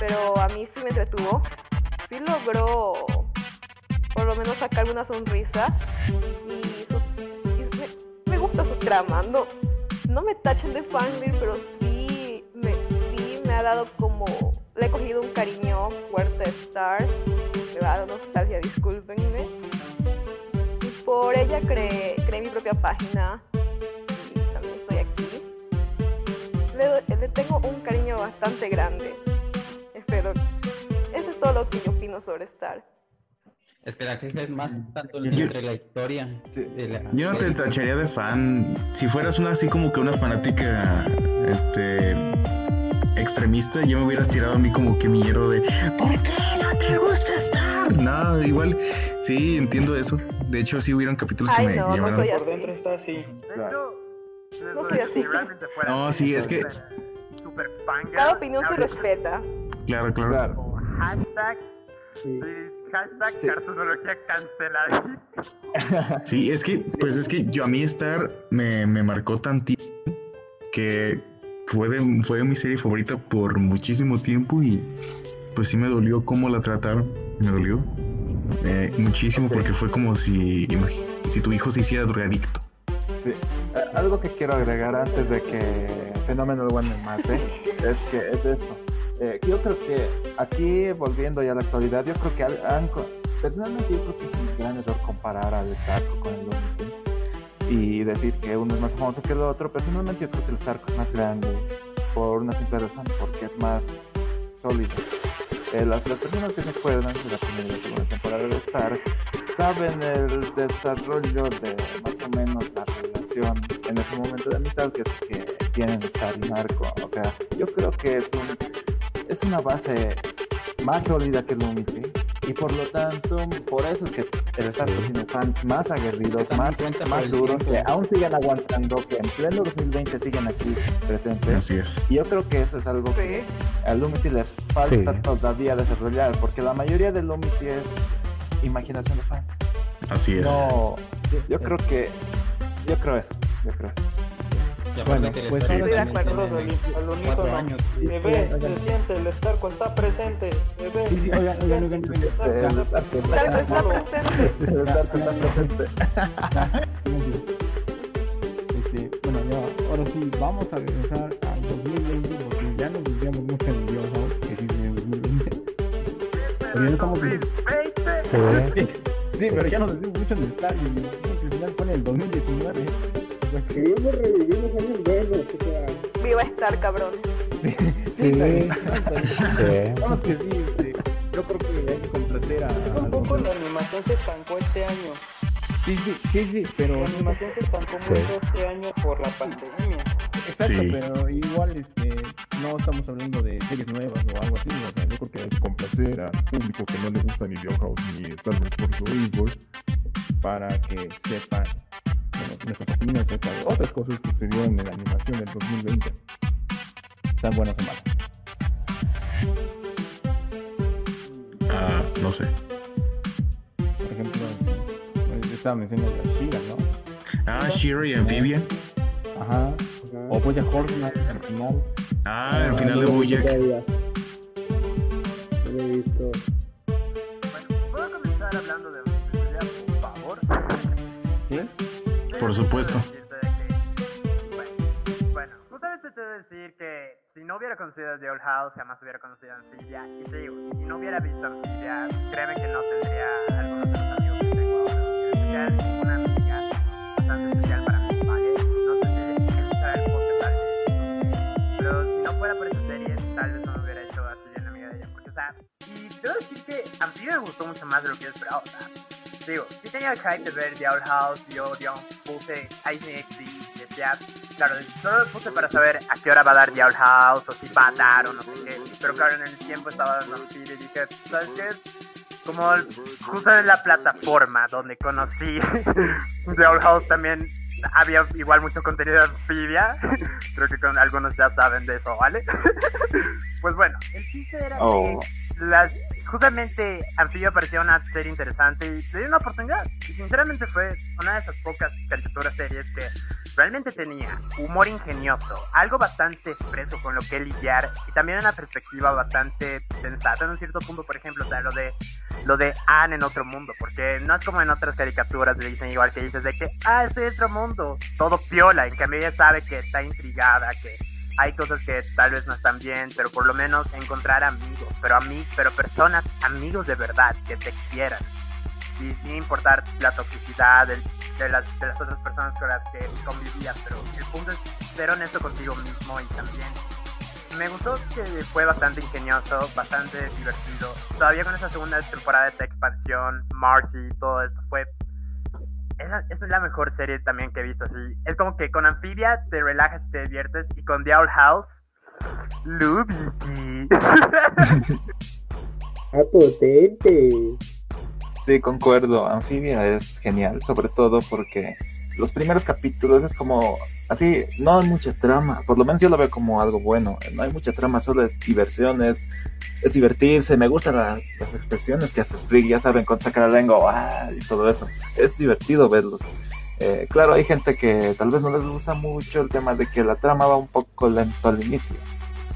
pero a mí sí me entretuvo. Sí logró por lo menos sacarme una sonrisa y, me, gusta su trama. No, me tachen de fangirl, pero sí me, sí me ha dado como... Le he cogido un cariño fuerte a Star. Me va a dar nostalgia, discúlpenme. Y por ella creé, creé mi propia página. Y también estoy aquí. Le, le tengo un cariño bastante grande. Espero. Todo lo que yo opino sobre Star. Espera, que es más tanto Yo- entre la historia de la Yo no te tacharía de fan. Si fueras una así como que una fanática este extremista, yo me hubieras tirado a mí como que mi hierro de ¿Por qué no te gusta estar? No, igual sí entiendo eso. De hecho, sí hubieron capítulos que Ay, me no, no llamaron. soy Por dentro está así. No soy así. No, sí, es que Super. Cada opinión se respeta. claro, claro. Hashtag. Hashtag cartonología cancelada. Sí, es que, pues es que yo a mí Star me, me marcó tantito que fue, de- fue mi serie favorita por muchísimo tiempo y pues sí me dolió cómo la trataron, me dolió eh, muchísimo porque fue como si, si tu hijo se hiciera drogadicto. Sí. Algo que quiero agregar antes de que Fenómeno One me mate es que es esto. Eh, yo creo que aquí, volviendo ya a la actualidad, yo creo que han, personalmente yo creo que es un gran error comparar al Starco con el Lumitin y decir que uno es más famoso que el otro. Personalmente yo creo que el Starco es más grande por una simple razón, porque es más sólido. Eh, las, las personas que se acuerdan de la primera y la segunda temporada de Star saben el desarrollo de más o menos la relación en ese momento de amistad que, que tienen Star y Marco. O sea, yo creo que es un es una base más sólida que el Lumity y por lo tanto por eso es que el Starco tiene fans más aguerridos, más, más duros, que aún siguen aguantando, que en pleno 2020 siguen aquí presentes. Así es. Y yo creo que eso es algo que al Lumity le falta Sí. Todavía desarrollar, porque la mayoría del Lumity es imaginación de fans. Así es. No, yo, creo que, yo creo eso, yo creo eso. Bueno, pues Estoy de acuerdo, unísono. años. Bebé, Oigan. se siente, el Starco está presente. Bebé. Sí, sí, oigan, oigan, oigan. El Starco está presente. Starco está presente. El Starco está presente. Este, bueno, ya, ahora sí, vamos a regresar al 2020 porque ya nos desviamos mucho Pero ya no estamos en... Sí, sí, pero ya nos desviamos mucho en el y al final pone el 2019. Queremos revivir los años buenos, o sea. Viva Star, cabrón. Sí, Sí. Vamos que sí, este, yo creo que hay que complacer a... Un poco la animación se estancó este año. Sí, sí, sí, sí, pero... La animación se estancó Sí. mucho este año por la pandemia. Exacto, pero igual este, no estamos hablando de series nuevas o algo así, o sea, yo creo que hay que complacer al público que no le gusta ni The House ni Star Wars por Evil para que sepan bueno, nuestras opiniones acerca de otras cosas que sucedieron en la animación del 2020. Están buenas o malas. Ah, no sé. Por ejemplo, pues, estaba mencionando a Shira, ¿no? Ah, Shira y Amphibia. Ajá. O Boya Horseman al final. Ah, el final de Bojack. No lo he visto. ¿Puedo comenzar hablando de por favor? ¿Sí? Por supuesto. Bueno, justamente te voy a decir que si no hubiera conocido a The Old House, jamás hubiera conocido a Amphibia. Y te digo, y si no hubiera visto a Amphibia, créeme que no tendría algunos amigos. Especial una amiga bastante especial para mí, ¿vale? No sé si escuchará el podcast tal. Pero si no fuera por esa serie, tal vez no hubiera hecho así bien amiga de ella. Porque, o sea, y me gustó mucho más de lo que yo esperaba. o sea, digo, sí tenía el hype de ver The Owl House, yo, digamos, puse ICXD y decía, claro, solo lo puse para saber a qué hora va a dar The Owl House, o si va a dar, o no sé qué, pero claro, en el tiempo estaba dando y dije, ¿sabes qué? Como el- justo en la plataforma donde conocí The Owl House también había igual mucho contenido de anfibia, creo que con algunos ya saben de eso, ¿vale? pues bueno, el chiste era Oh. que las, justamente Anfibia parecía una serie interesante y le di una oportunidad. Y sinceramente fue una de esas pocas caricaturas series que realmente tenía humor ingenioso, algo bastante fresco con lo que lidiar y también una perspectiva bastante sensata en un cierto punto, por ejemplo, o sea, lo de lo de Anne en otro mundo, porque no es como en otras caricaturas le dicen igual que dices de que, ah, estoy en otro mundo, todo piola, en cambio ella sabe que está intrigada, que hay cosas que tal vez no están bien, pero por lo menos encontrar amigos, pero a mí, pero personas, amigos de verdad, que te quieran. Y sin importar la toxicidad del- de, las, de las otras personas con las que convivías, pero el punto es ser honesto contigo mismo y también me gustó que fue bastante ingenioso, bastante divertido. Todavía con esa segunda temporada de esta expansión, Marcy, todo esto fue esa, esa es la mejor serie también que he visto así. Es como que con Amphibia te relajas y te diviertes y con The Owl House, Lubiki. Ah, potente. Sí, concuerdo. Anfibia es genial, sobre todo porque los primeros capítulos es como así, no hay mucha trama, por lo menos yo lo veo como algo bueno. No hay mucha trama, solo es diversión, es, es divertirse. Me gustan las, las expresiones que hace Sprig, ya saben, con sacar la lengua ¡ah! y todo eso. Es divertido verlos. Eh, claro, hay gente que tal vez no les gusta mucho el tema de que la trama va un poco lento al inicio.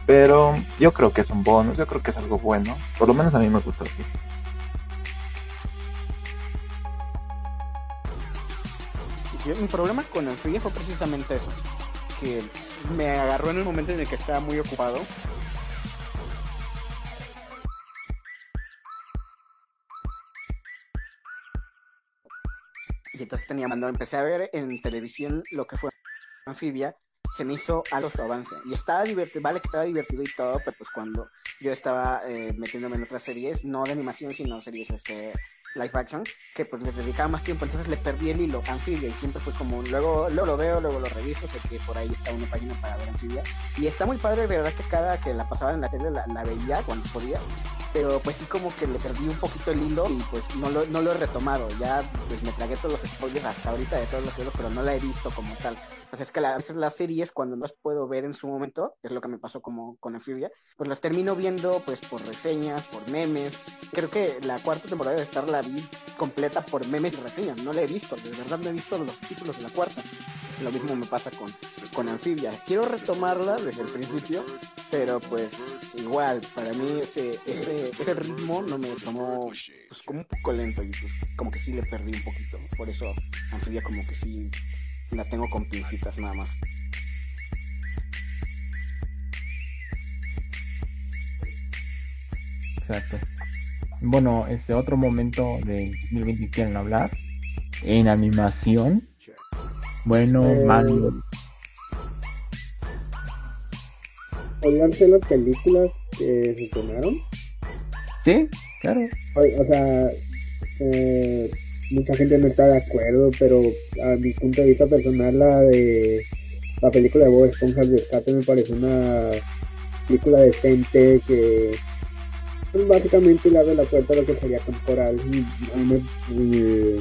Pero yo creo que es un bonus, yo creo que es algo bueno. Por lo menos a mí me gusta así. Mi problema con Anfibia fue precisamente eso. Que me agarró en el momento en el que estaba muy ocupado. Y entonces tenía, cuando empecé a ver en televisión lo que fue Anfibia, se me hizo algo su avance. Y estaba divertido, vale que estaba divertido y todo, pero pues cuando yo estaba eh, metiéndome en otras series, no de animación, sino series este, live action, que pues les dedicaba más tiempo, entonces le perdí el hilo Anfibia y siempre fue como, luego, luego lo veo, luego lo reviso, sé que por ahí está una página para ver Anfibia. Y está muy padre, de verdad que cada que la pasaban en la tele la, la veía cuando podía. Pero pues sí como que le perdí un poquito el hilo y pues no lo, no lo he retomado. Ya pues me tragué todos los spoilers hasta ahorita de todos los juegos, pero no la he visto como tal. Sea, es que a veces las series cuando no las puedo ver en su momento, es lo que me pasó como con Amphibia, pues las termino viendo pues por reseñas, por memes. Creo que la cuarta temporada de Star la vi completa por memes y reseñas. No la he visto, de verdad no he visto los títulos de la cuarta. Lo mismo me pasa con, con Amphibia. Quiero retomarla desde el principio, pero pues igual, para mí ese, ese, ese ritmo no me tomó pues como un poco lento y pues como que sí le perdí un poquito. Por eso Amphibia como que sí la tengo con pincitas nada más. Exacto. Bueno, este otro momento del 2020 quieren hablar. En animación. Bueno, Eh, Mario. Hablarse las películas que se estrenaron. Sí, claro. O, o sea, eh, mucha gente no está de acuerdo, pero a mi punto de vista personal, la de la película de Bob Esponja el Rescate me parece una película decente que pues, básicamente le abre la puerta a lo que sería temporal. Y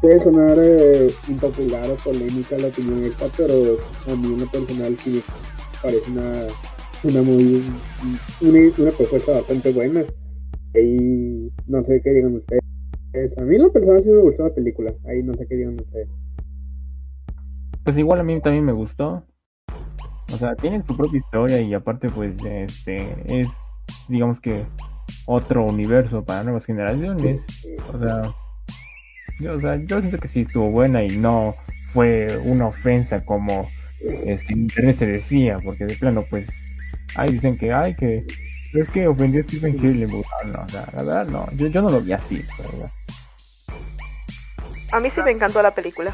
puede sonar eh, impopular o polémica la opinión esta, pero a mí en lo personal sí parece una, una muy una, una propuesta bastante buena. Ahí no sé qué digan ustedes. A mí en lo personal sí me gustó la película. Ahí no sé qué digan ustedes. Pues igual a mí también me gustó. O sea, tiene su propia historia y aparte pues este es digamos que otro universo para nuevas generaciones. O sea, yo, o sea, yo siento que sí estuvo buena y no fue una ofensa como este, en internet se decía, porque de plano pues ahí dicen que ay que es que ofendió a Stephen Hillenburg. No, no, o sea, la verdad no, yo, yo no lo vi así, la. A mí sí me encantó la película.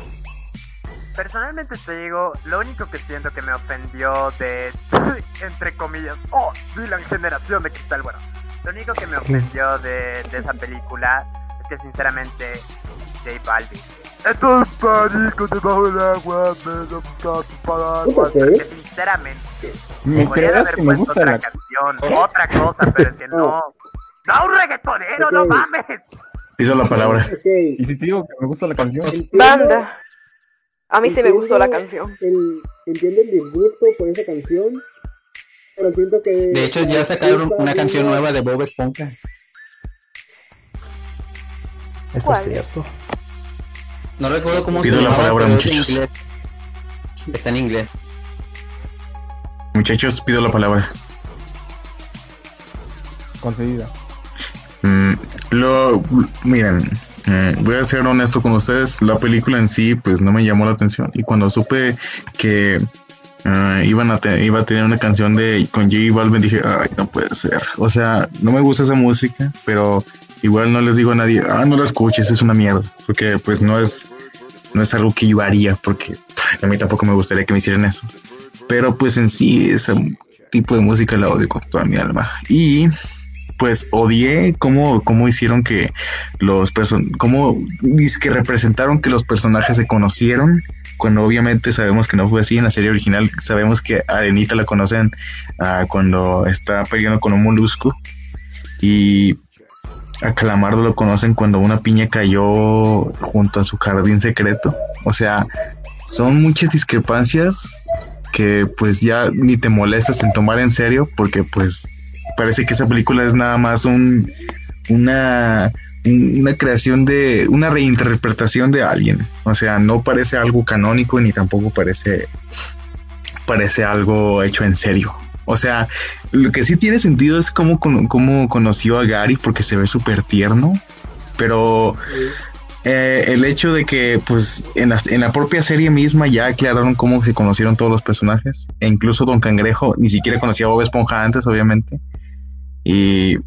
Personalmente te digo, lo único que siento que me ofendió de, entre comillas, oh, la generación de cristal, bueno, Lo único que me ofendió de, de esa película es que sinceramente J Balvin. Esto es pánico debajo del agua, me da paraguas. Porque sinceramente, ¿Me podrían haber me puesto otra la canción, otra cosa, pero es que no. ¡No, un reggaetonero, no Ok. mames! Pido la palabra. Y si te digo que me gusta la canción, Banda. A mí sí me gustó la canción. El, entiendo el disgusto por esa canción, pero siento que... De hecho, ya sacaron una canción nueva de Bob Esponja. Eso ¿Cuál? es cierto. No recuerdo cómo Pido se la llamaba, palabra, en muchachos. Está en inglés. Muchachos, pido la palabra. concedida. Lo, miren, eh, voy a ser honesto con ustedes. La película en sí, pues no me llamó la atención. Y cuando supe que eh, iban a iba a tener una canción de con J Balvin, dije, ay, no puede ser. O sea, no me gusta esa música, pero igual no les digo a nadie, ah, no la escuches, es una mierda. Porque pues no es, no es algo que yo haría, porque a mí tampoco me gustaría que me hicieran eso. Pero pues en sí, ese tipo de música la odio con toda mi alma. Y pues odié cómo, cómo hicieron que los person cómo representaron que los personajes se conocieron cuando obviamente sabemos que no fue así en la serie original. Sabemos que a Arenita la conocen ah, cuando está peleando con un molusco y a Calamardo lo conocen cuando una piña cayó junto a su jardín secreto. O sea son muchas discrepancias que pues ya ni te molestas en tomar en serio porque pues parece que esa película es nada más un una un- una creación de una reinterpretación de alguien o sea no parece algo canónico ni tampoco parece parece algo hecho en serio o sea lo que sí tiene sentido es cómo, cómo conoció a Gary porque se ve súper tierno pero eh, el hecho de que, pues, en la, en la propia serie misma ya aclararon cómo se conocieron todos los personajes. E incluso Don Cangrejo ni siquiera conocía a Bob Esponja antes, obviamente. Y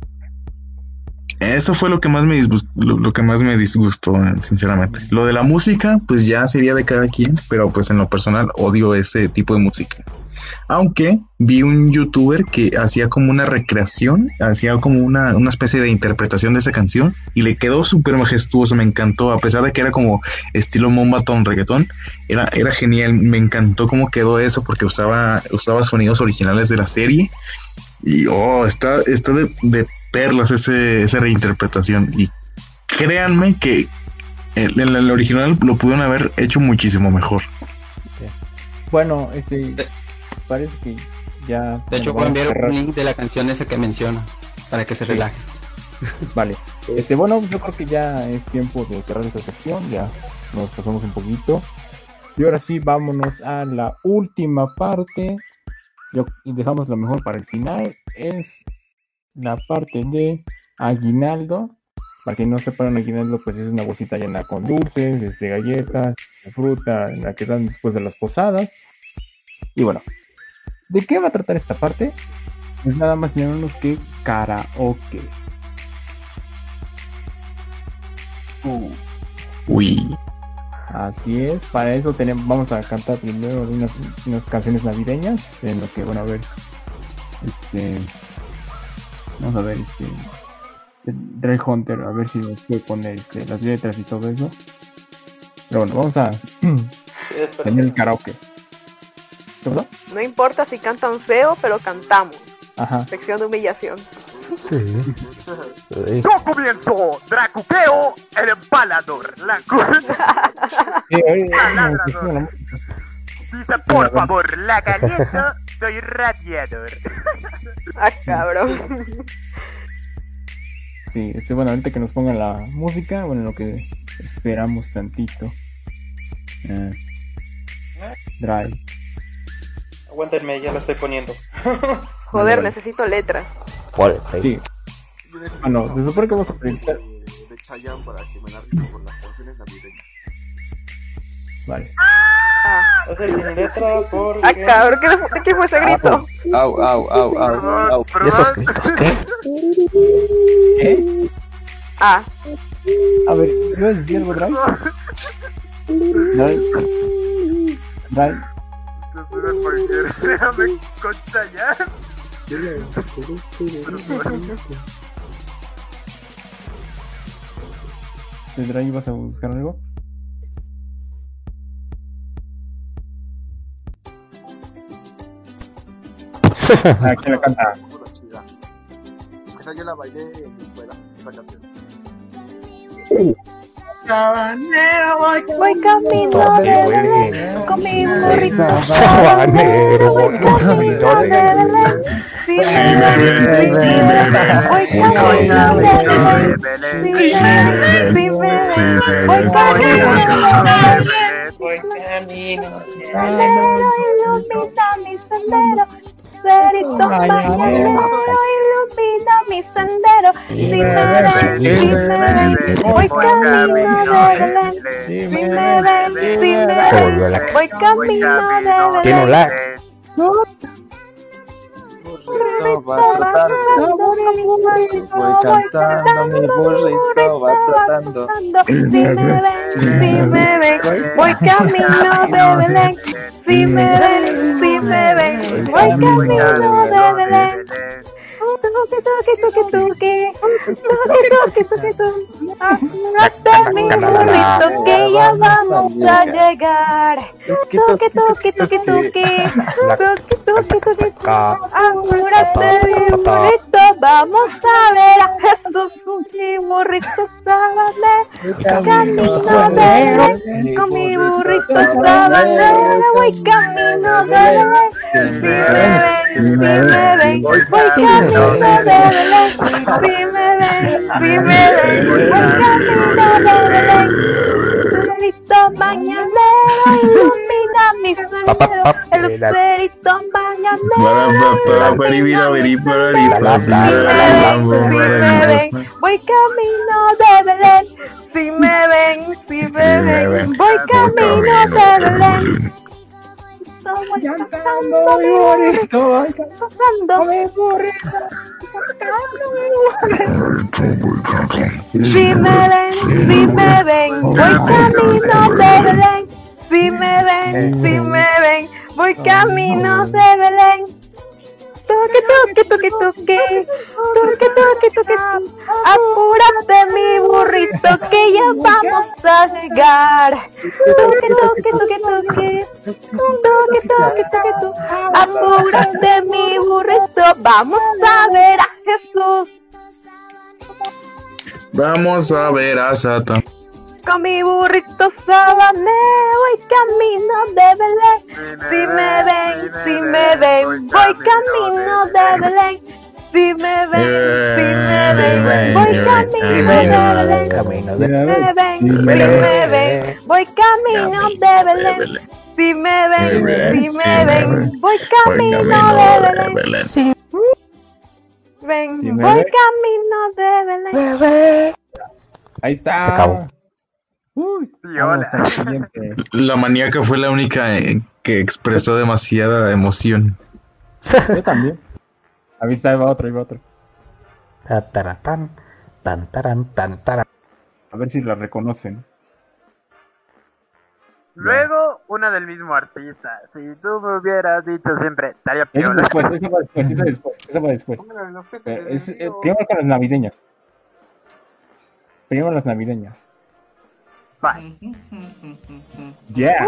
eso fue lo que más me disgustó, lo, lo que más me disgustó, eh, sinceramente. Lo de la música, pues ya sería de cada quien, pero pues en lo personal odio ese tipo de música. Aunque vi un youtuber que hacía como una recreación, hacía como una, una especie de interpretación de esa canción y le quedó súper majestuoso, me encantó, a pesar de que era como estilo mombaton reggaetón, era, era genial, me encantó cómo quedó eso porque usaba, usaba sonidos originales de la serie y oh, está, está de, de perlas ese, esa reinterpretación y créanme que en el, el original lo pudieron haber hecho muchísimo mejor. Bueno, este. Parece que ya. De hecho, voy a enviar un link de la canción esa que menciona para que se Sí. relaje. Vale. Este, bueno, yo creo que ya es tiempo de cerrar esta sección. Ya nos pasamos un poquito. Y ahora sí, vámonos a la última parte. Y dejamos lo mejor para el final. Es la parte de aguinaldo. Para quien no sepa, un aguinaldo, pues es una bolsita llena con dulces, este, galletas, fruta, la que dan después de las posadas. Y bueno, ¿de qué va a tratar esta parte? Pues nada más y menos que karaoke. Uy. Así es, para eso tenemos, vamos a cantar primero unas, unas canciones navideñas, en lo que, bueno, a ver, este, vamos a ver, este, Dry Hunter, a ver si nos puede poner este, las letras y todo eso. Pero bueno, vamos a tener el karaoke. ¿Qué pasó? No importa si cantan feo, pero cantamos. Ajá. Sección de humillación. Sí. Yo comienzo, Dracuqueo, el empalador. La Sí. Dice, por favor, la galleta, soy radiador. Ah, cabrón. Sí, este, bueno, ahorita que nos pongan la música, bueno, lo que esperamos tantito. Eh, Drive. Aguántenme, ya lo estoy poniendo. Joder, necesito letras. Sí. Ah, no, se supone que vamos a presentar. de Chayanne para que me narren con las canciones navideñas. Vale. O sea, sin letra porque... Ah, cabrón, ¿qué, ¿de qué fue ese grito? Au, au, au, au, au. ¿Y esos gritos qué? ¿Eh? Ah, A ver, ¿ibas a decir algo, Drive? Drive. Drive. Déjame con Chayanne. ¿Tendrá ahí vas a buscar algo? Ah, aquí la canta. Esa yo la bailé en mi escuela, esa canción. Uh. Sabanero, voy, Voy camino de con mi burrito. Sabanero, Voy camino de Sí me ven, sí me ven. Voy camino de. Sí me ven, sí me ven. Voy camino de voy camino. Sendero ilumina mi sendero. Cerito mañanero ilumina mi sendero. Si me ven, si me ven, voy camino de Belén. Si me ven, si me ven, voy camino de Belén. Burrito va trotando, voy cantando, mi burrito va trotando. Si me ven, si me ven, voy camino de Belén. Si me ven, si me ven, voy camino de Belén. Tuki, tuki, tuki, tuki, tuki, tuki, tuki. Apúrate mi burrito que ya vamos a llegar. Tuki, tuki, tuki, tuki, tuki, tuki, tuki. Apúrate mi burrito, vamos a ver a Jesús, mi burrito sabanero. Camino de con mi burrito sabanero, voy camino de Belén. Si me ven, de Belén. Si me ven, si me ven, voy camino de Belén. Lucerito mañanero ilumina mi sendero. El lucerito mañanero Voy camino de Belén. Si me ven, si me ven, voy camino de Belén. Voy cantando burrito, voy cantando mi burrito, cantando mi burrito. Si me ven, si me ven, voy camino de Belén. Si me ven, si me ven, voy camino de Belén. Toque, toque, toque, toque, toque, toque, toque, apúrate mi burrito que ya vamos a llegar. Toque, toque, toque, toque, toque, toque, toque, toque, apúrate mi burrito, vamos a ver a Jesús. Vamos a ver a Satan. Con mi burrito sabanero voy camino de Belén. Si me ven, si me ven, voy camino de Belén. Si me ven, si me ven, voy camino de Belén. Si me ven, si me ven, voy camino de Belén. Si me ven, si me ven, voy camino de Belén. Si ven, voy camino de Belén. Ahí está. Se acabó. Uy. La maníaca fue la única eh, que expresó demasiada emoción. Yo también. Ahí está, ahí va otro, va otro. Tataratan, tan, taran, tan, taran. A ver si la reconocen. Luego, una del mismo artista. Si tú me hubieras dicho siempre, estaría Eso después, eso va después, eso después, eso va después. Eh, es- eh, primero con las navideñas. Primero las navideñas. Bye. Yeah.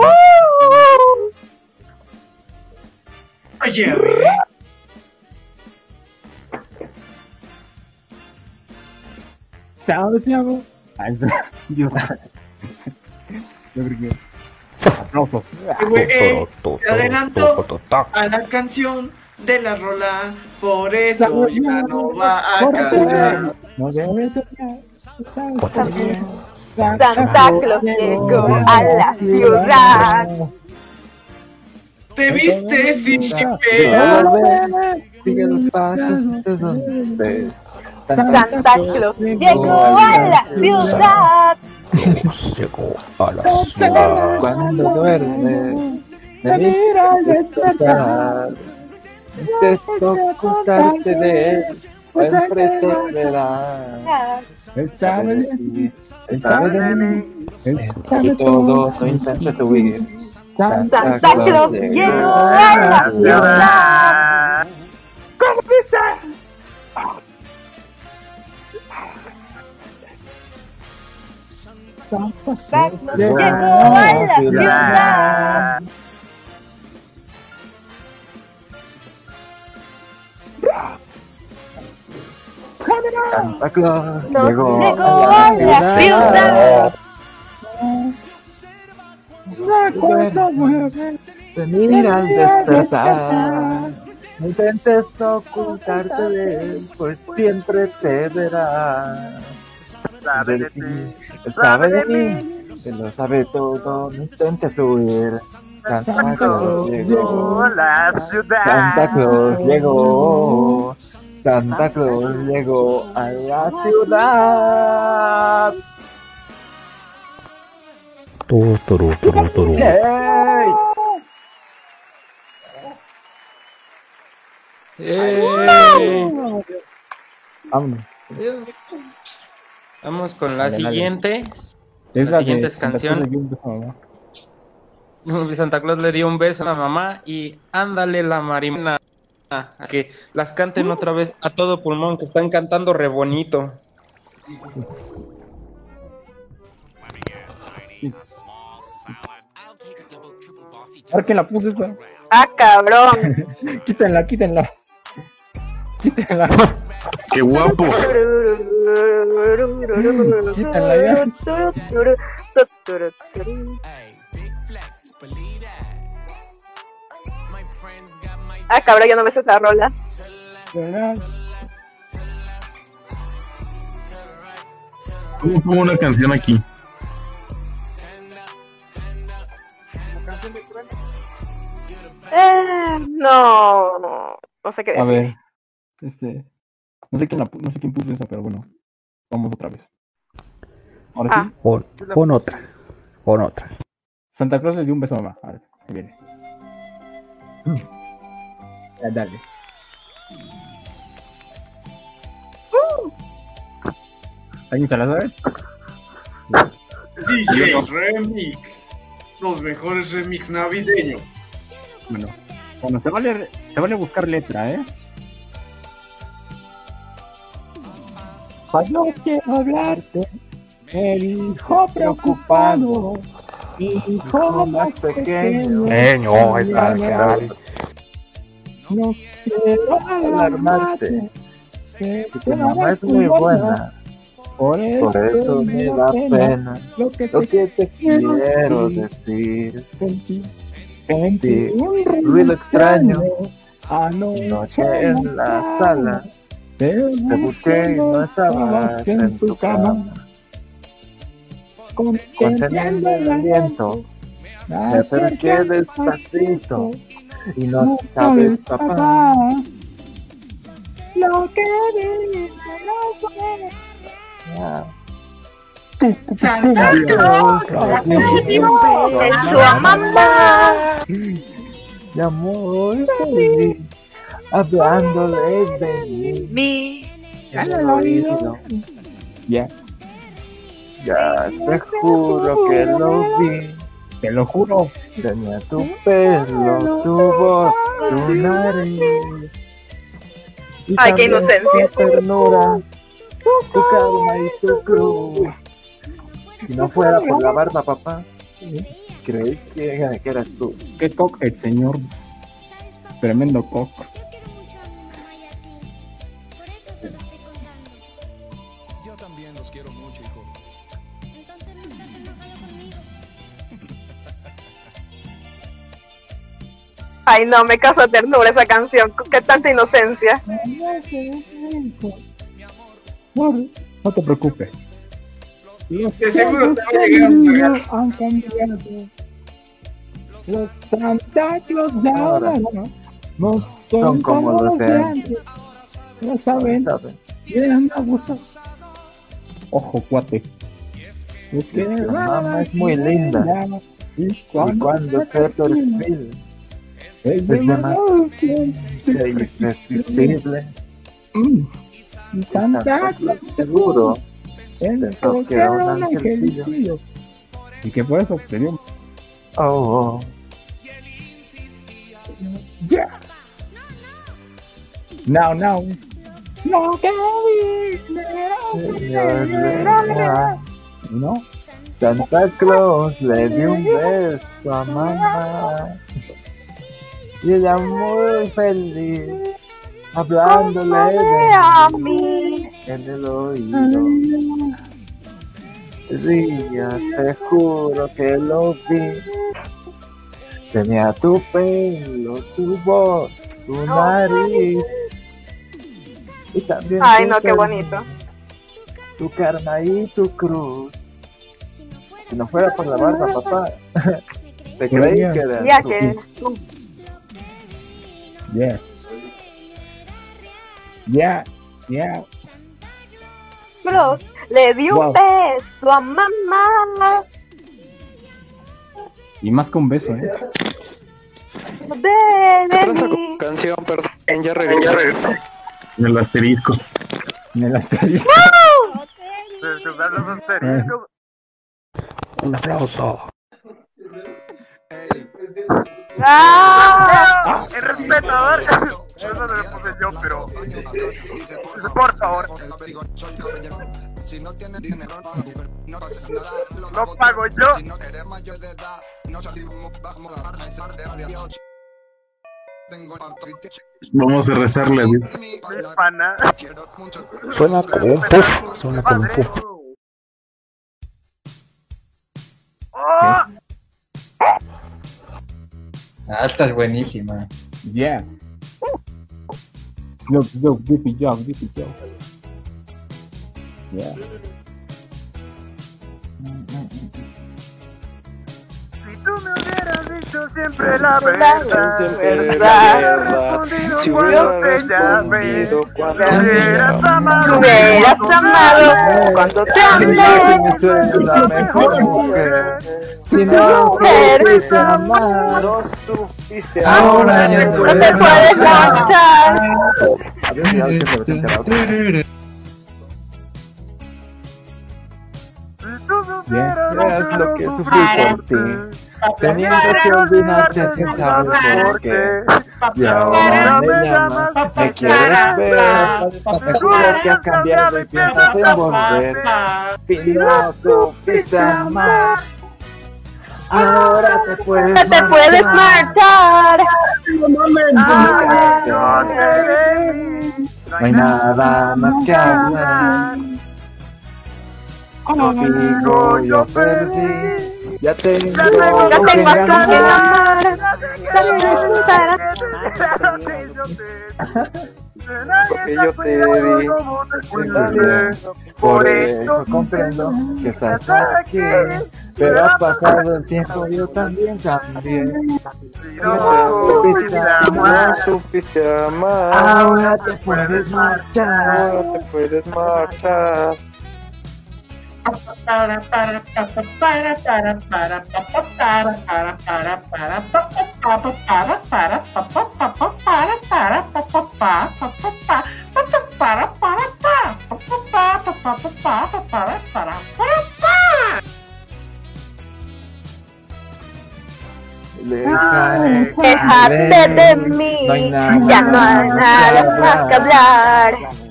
Oye, a ver. ¿Sabes, Thiago? Ah, eso- Yo. Yo creo que. Aplausos. Eh, eh, te adelanto a la canción de la rola, por eso ya no va a. No debes Santa Claus llegó a la ciudad. Te viste sin chipear. Sigue los pasos de donde Santa Claus llegó a la ciudad. Llegó a la ciudad. Cuando duermes, me miras despertar. Te toca ocultarte de él, siempre te verá. Él sabe de mí. Él sabe de mí. Él todo no intentes huir. Santa Claus llegó a la ciudad. ¡Cómplice! Santa Claus llegó a la ciudad. Santa Claus Nos llegó llegó a la a ciudad. Venir al despertar. Intentes ocultarte de él, pues siempre te verá. Sabe de ti, ti, él sabe de mí, él lo sabe todo, no intentes huir. Santa Claus llegó, a la ciudad. Santa Claus llegó, Santa Claus llegó a la ciudad. Turu, turu, turu, turu. ¡Yay! Vámonos. Vamos con la Dale, dale. siguiente. Es la la de siguiente es Santa Claus canción. le dio un beso a mamá. Santa Claus le dio un beso a la mamá y ándale la marimona. A que las canten otra vez a todo pulmón, que están cantando re bonito. ¿Por qué la puse esta? Ah, cabrón. quítenla, quítenla. Quítenla. ¡Qué guapo! Quítala ya. Ah, cabrón, ya no me sé esa rola. ¿Cómo pongo una canción aquí? Eh, no, no, no sé qué A decir. ver, este, no sé quién la, no sé quién puso esa, pero bueno, vamos otra vez. Ahora Ah. sí, Pon, pon otra. Pon otra. Santa Claus le dio un beso a mamá. A ver, ahí viene. Ya, dale. ¿Alguien se la sabe? DJ Remix. Los mejores remix navideños. Bueno, bueno, se vale, se vale buscar letra, ¿eh? Yo quiero hablarte, el hijo preocupado, hijo más pequeño. Pequeño, está No quiero alarmarte, Tu mamá es muy buena, Por eso, por eso me da pena lo que lo te que te quiero quiero decir. Sentí, Sentí un ruido extraño anoche noche en la sala. Te Te busqué y no estabas en tu cama. Conteniendo el aliento, me acerqué despacito y no sabes, papá, Lo que dice no puede. Ah. Santa Claus, Claus le le dio dio un un beso beso a mamá. de amor feliz, hablándole de mí Mi. en el oído. Ya, Ya te juro que lo vi. te lo juro. Tenía tu pelo, tu voz, tu nariz. Y Ay, qué inocencia. Tu ternura, tu calma y tu cruz. Si no fuera por la barba, papá, creí que, que eras tú. Qué cock el señor. Tremendo cock. Ay, no, me causa ternura esa canción. Qué tanta inocencia. No te preocupes. Los De seguro te va a llegar un niños regalo. han cambiado. Los de ahora no son, Son como los de antes. Ya saben, tienen gusto. Ojo, cuate. Es que Tu mamá es muy linda. Y Y cuando se perfil es demasiado irresistible. Mm. Claus Seguro. pensó que era un angelillo. Y que por eso un Oh, oh. Yeah. Now, now. No, ¿No? Santa Claus le dio un beso a mamá. Y ella muy feliz, hablándole de a mí. en el oído. Ría, te juro que lo vi. Tenía tu pelo, tu voz, tu nariz. Y también Ay, no, qué bonito. Tu karma y tu cruz. Si no fuera por la barba, papá. Te creí que era Ya tú. Yeah. Yeah, yeah. Bros, le di un Wow. beso a mamá. Y más que un beso, ¿eh? De, de mí. Canción, perdón, ya regresé. En el asterisco. En el asterisco. Un aplauso. Ey. ¡Ah! Respetador. No lo puse yo, pero. Por favor. Si no tienes dinero, no nada. Lo pago yo. Si no mayor de edad, no salimos Vamos a rezarle. Suena como puff. Suena como puff. Ah, esta es buenísima. Yeah. Snoop, Snoop, Dippy Dog, Dippy Dog. Yeah. Si tú me dicho siempre la Siempre verdad, la hubieras verdad. Si cuando hubiera te llamé, respondido cuando me hubieras amado, hubieras cuando te amé. la mejor mujer. Si no amar, supiste ahora No te puedes marchar. Se lo que sufrí por ti. Teniendo que olvidarte sin saber por qué. Y ahora me llamas, me quieres ver. Me juro que has cambiado y piensas en volver. Y no supiste amar. Ahora te puedes No te puedes marchar. No hay nada más que hablar. Contigo yo perdí. Ya tengo, Ya tengo a quien amar. Porque yo te di. Por eso comprendo que estás aquí. Pero ha pasado el tiempo, yo también cambié. No supiste amar. No supiste amar. Ahora te puedes marchar. Ahora te puedes marchar. Dejate de mí, ya no hay nada más que hablar.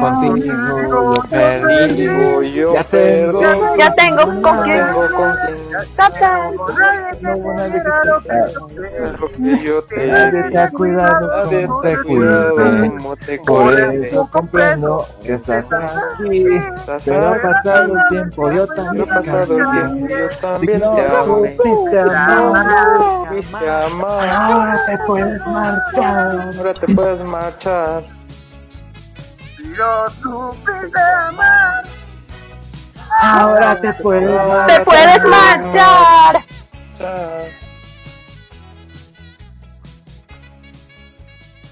Contigo yo yo Ya tengo, Ya tengo con lo que yo te Nadie te ha cuidado Nadie te ha cuidado cuidé. como te Por eso comprendo que estás aquí. Pero ha pasado el tiempo, yo también ha pasado el tiempo, yo también no supiste amar, supiste amar. ahora te puedes marchar. Ahora te puedes marchar. No supiste amar. Ahora te puedes marchar. Te puedes marchar.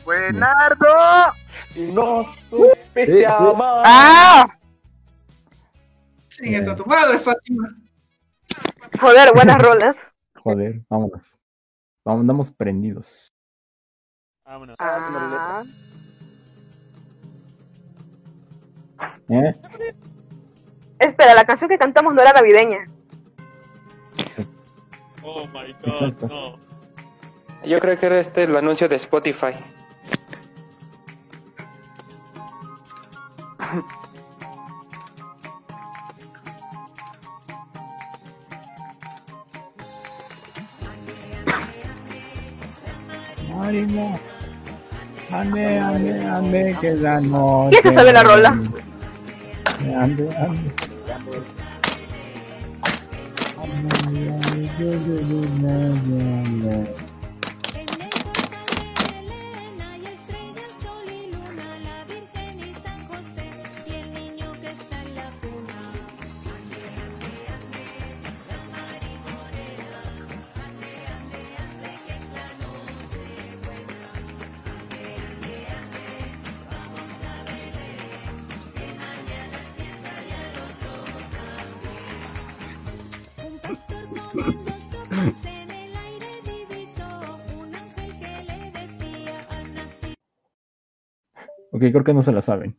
Buenardo. No supiste amar. Ah, Sí, eso tu madre, Fátima. joder, buenas rolas. Joder, vámonos. Vamos, andamos prendidos. Ah, Espera, la canción que cantamos no era navideña. Oh my god, no. Yo creo que era este el anuncio de Spotify. Ánimo. Ame, ame, ame, que la ¿Quién se sabe la rola? ambil ambil ambil ambil ambil ambil ambil Creo que no se la saben.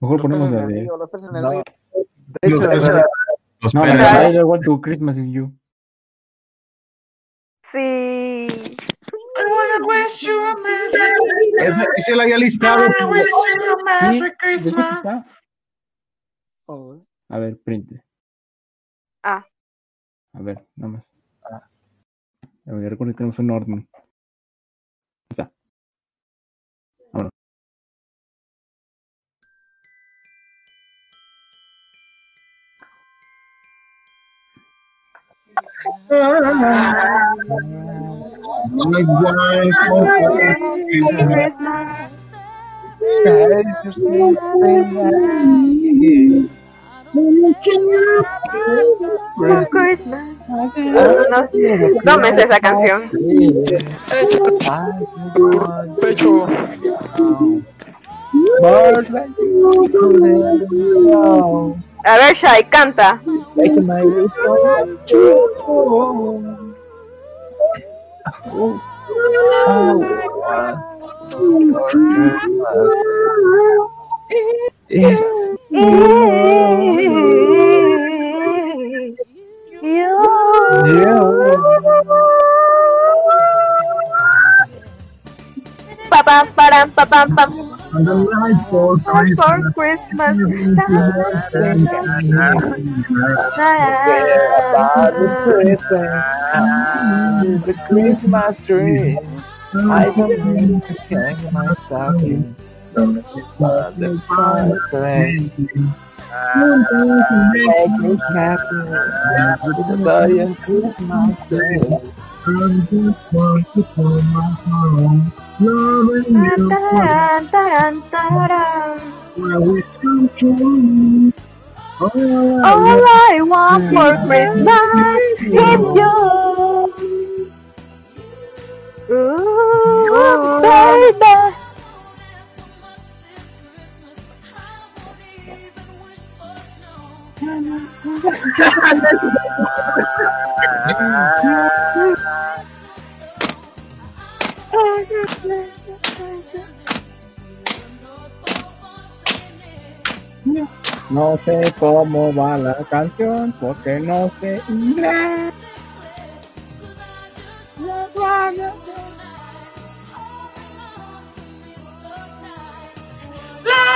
Mejor ponemos la de. Los peces en el No. río. De hecho, Los- esa- los no, la de I Want to Christmas is You. Sí. Ese, ese lo había listado. Sí, está. A ver, print. Ah. A ver, nada más. A ver, recuerda que tenemos un orden. No, me sé esa canción. A ver, Shai, canta. Param pam The night before Christmas, about the the Christmas tree. I don't need to hang myself in the fireplace. Make me happy, the Christmas tree. I just want to call my home. Loving you. I wish come true. All I want for Christmas is you. Ooh, baby. No sé cómo va la canción porque no sé inglés.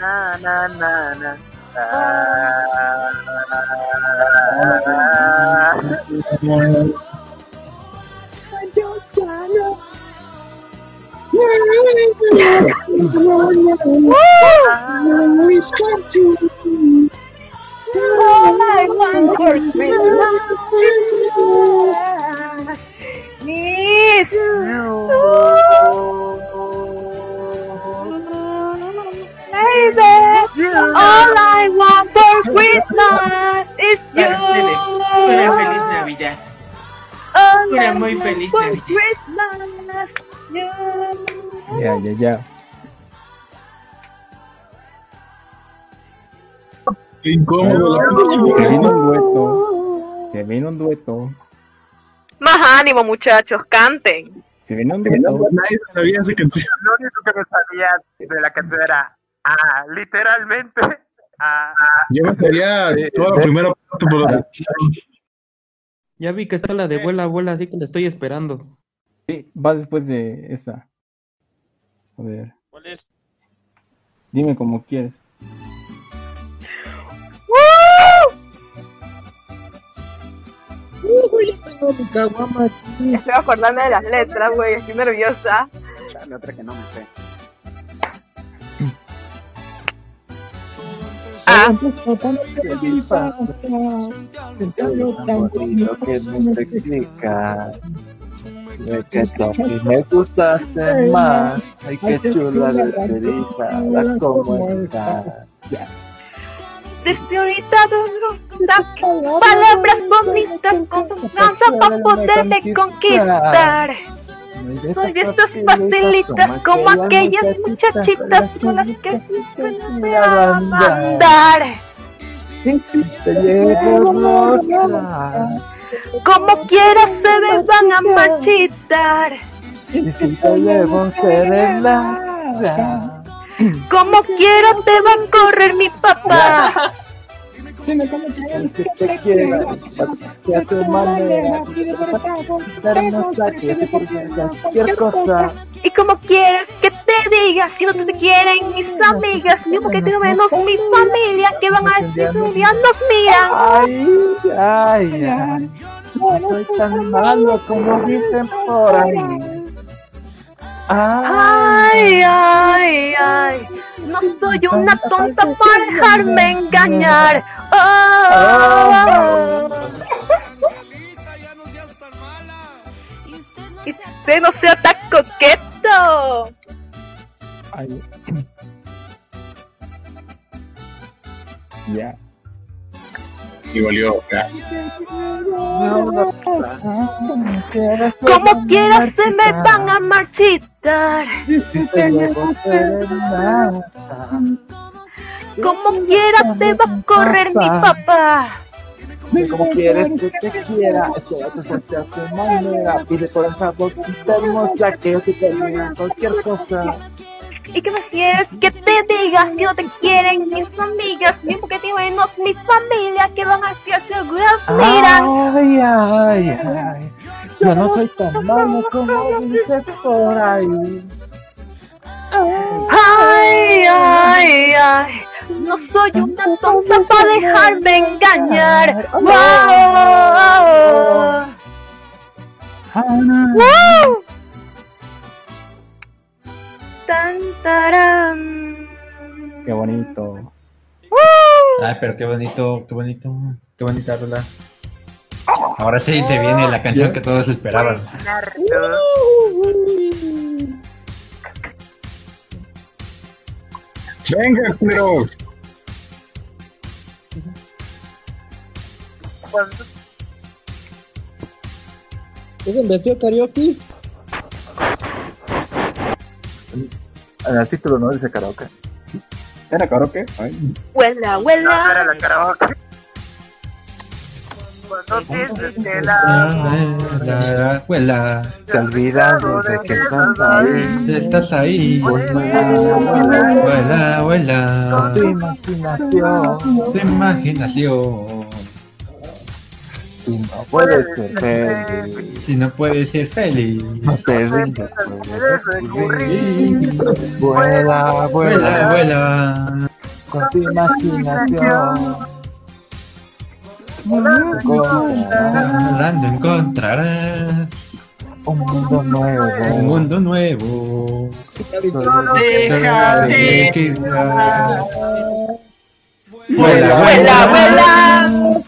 na na na na. For Christmas Yes. Baby, all I want for Christmas is you. Una feliz Navidad. Una muy feliz Navidad. Ya, ya, ya. Incómodo. Se viene un dueto. Se viene un dueto. Más ánimo, muchachos, canten. Se viene un Nadie sabía esa canción. Lo único que me sabía de la canción era, ah, literalmente, ah, Yo me sabía toda la primera parte, pero Ya vi que está la de vuela, vuela, así que la estoy esperando. Sí, va después de esta. A ver. ¿Cuál es? Dime como quieres. Estoy acordando de las letras, güey, estoy nerviosa. Chale, otra que no me sé. Ah. De que tú me gustaste más. Ay, qué chula la cereza. La cómo está. Desde ahorita palabras bonitas con confianza para poderme conquistar. Soy de esas facilitas como aquellas muchachitas con las que me a andar. Te llevo rosa. Como quieras se me van a marchitar. Y si te llevo serenata. Como quiera te va a correr mi papá. El que te quiera, que a tu manera, hermosa, que te quieras, cualquier cosa. Y como quieres que te diga si no te quieren mis amigas, ni porque tengo menos mi familia, que van a decir un día nos miran. Ay, ay, ay, no soy tan malo como dicen por ahí. Ay, ay, ay, no soy una tonta para dejarme engañar. Oh. Y usted no sea tan coqueto. Ay. Ya. Y valió. ya. Como quiera se me van a marchitar. Como quiera te va a correr mi papá. Como quieres que te quiera, espérate hasta tu manera. Pide por que te hermosa, que yo te termina cualquier cosa. ¿Y qué más quieres que te diga si no te quieren mis amigas? Ni porque te menos mi familia que van hacia seguras miran. Ay, ay, ay. Yo no soy tan malo como dices por ahí. Ay, ay, ay. No soy una tonta para dejarme engañar. Wow. Wow. Tan, tarán. Qué bonito. Ay, pero qué bonito, qué bonito, qué bonita rola. Ahora sí se viene la canción que todos esperaban. Venga, culeros. ¿Es en versión karaoke? En el título no dice karaoke. ¿Era karaoke? Ay. Huela, no huela. era la karaoke. Cuando que la Te olvidado de que estás ahí. estás ahí. Vuela, Abuela, abuela, Tu imaginación. tu imaginación. Y no puedes ser feliz. Si no puedes ser feliz. No te rindas. Vuela, Vuela, vuela. vuela. Con tu imaginación. Volando encontrarás Un mundo un nuevo. mundo nuevo. Déjate Vuela, vuela, vuela.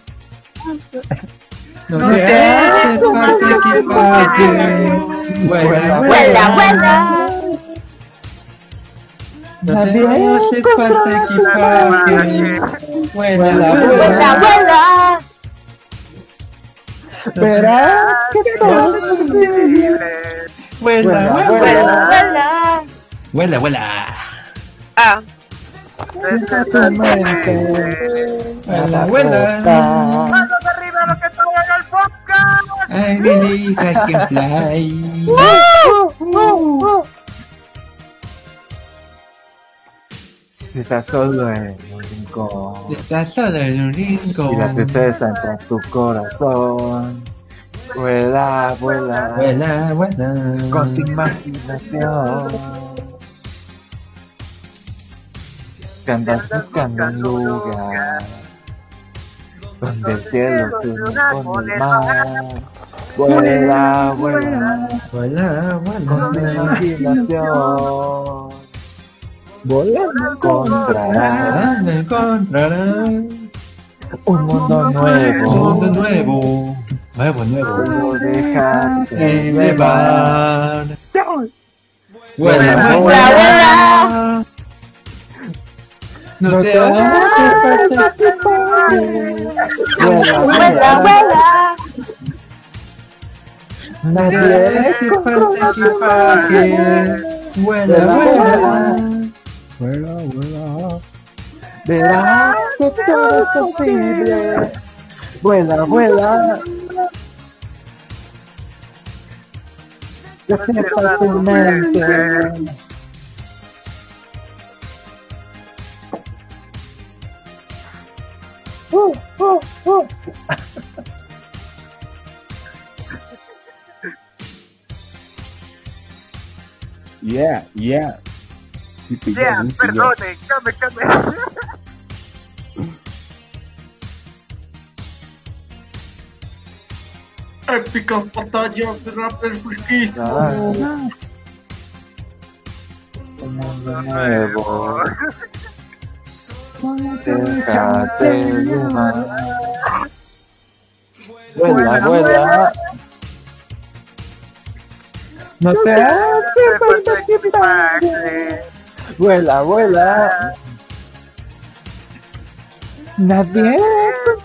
No te hace falta equipaje. Vuela, Vuela, vuela. No te hace falta equipaje. Vuela, Vuela, vuela. vuela. Verás que todo es. Vuela, Vuela, vuela. vuela. Vuela, vuela. Ah. Vuela, vuela. ¡Manos arriba lo que I believe I can fly. Si estás solo en un rincón Estás solo en un y la rincón. tristeza entra en tu corazón, vuela, vuela, Vuela, vuela. con tu imaginación. Que andas buscando un lugar donde el cielo se une con el mar. Vuela, vuela, Vuela, con vuela. imaginación. Volando encontrarás Encontrarás un mundo un nuevo. mundo nuevo. Nuevo, nuevo. Solo déjate Llevar. llevar. Vuela, Vuela, vuela. No te hagas Vuela, Vuela, vuela. Nadie falta equipaje. Vuela, vuela. Vuela, vuela. verás que todo es posible. Vuela, vuela. Despierta tu mente. Uh, uh, uh. Yeah, yeah. Yippee, Ya, yippee, perdone, came, came. Épicas batallas de rapper friquista. Ah. Un mundo nuevo. Déjate llevar. Vuela, vuela. No te hace falta. Vuela, vuela. Nadie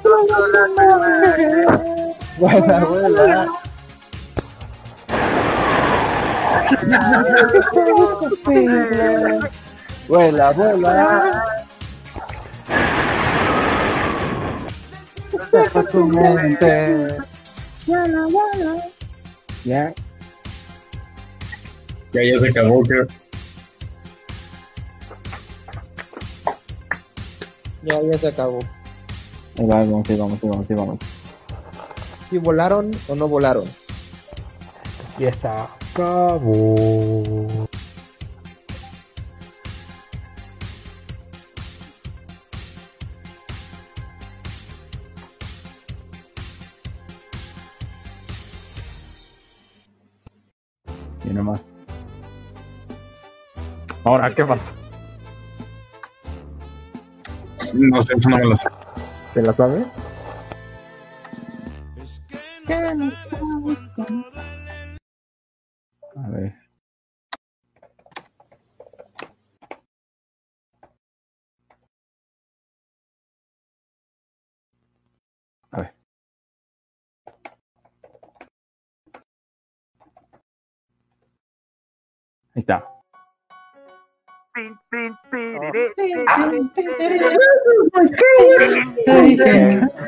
controla tu mente. Vuela. Nada imposible. Vuela, vuela. Tu mente. Ya. Ya, ya se acabó, creo. Ya, ya se acabó. Ahí va, vamos, ahí vamos, vamos, vamos. ¿Si volaron o no volaron? Ya se acabó. Y. Ahora, ¿qué pasa? No sé, eso no me lo sé. ¿Se la sabe? A ver. Ahí está.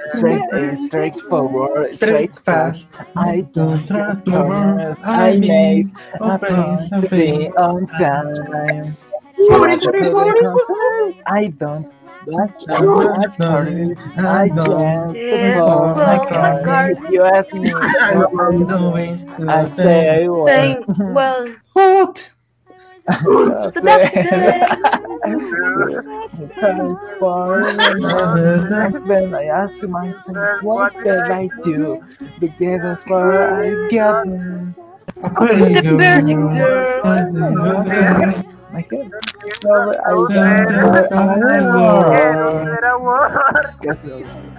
Straight, straightforward, straight fast. I don't corners. I make a place to be on time. I don't much sorry. I just you ask me I'm doing, I say what. well, What? When. I ask myself, what did I do? The day for I got. Pretty girl. My kids. I don't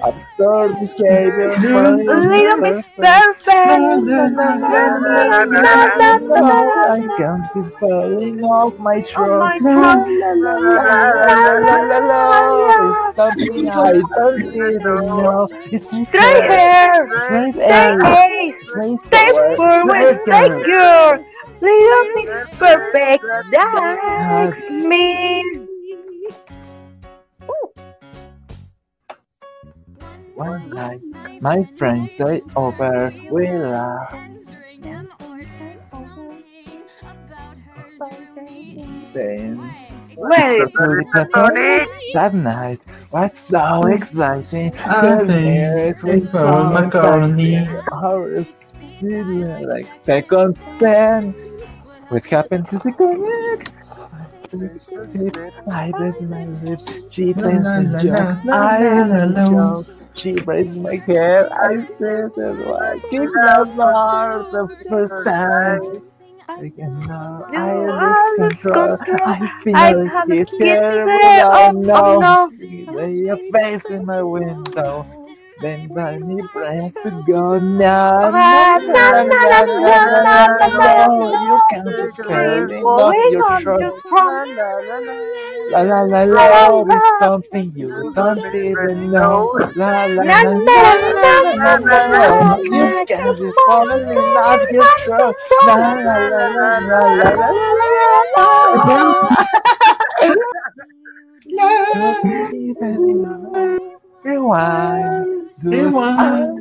Absurd behavior. Little Miss Perfect. I can't see falling off my throat. my throat. It's something I don't even know. It's Straight hair. Straight Straight hair. face. Straight Stay forward. forward. Straight Stay girl. girl. Little Mix Perfect Dax Me. One night, my friends stayed over. We laugh. Then, Wait, that night, what's so exciting? I think we found macaroni. Hours, like second ten. What happened to the connect? I bit my lips. She La, thinks la, la, it's joke. I la, am la, a la. joke. She braids my hair. I said that I kicked my heart the first time. I cannot. I lose control. I feel I like have a it's kiss terrible. there. Oh no. See your face in my window. Then by me breath to go. No, no, no, no, no, no, no, You can't be carrying off your shirt. La la la la, it's something you don't even know. La la la la la la la. You can't be falling off your shirt. La la la la la la la la. Rewind. Rewind.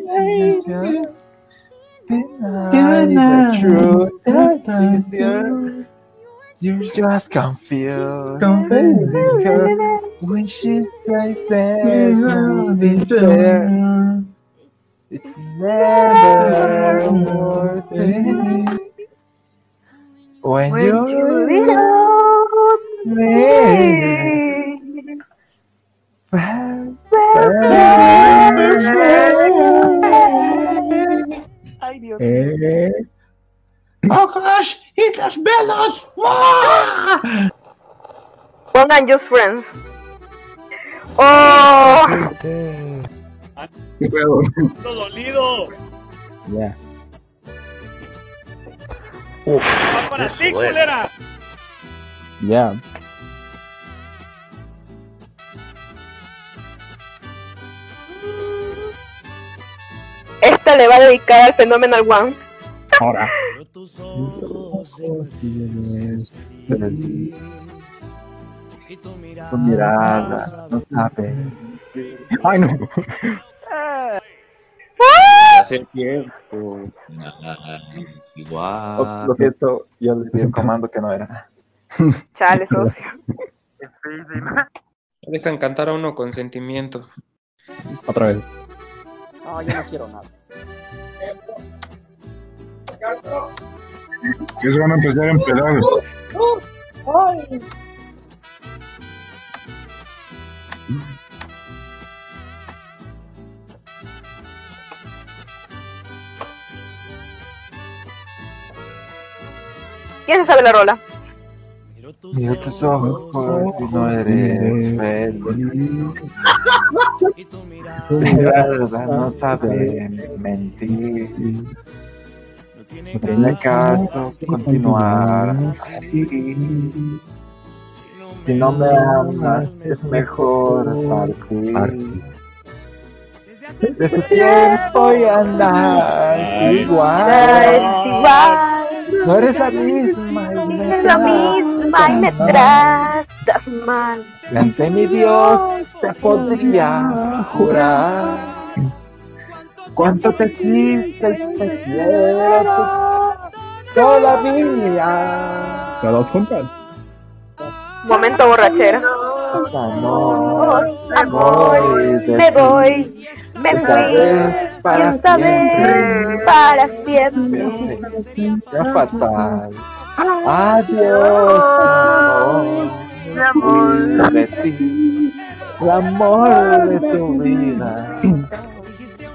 Deny the truth that's easier. You're just confused. Confused. When she says that it's there, it's never worth it. When, When you you leave me, Ay, Dios Eh, ¡Oh, gosh! ¡Y las velas! ¡Ah! Pongan Just Friends. ¡Oh! ¡Todo dolido! ya. ¡Va para ti, culera! Ya. Esta le va a dedicar al Phenomenal One. Ahora. tu mirada no sabe. Ay, no. Hace tiempo. Nice, igual. Oh, lo siento, yo le di el comando que no era. Chale, socio. Dejan cantar a uno con sentimiento. Otra vez. No, yo no quiero nada. Que se van a empezar a empedar. ¿Quién se sabe la rola? Miro tus ojos y no eres feliz. De verdad no saben mentir. No tiene caso continuar así. Si no me amas, es mejor partir. Desde tiempo y andar igual. No eres la misma y me Es la misma y me tratas mal. Ante mi Dios te podría jurar cuánto te quise y te quiero todavía. Juntas. Momento borrachera. Amor, Amor, me voy, me fui. para siempre. para siempre. Qué fatal. Adiós, Mi amor. de ti, el amor de tu vida.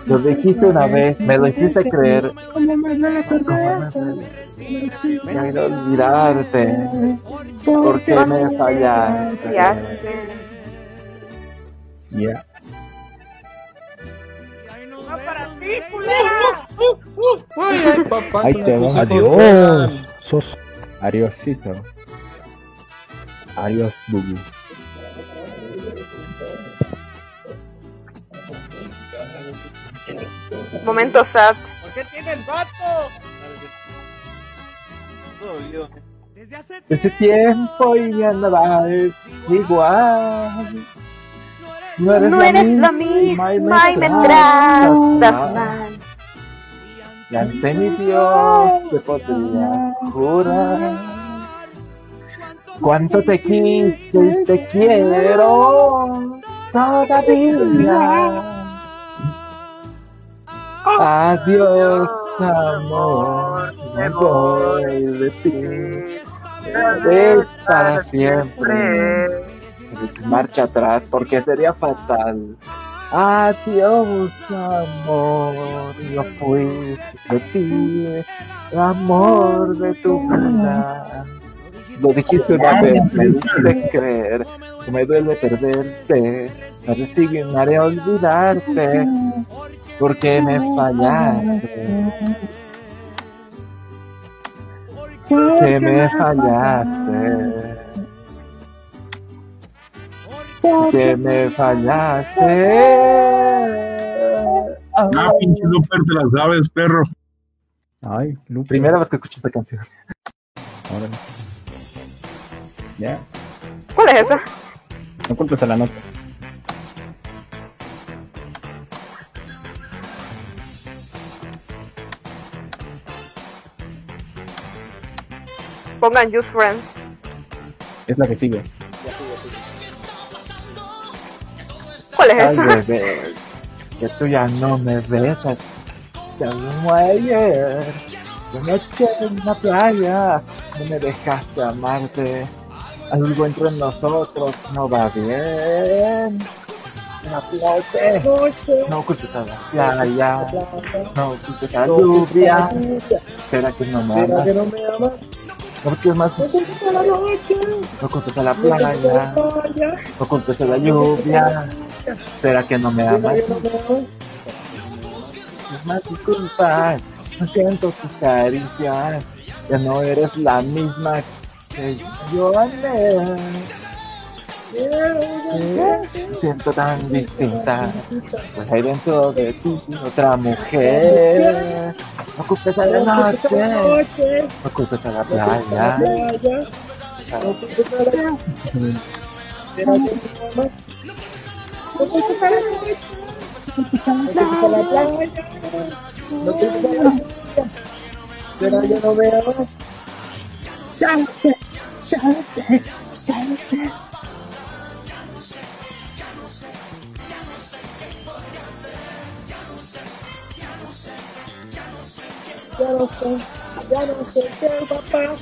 Lo dijiste una vez, me lo hiciste creer. Me Quiero olvidarte, porque me fallaste. Ya sé. Ya. ¡Va para ti, culera! Ahí te va. Adiós. Sos. Adiosito. Adiós, Bubu. Momento sad. ¿Por qué tiene el vato? Todo dolido. Ese tiempo y ya nada es igual. No eres, No la, eres la misma misma y me tratas mal. Y ante mi Dios te podría jurar cuánto te quise y te quiero todavía. Adiós, amor, me voy de ti. Es para siempre. Marcha atrás porque sería fatal. Adiós, amor, yo fui de ti, amor de tu vida. Lo dijiste una vez, me diste creer, que me duele perderte, me resignaré a olvidarte, porque me fallaste. Que me fallaste. Que me fallaste. Ah, pinche Luper, te la sabes, perro. Ay, Lupe. Primera vez que escucho esta canción. Órale. Ya, ¿Cuál es esa? no culpes a la nota. Pongan Just Friends. Es la que sigue. ¿Cuál es Ay, esa? bebé, que tú ya no me besas. Ya como ayer, de noche en la playa, no me dejaste amarte. Algo entre nosotros no va bien. La playa, no a la playa, no culpes a la lluvia. ¿Será que no me amas? no me amas? Porque es más, No culpes a la noche. no culpes a la playa, no culpes a la lluvia. ¿Será que no me amas? Es más disculpa, no siento tus caricias, ya no eres la misma que yo amé. Me siento tan distinta, pues hay dentro de ti otra mujer. No culpes a la noche, no culpes a la playa. Culpes a la playa. No culpes a la lluvia. ¿Será que no me amas? Ya lo sé, ya lo sé, ya lo sé. Ya no sé, ya no sé qué va a pasar,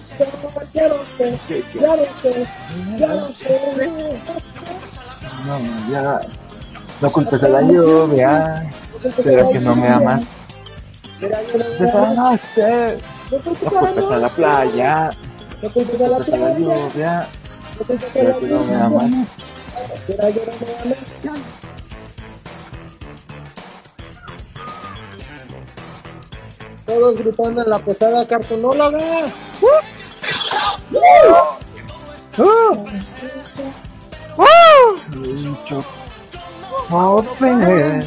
ya no sé, ya no sé, ya no sé. No, ya. No culpes a la lluvia, ¿será que no me amas? No culpes a la playa, no culpes a la lluvia, no culpes a ¿será la que no me amas? Todos gritando en la posada cartonóloga. Mucho joven,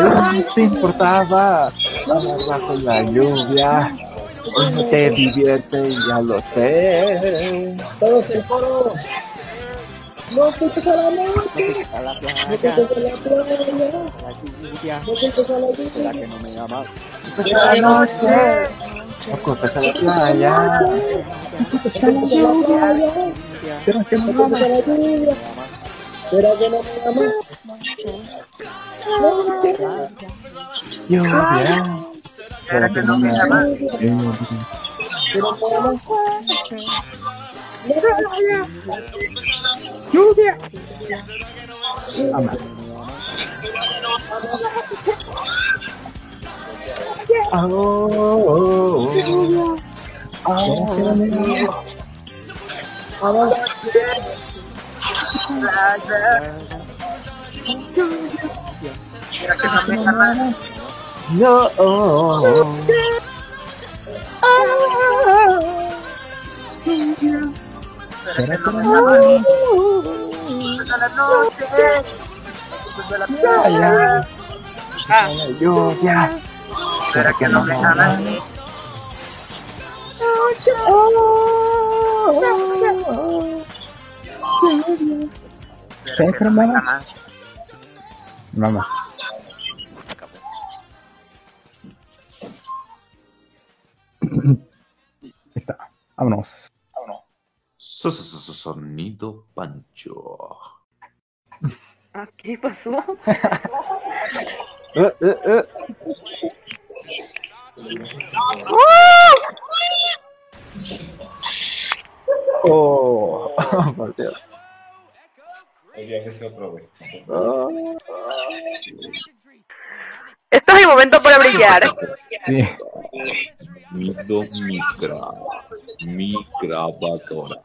no te importaba bajo la lluvia, no te divierte, ya lo sé. Todos el coro. No culpes a la noche. A la No playa, culpes a la playa. la lluvia, No culpes a la ¿será que lluvia. no me amas? Esa noche, no culpes a la playa, No culpes a la playa. ¿será que no No me culpes a amas? ¿Será que no me amas? No sé. Lluvia, ¿será que no me amas? ¿Que no me amas? Lluvia. Amas. Oh, oh, oh, Amas. No, oh, ¿será que no me amas? Playa, a la lluvia, ¿será que no me amas? ¿Será que no me amas? Nada más. Ahí está. Vámonos. So- so- so- so- Sonido Pancho. Ah. Eh, eh, eh. Oh, por Dios. Este es mi momento para brillar. Sí. Sonido micra. Mi grabadora.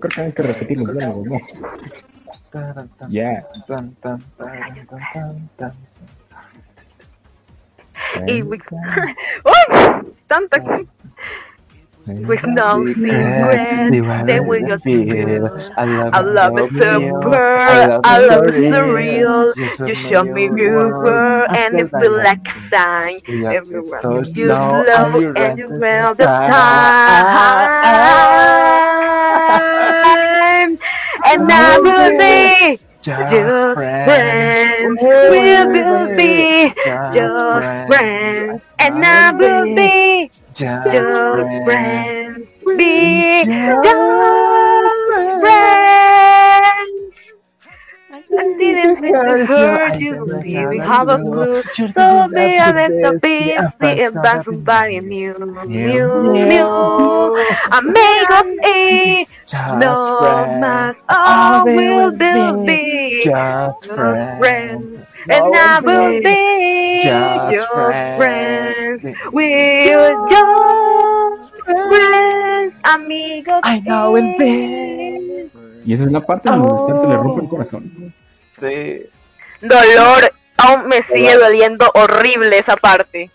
Creo que hay que repetir los diálogos, ¿no? Taran, tan, Ya. tan, tan, taran, tan, tan, tan. Y with... ¡Uy! Tanta... With no secret, they will just feel. I love it so pure, I love it so real. You show me you were, and it feel like a sign. Everyone you love and you smell the time. And I will be just friends. We will be just friends. And I will be Just just friends. friends. Be just friends. I didn't mean to hurt you, have a clue. So me I let the peace be about somebody new, new, new. Amigos y no más. All will be just friends. And I will be Just friends. We're just friends. Amigos I know it y Y esa es la parte donde se le rompe el corazón. Sí. dolor. Aún me sigue doliendo horrible esa parte.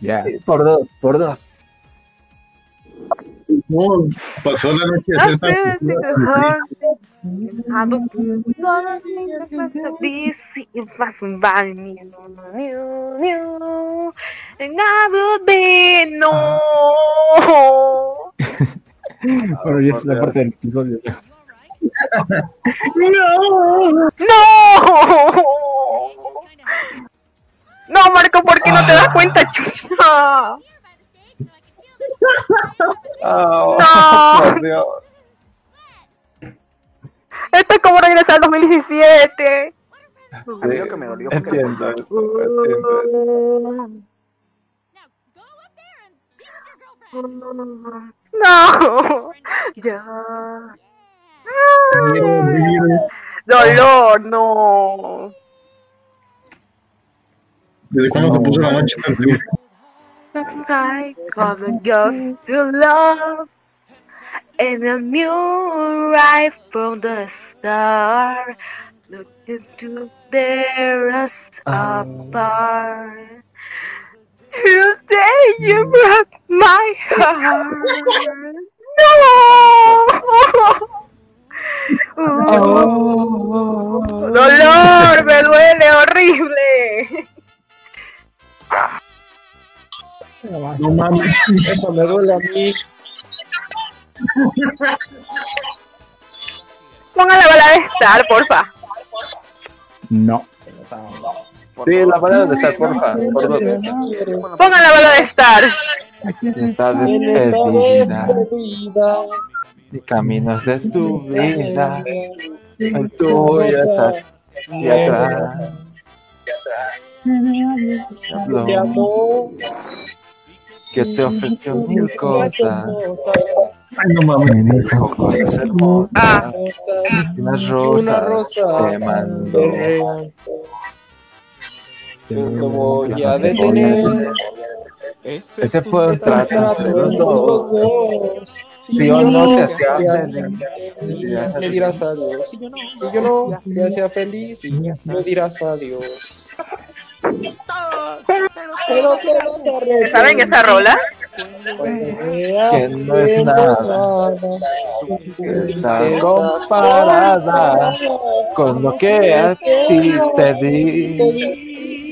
Ya. Por dos, por dos. No, pasó la noche de ser And I will be no. Bueno, ya es la parte del episodio. No. No. No, Marco, ¿por qué no te das cuenta, chucha? Oh, No. por Dios. Esto es como regresar al 2017. A mí lo que me dolió Entiendo eso, entiendo eso. No. Ya. Dolor, no. ¿Desde cuándo se puso la noche tan triste? I gonna just to love and a new right from the start. Looking to bear us apart. Today you broke my heart. No. Dolor, me duele horrible. No mames, eso me duele a mí. Ponga la bala de estar, porfa. No. Sí, la palabra de estar, porfa. Por. Ponga la bala de estar. Está despedida. Y caminos de tu vida. El tuyo está aquí atrás. Te amo. Que te ofreció mil cosas. Ay, no mames. Me dijo cosas hermosas. Ah. Y Una Una rosa rosa te mandó. te regalo. Yo te voy a detener. Ese fue un trato entre los Los dos. dos. Si o no te hacía feliz, me dirás adiós. Si yo no te hacía feliz, me dirás adiós. Pero. ¿Saben esa rola? Que no es nada. Esa comparada con lo que a ti te di.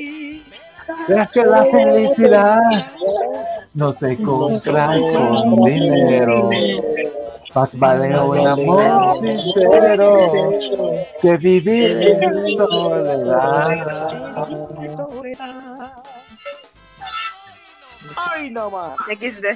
Es que la felicidad no se compra con dinero. Más vale un amor sincero que vivir en soledad. Ay, no más. XD.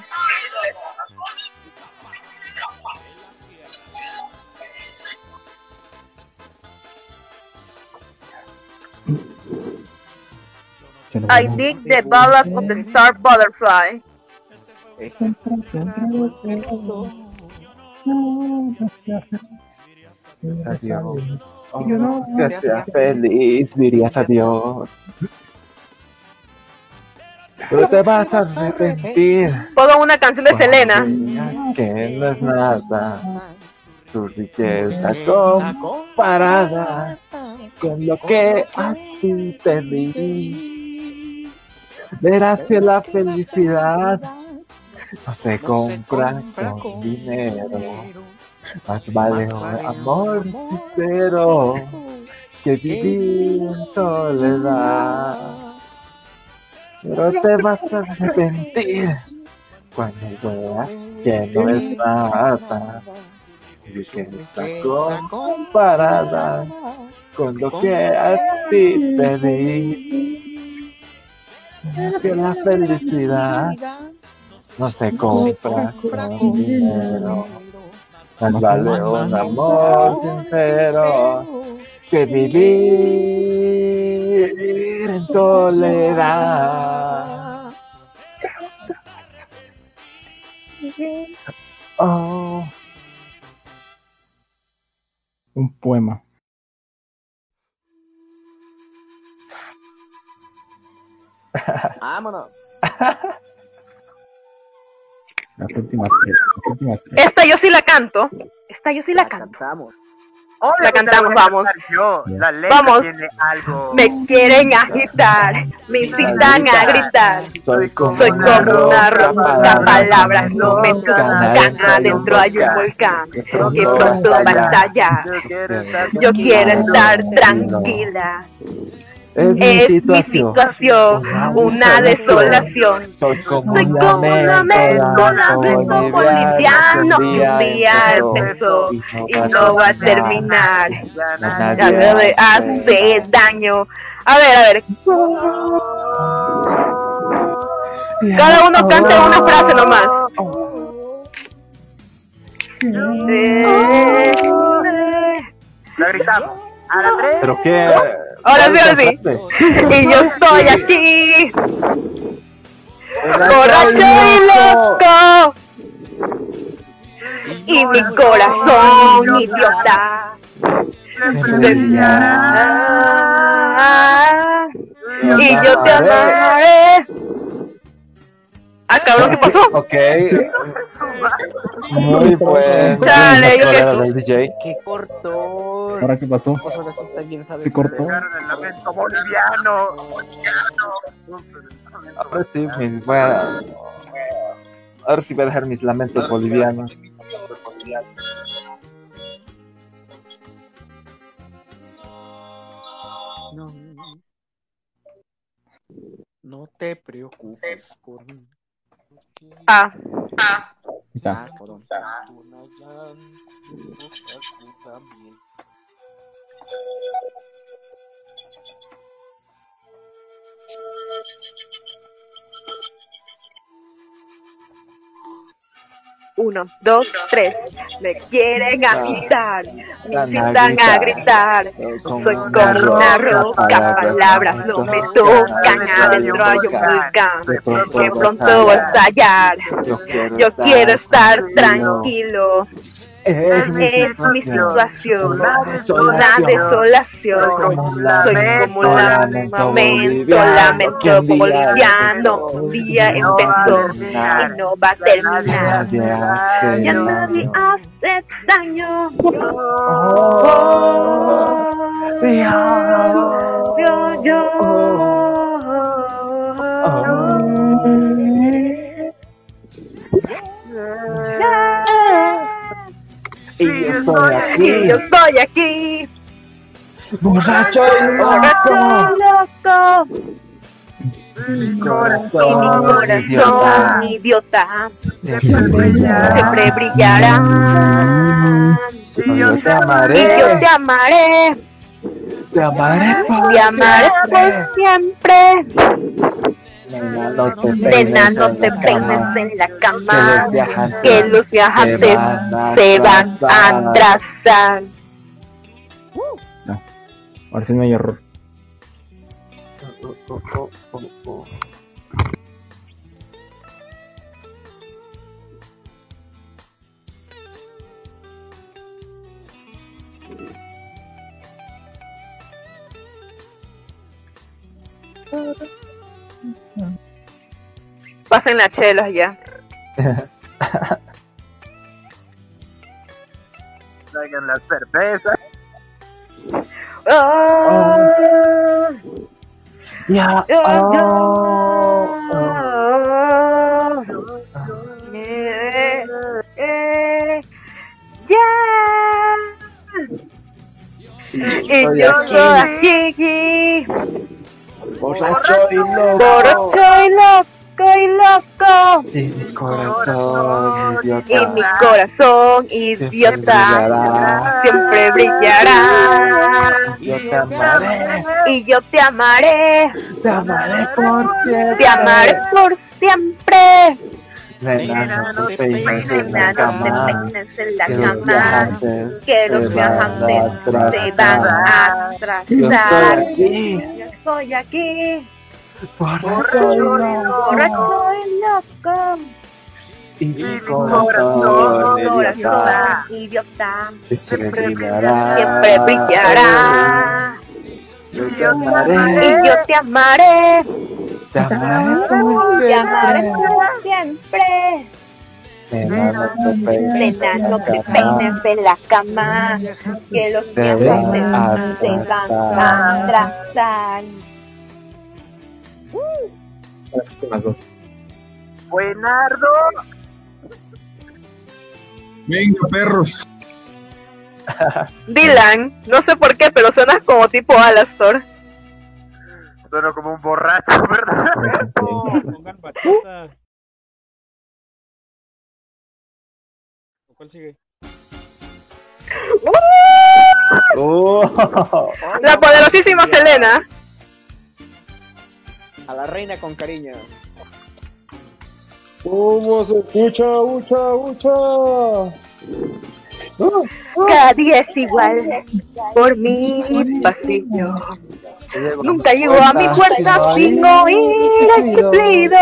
I dig the ballad of the star butterfly. Adiós. que sea feliz, dirías adiós. Pero te vas a arrepentir. Pongo una canción de Selena. que no es nada. Tu riqueza comparada con lo que a ti te di. Verás que la felicidad no se compra con dinero. Más vale un amor sincero que vivir en soledad. Pero te vas a arrepentir cuando veas que no es nada. Y que está comparada con lo que a ti te di. Que la felicidad no se compra con dinero. Más vale un amor sincero que vivir en soledad. Oh. Un poema. Vámonos. Las últimas tres. Las últimas tres. Esta yo sí la canto. Esta yo sí la canto. Hola, La cantamos, vamos. Yo, la Vamos. tiene algo. Me quieren agitar, me incitan a gritar. Soy como, Soy como una roca, palabras no me tocan. Adentro hay un volcán que pronto va a estallar. Yo quiero estar tranquila. Es mi situación. situación, una desolación. Soy como Soy un como un lamento, lamento boliviano que un día empezó y no va a terminar. Ya me hace daño. A ver, a ver. Cada uno cante una frase nomás. Eh, La gritamos. A la tres. ¿Pero qué? Ahora sí, ahora sí. Y yo estoy aquí, borracho y loco. Y mi corazón idiota. Y yo te amaré. Ah, cabrón, ¿qué pasó? Ok. Muy buen. Chale, yo Colega qué- Baby J. ¿Qué cortó? ¿Ahora qué pasó? Vos ahora sí está bien, sabes. ¿Se cortó? El lamento boliviano. Ahora sí, mis, voy a- ahora sí voy a dejar mis lamentos bolivianos. No, no te preocupes por mí. Ah. Está. Ah, perdón. Uno, dos, tres. Me quieren agitar, me incitan a gritar. Soy como una roca, palabras no me tocan. Adentro hay un volcán que pronto va a estallar. Yo quiero estar tranquilo. Es Es mi situación, una desolación. Soy como un lamento, lamento boliviano. Un día empezó y no va a terminar. Ya nadie hace daño. Yo, yo. Y yo estoy Y aquí. yo estoy aquí. Borracho y loco. loco. Mi Y mi corazón, corazón, idiota, siempre brillará. Y yo te Y yo amaré. te amaré. Te amaré por Te amaré por siempre. Nena, no te peines en la cama. Que los viajantes se van a atrasar. No. Ahora sí no hay error. Pasen las chelas ya. Traigan las cervezas. Ah, Ya. ah, oh, ah, eh, eh, ya. Y yo estoy aquí. Borracho y loco. Borracho y loco y loco. Y mi corazón, Y idiota. mi corazón, idiota, siempre brillará. Yo te amaré. Y yo te amaré. Te amaré por siempre. Te amaré por siempre. Nena, no te peines en la cama. peines en la Que los cama. viajantes Que los van a viajantes se van atrasar. estoy aquí. Yo estoy aquí. Borracho y loco. Borracho y loco. Y mi Corazón, corazón, idiota. corazón, idiota. Siempre brillará. Siempre brillará. Yo te Y amaré. yo te amaré. Te amaré Te amaré siempre. Nena, no te peines te la cama. Que los Te van a se dos. Buenardo. Venga, perros. Dylan, no sé por qué, pero suenas como tipo Alastor. Sueno como un borracho, ¿verdad? Pongan bachata. ¿Cuál sigue? Oh. La poderosísima Selena. A la reina con cariño. ¿Cómo se escucha? ¡Ucha, ucha! Cada día es igual por mi pasillo. Nunca llegó a mi puerta sin oír el chiflido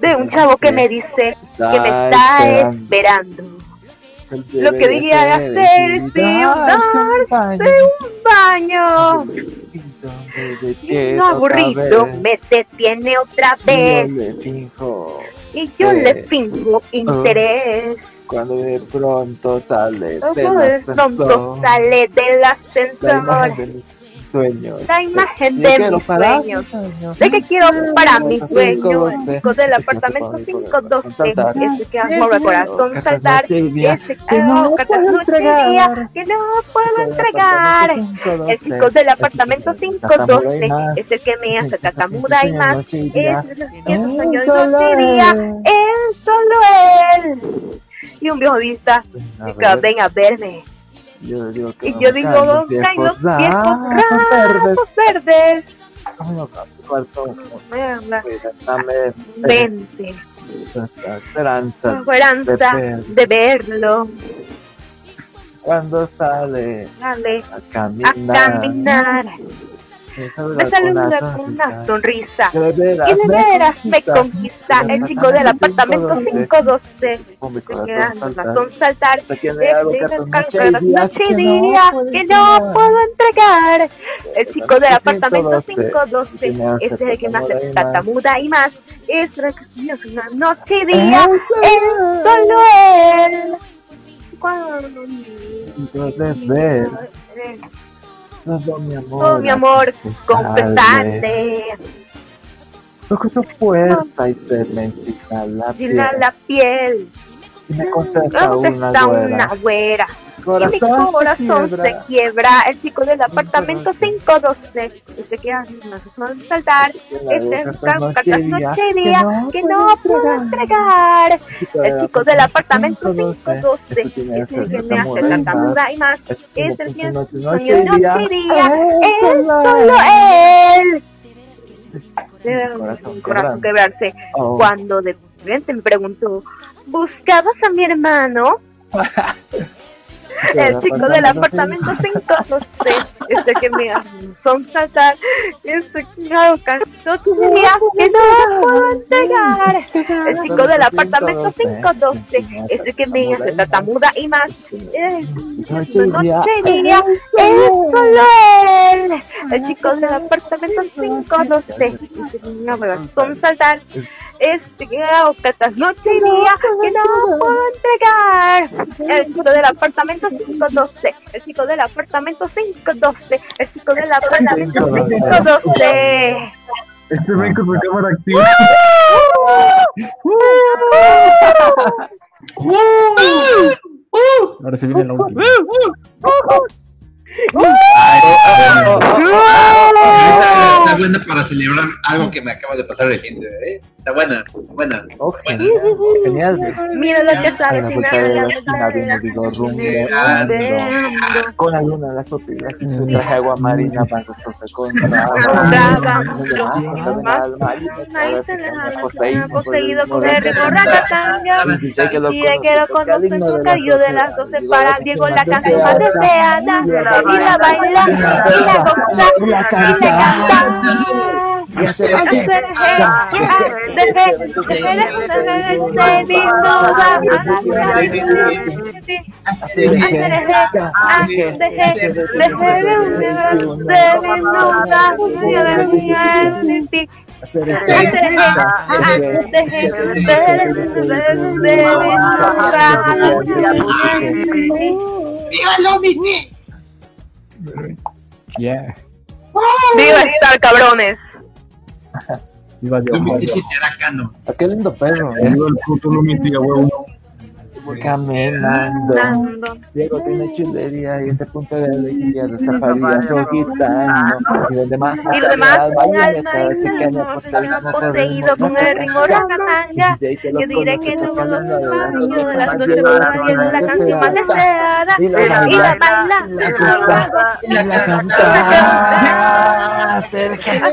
de un chavo que me dice que me está esperando. Lo que diría de hacer es darse un baño. Un aburrido me detiene otra vez le finjo y yo que- le finjo interés. cuando de pronto sale del de pronto sale del ascensor. De sueños. La imagen de quiero mis sueños. sueños. De que quiero para mis sueños. Chico del apartamento 512. Ese que hago el corazón saltar. Ese que noche y día. Que no puedo entregar. El chico del apartamento 512 es el que me hace tartamuda y más. Es el que hace sueño de día. Es solo él. Y un viejo vista. A Ven a verme. Yo digo que Y yo digo, los ¿dónde caen verdes? verdes? Vente, esperanza esperanza de ver de verlo. cuando sale Dale a a caminar. Saluda con una sonrisa. Y de me veras me conquista. el chico del apartamento 512. Con mi Se queda razón saltar. Desde noche y día que no puedo entregar. El chico del apartamento 512 512 es el que me hace tartamuda y más. tartamuda y más. Es el que una noche y día. Es solo él. Cuando Entonces ver todo mi amor. Oh, mi amor, confesarle. confesarle. Toco su fuerza y se me enchina la piel. La piel. Y me contesta una una güera. güera. Y mi Corazón se corazón se quiebra. quiebra. El chico del apartamento 512. Dice que me hace saltar. Este es cartas noche y día que no puedo entregar. El chico del apartamento 512 es el que me hace tartamuda y más. Es el que Noche sueño y día. noche y día. Es solo él. Corazón Corazón quebrarse. Oh. Cuando de repente me preguntó, ¿buscabas a mi hermano? El chico del apartamento 512 es el que me son saltar. Es el que me hace tenía que no puedo entregar. El chico del apartamento 512 es el que me hace tartamuda y más. Es Noche día. es él. El chico del apartamento 512 es el que me hace saltar. Este que hago cartas noche y día que no puedo entregar. El chico del apartamento 512. El chico del apartamento 512. El chico del apartamento 512. Este ven con su cámara activa. Ahora se viene la última. Está buena para celebrar algo que me acaba de pasar reciente, ¿eh? Está buena, buena. Genial. Mira lo que sin Ando. con la luna las pupilas y su traje agua marina van estos contra poseído con el ritmo racatanga y de que lo conoce con cariño de las doce para Diego la canción más deseada y la baila y la goza y la canta y hace ¡Viva Lomiti! Yeah. ¡Viva Star, cabrones! Viva Dios. Ese será Cano. Ah, Qué lindo perro. Viva el puto Lumiti, a huevo. Caminando. Diego tiene chulería y ese punto de alegría de faría gitano. Y los demás, Y lo demás, alma poseído con el ritmo racatanga. Yo diré que no conozco más niño de las noches la canción más deseada y la baila y la canta. Acérquese.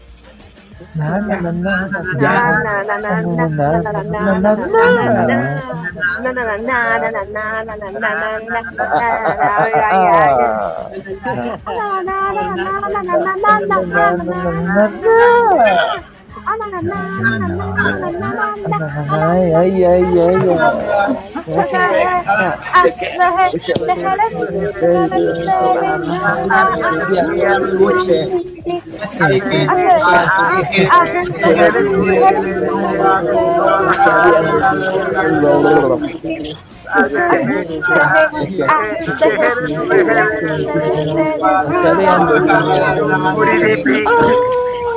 na, na. Ay, ay, ay, ay,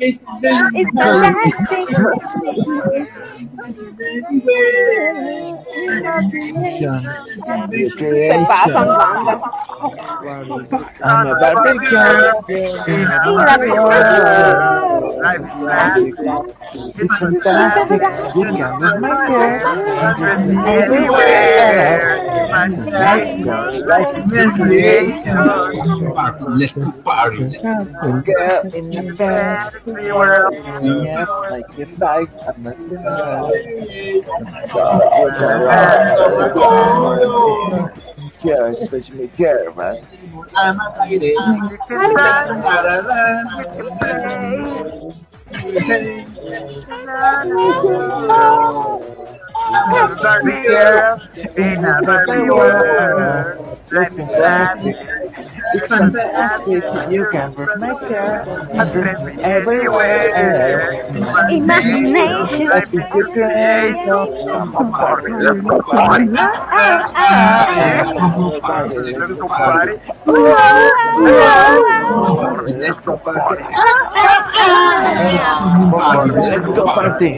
It's fantastic. Se pasan, banda. I'm Let's in your like the Care, especially care, man. I'm a it's on the you can reflect it everywhere. Let's go party. Let's go party. Let's go party. Let's go party.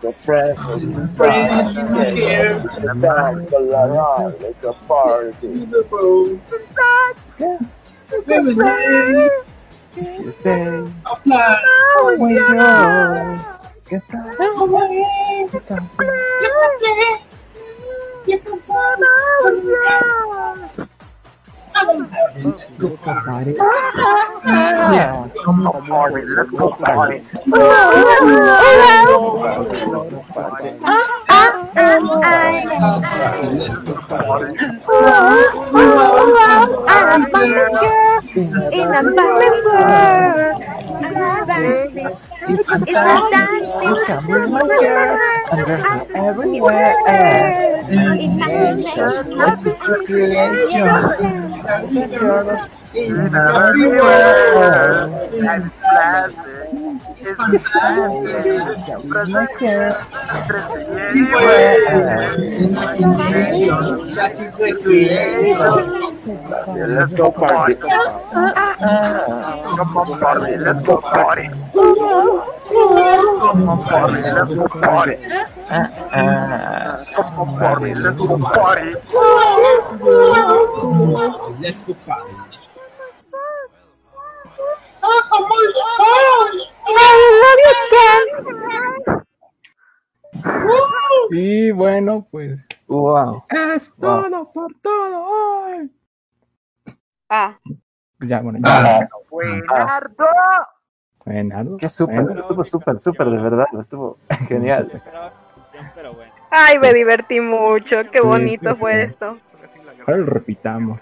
The friend, friend, the dance, the la la, like a party. You stay, oh my God, get away, get away. I'm a girl in a Barbie world. It's a fantastic. It's fantastic. It's coming over under her everywhere. Imagination of the creation. In everywhere. And plastic. Let's go party. Come on, party. Let's go party. Come on, party. Let's go party. Come on, party. Let's go party. Let's go party. Y bueno, pues. Wow. Es Wow. todo por todo hoy. Ah, ya, bueno, ya. ¡Buenardo! Buenardo. Qué súper, estuvo súper, súper, de verdad, estuvo genial. Pero bueno. ay, me divertí mucho. Qué bonito fue esto. Ahora lo repitamos.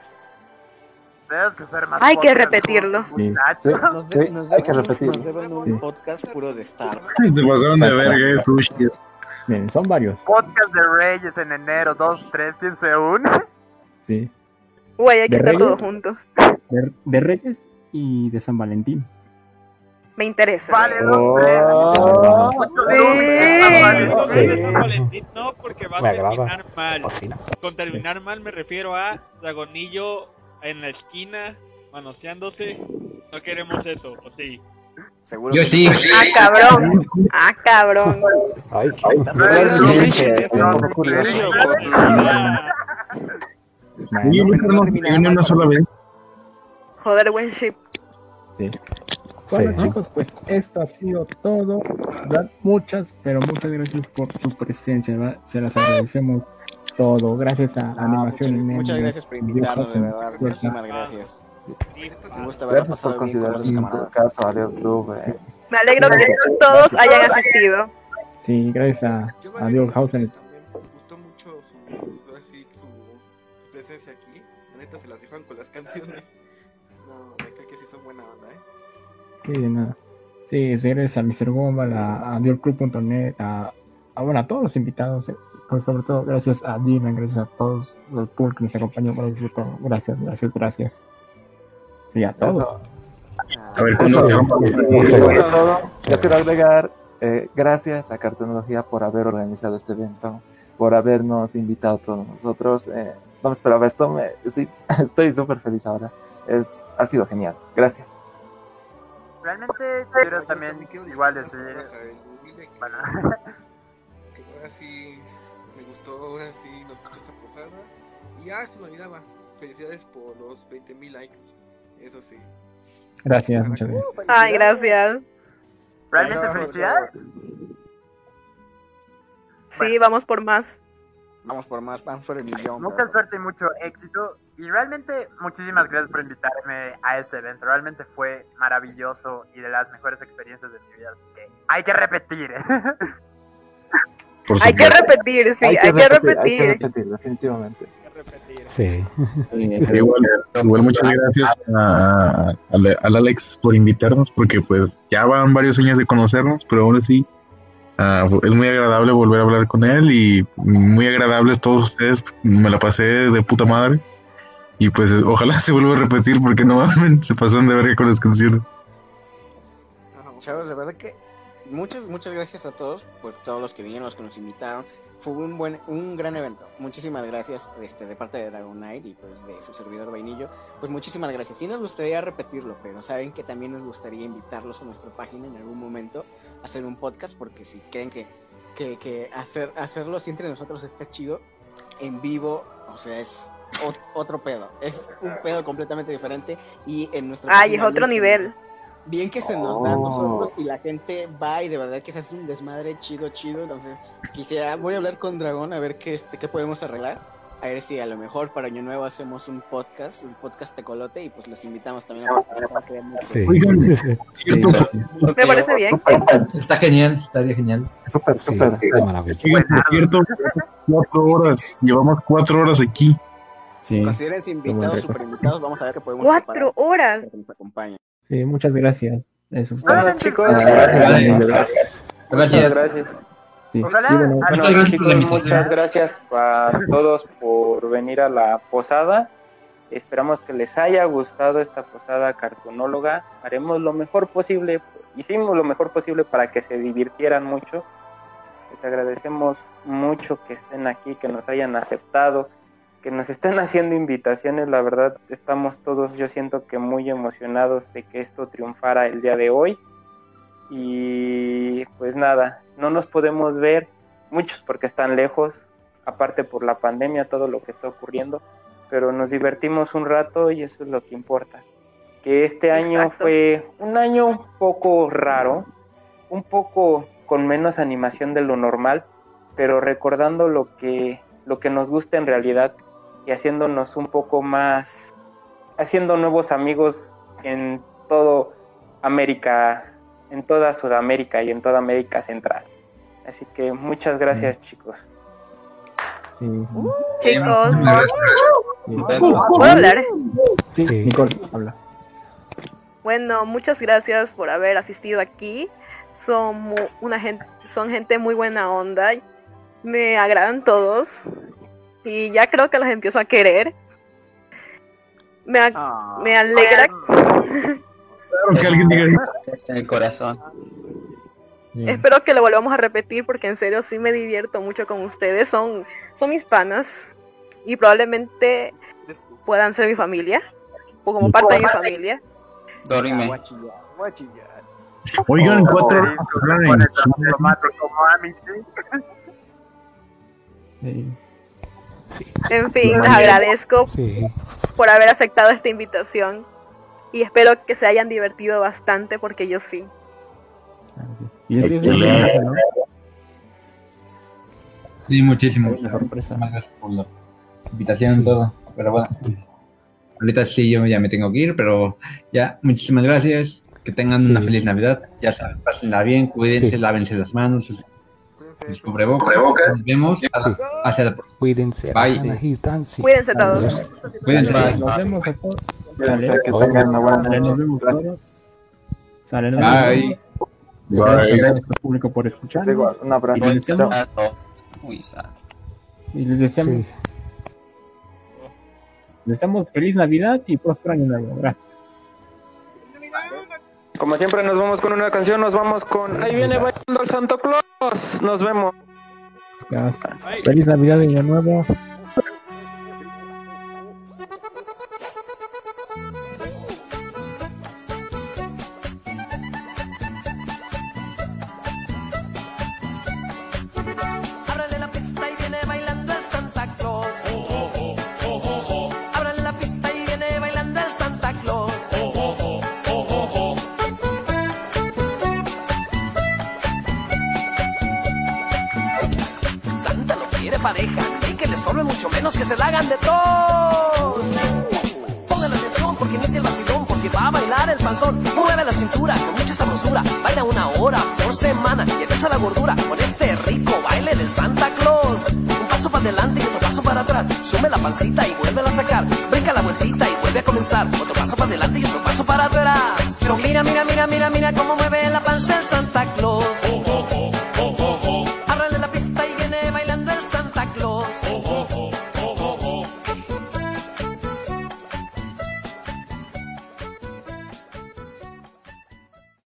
Que más Hay que podcast, repetirlo. Sí. muchacho. Nos, Sí, de- nos hay que deben- repetirlo. nos deben un Sí. podcast puro de Star. Se pasaron de verga, eh, sushi. Son varios. Podcast de Reyes en enero, 2, 3, ¿quién se une? Sí. Güey, hay que ¿De estar Reyes? todos juntos. De, de Reyes y de San Valentín. Me interesa. Vale, Oh. tres. Sí. No, no, no, Valentín, no, porque va Me a terminar mal. Con terminar mal me refiero a Dragonillo en la esquina, manoseándose. No queremos eso, ¿o sí? Seguro Yo que sí. Ah, cabrón. Ah, cabrón. Ay, una sola vez. Joder, buen ship. sí. Bueno, Sí. chicos, pues esto ha sido todo. ¿verdad? Muchas, pero muchas gracias por su presencia. ¿verdad? Se las agradecemos todo. Gracias a Ah, Animación muchas, muchas gracias por Dios invitarnos, de verdad. Muchísimas gracias. sí, Gracias por considerar camaradas. caso a Leo Club. eh. Me alegro que todos hayan asistido. Sí, gracias a, a me Dios Hausen. También me gustó mucho su, así, su, su presencia aquí. La neta se la rifan con las canciones. No, me cae que sí son buena onda, ¿eh? Sí, nada. Sí, sí, gracias a Mr. Gombal, a, a DiorClub.net, a, a, bueno, a todos los invitados. eh. Pues sobre todo gracias a Dina, gracias a todos los público que nos acompañó, por todo. Gracias, gracias, gracias. Sí, a todos. Eso. A ver, ¿cuándo se todo, yo quiero agregar eh, gracias a Cartonología por haber organizado este evento, por habernos invitado a todos nosotros. Eh, no me esperaba esto, me, estoy estoy súper feliz ahora. Es, ha sido genial. Gracias. Realmente quiero también igual decir... Bueno, Que ahora sí me gustó, ahora sí nos gustó esta posada. Y ya se me olvidaba. Felicidades por los 20.000 likes. Eso sí. Gracias, muchas gracias. Ay, gracias. realmente felicidades. Sí, vamos por más. Vamos por más, vamos por el millón. Mucha suerte y mucho éxito. Y realmente muchísimas gracias por invitarme a este evento. Realmente fue maravilloso y de las mejores experiencias de mi vida. Así que hay que repetir. Hay que repetir, sí, hay, que repetir. Hay que repetir, definitivamente. Sí. Igual, igual muchas gracias a, a- al, al Alex por invitarnos, porque pues ya van varios años de conocernos, pero aún así ah, es muy agradable volver a hablar con él y muy agradables todos ustedes. Me la pasé de puta madre. Y pues ojalá se vuelva a repetir porque no mames, se pasaron de verga con las canciones. Chavos, de verdad que muchas, muchas gracias a todos por todos los que vinieron, los que nos invitaron. Fue un buen, un gran evento. Muchísimas gracias este, de parte de Dragon Knight y pues de su servidor Vainillo. Pues muchísimas gracias. Sí nos gustaría repetirlo, pero saben que también nos gustaría invitarlos a nuestra página en algún momento a hacer un podcast, porque si creen que, que, que hacer, hacerlo así entre nosotros está chido, en vivo, o sea, es o- otro pedo. Es un pedo completamente diferente y en nuestra Ay, es otro nivel. Bien que se nos da a Oh. nosotros y la gente va y de verdad que se hace un desmadre chido, chido. Entonces, quisiera, voy a hablar con Dragón a ver qué, este, qué podemos arreglar. A ver si a lo mejor para Año Nuevo hacemos un podcast, un podcast tecolote y pues los invitamos también a vean Sí. Cierto, Me parece bien. Está genial, estaría genial. Súper, Sí, súper. qué maravilla. oigan, por cierto, cuatro horas, llevamos cuatro horas aquí. Sí, Considérense invitados, super invitados. Vamos a ver qué podemos Cuatro preparar horas. que nos acompañen. Sí, muchas gracias. Eso es Bueno, chicos, muchas Gracias. gracias. Sí. Ojalá Y bueno, a- Bueno, Muchas gracias por la chicos, invitación. muchas gracias a todos por venir a la posada. Esperamos que les haya gustado esta posada cartonóloga. Haremos lo mejor posible, hicimos lo mejor posible para que se divirtieran mucho. Les agradecemos mucho que estén aquí, que nos hayan aceptado, que nos estén haciendo invitaciones. La verdad, estamos todos, yo siento que muy emocionados de que esto triunfara el día de hoy. Y pues nada, no nos podemos ver muchos porque están lejos, aparte por la pandemia, todo lo que está ocurriendo, pero nos divertimos un rato y eso es lo que importa. Que este año Exacto. fue un año un poco raro, un poco con menos animación de lo normal, pero recordando lo que lo que nos gusta en realidad y haciéndonos un poco más haciendo nuevos amigos en todo América, en toda Sudamérica y en toda América Central. Así que muchas gracias, chicos. sí. Chicos, Sí. ¿puedo hablar? Sí. Nicole, habla. Bueno, muchas gracias por haber asistido aquí. Son mu- una gente, son gente muy buena onda. Me agradan todos y ya creo que los empiezo a querer. Me, Ah. me alegra. Claro que alguien diga eso. Está en el corazón. Sí. Espero que lo volvamos a repetir porque en serio sí me divierto mucho con ustedes. Son, son mis panas y probablemente puedan ser mi familia o como parte de mi familia. Dorime. Oigan, cuatro horas. Sí. Sí. En fin, les agradezco Sí. por haber aceptado esta invitación y espero que se hayan divertido bastante porque yo sí. Sí. Y ese es el Excelente. sorpresa, ¿no? Sí, muchísimo. La sorpresa. Por la invitación y todo. Pero bueno, ahorita sí yo ya me tengo que ir, pero ya, muchísimas gracias. Que tengan una Sí. feliz Navidad. Ya saben, pásenla bien, cuídense, Sí. lávense las manos, sus, Sus cubrebocas. Nos vemos hasta la próxima. Cuídense. Bye. Cuídense todos. Cuídense. Nos vemos a todos. Que tengan una buena Sale, nos noche. vemos Gracias. todos. Sale, nos Bye. vemos. Gracias Bye. a todo el público por escucharnos. Es igual, un abrazo. Y les. Y deseamos, les deseamos feliz Navidad y próspero año nuevo. Gracias. Como siempre nos vamos con una canción, nos vamos con Ahí viene bailando el Santo Claus. Nos vemos. Gracias. Feliz Navidad y año nuevo. Pancita y vuelve a sacar. Brinca la vueltita y vuelve a comenzar. Otro paso para adelante y otro paso para atrás. Pero mira, mira, mira, mira, mira cómo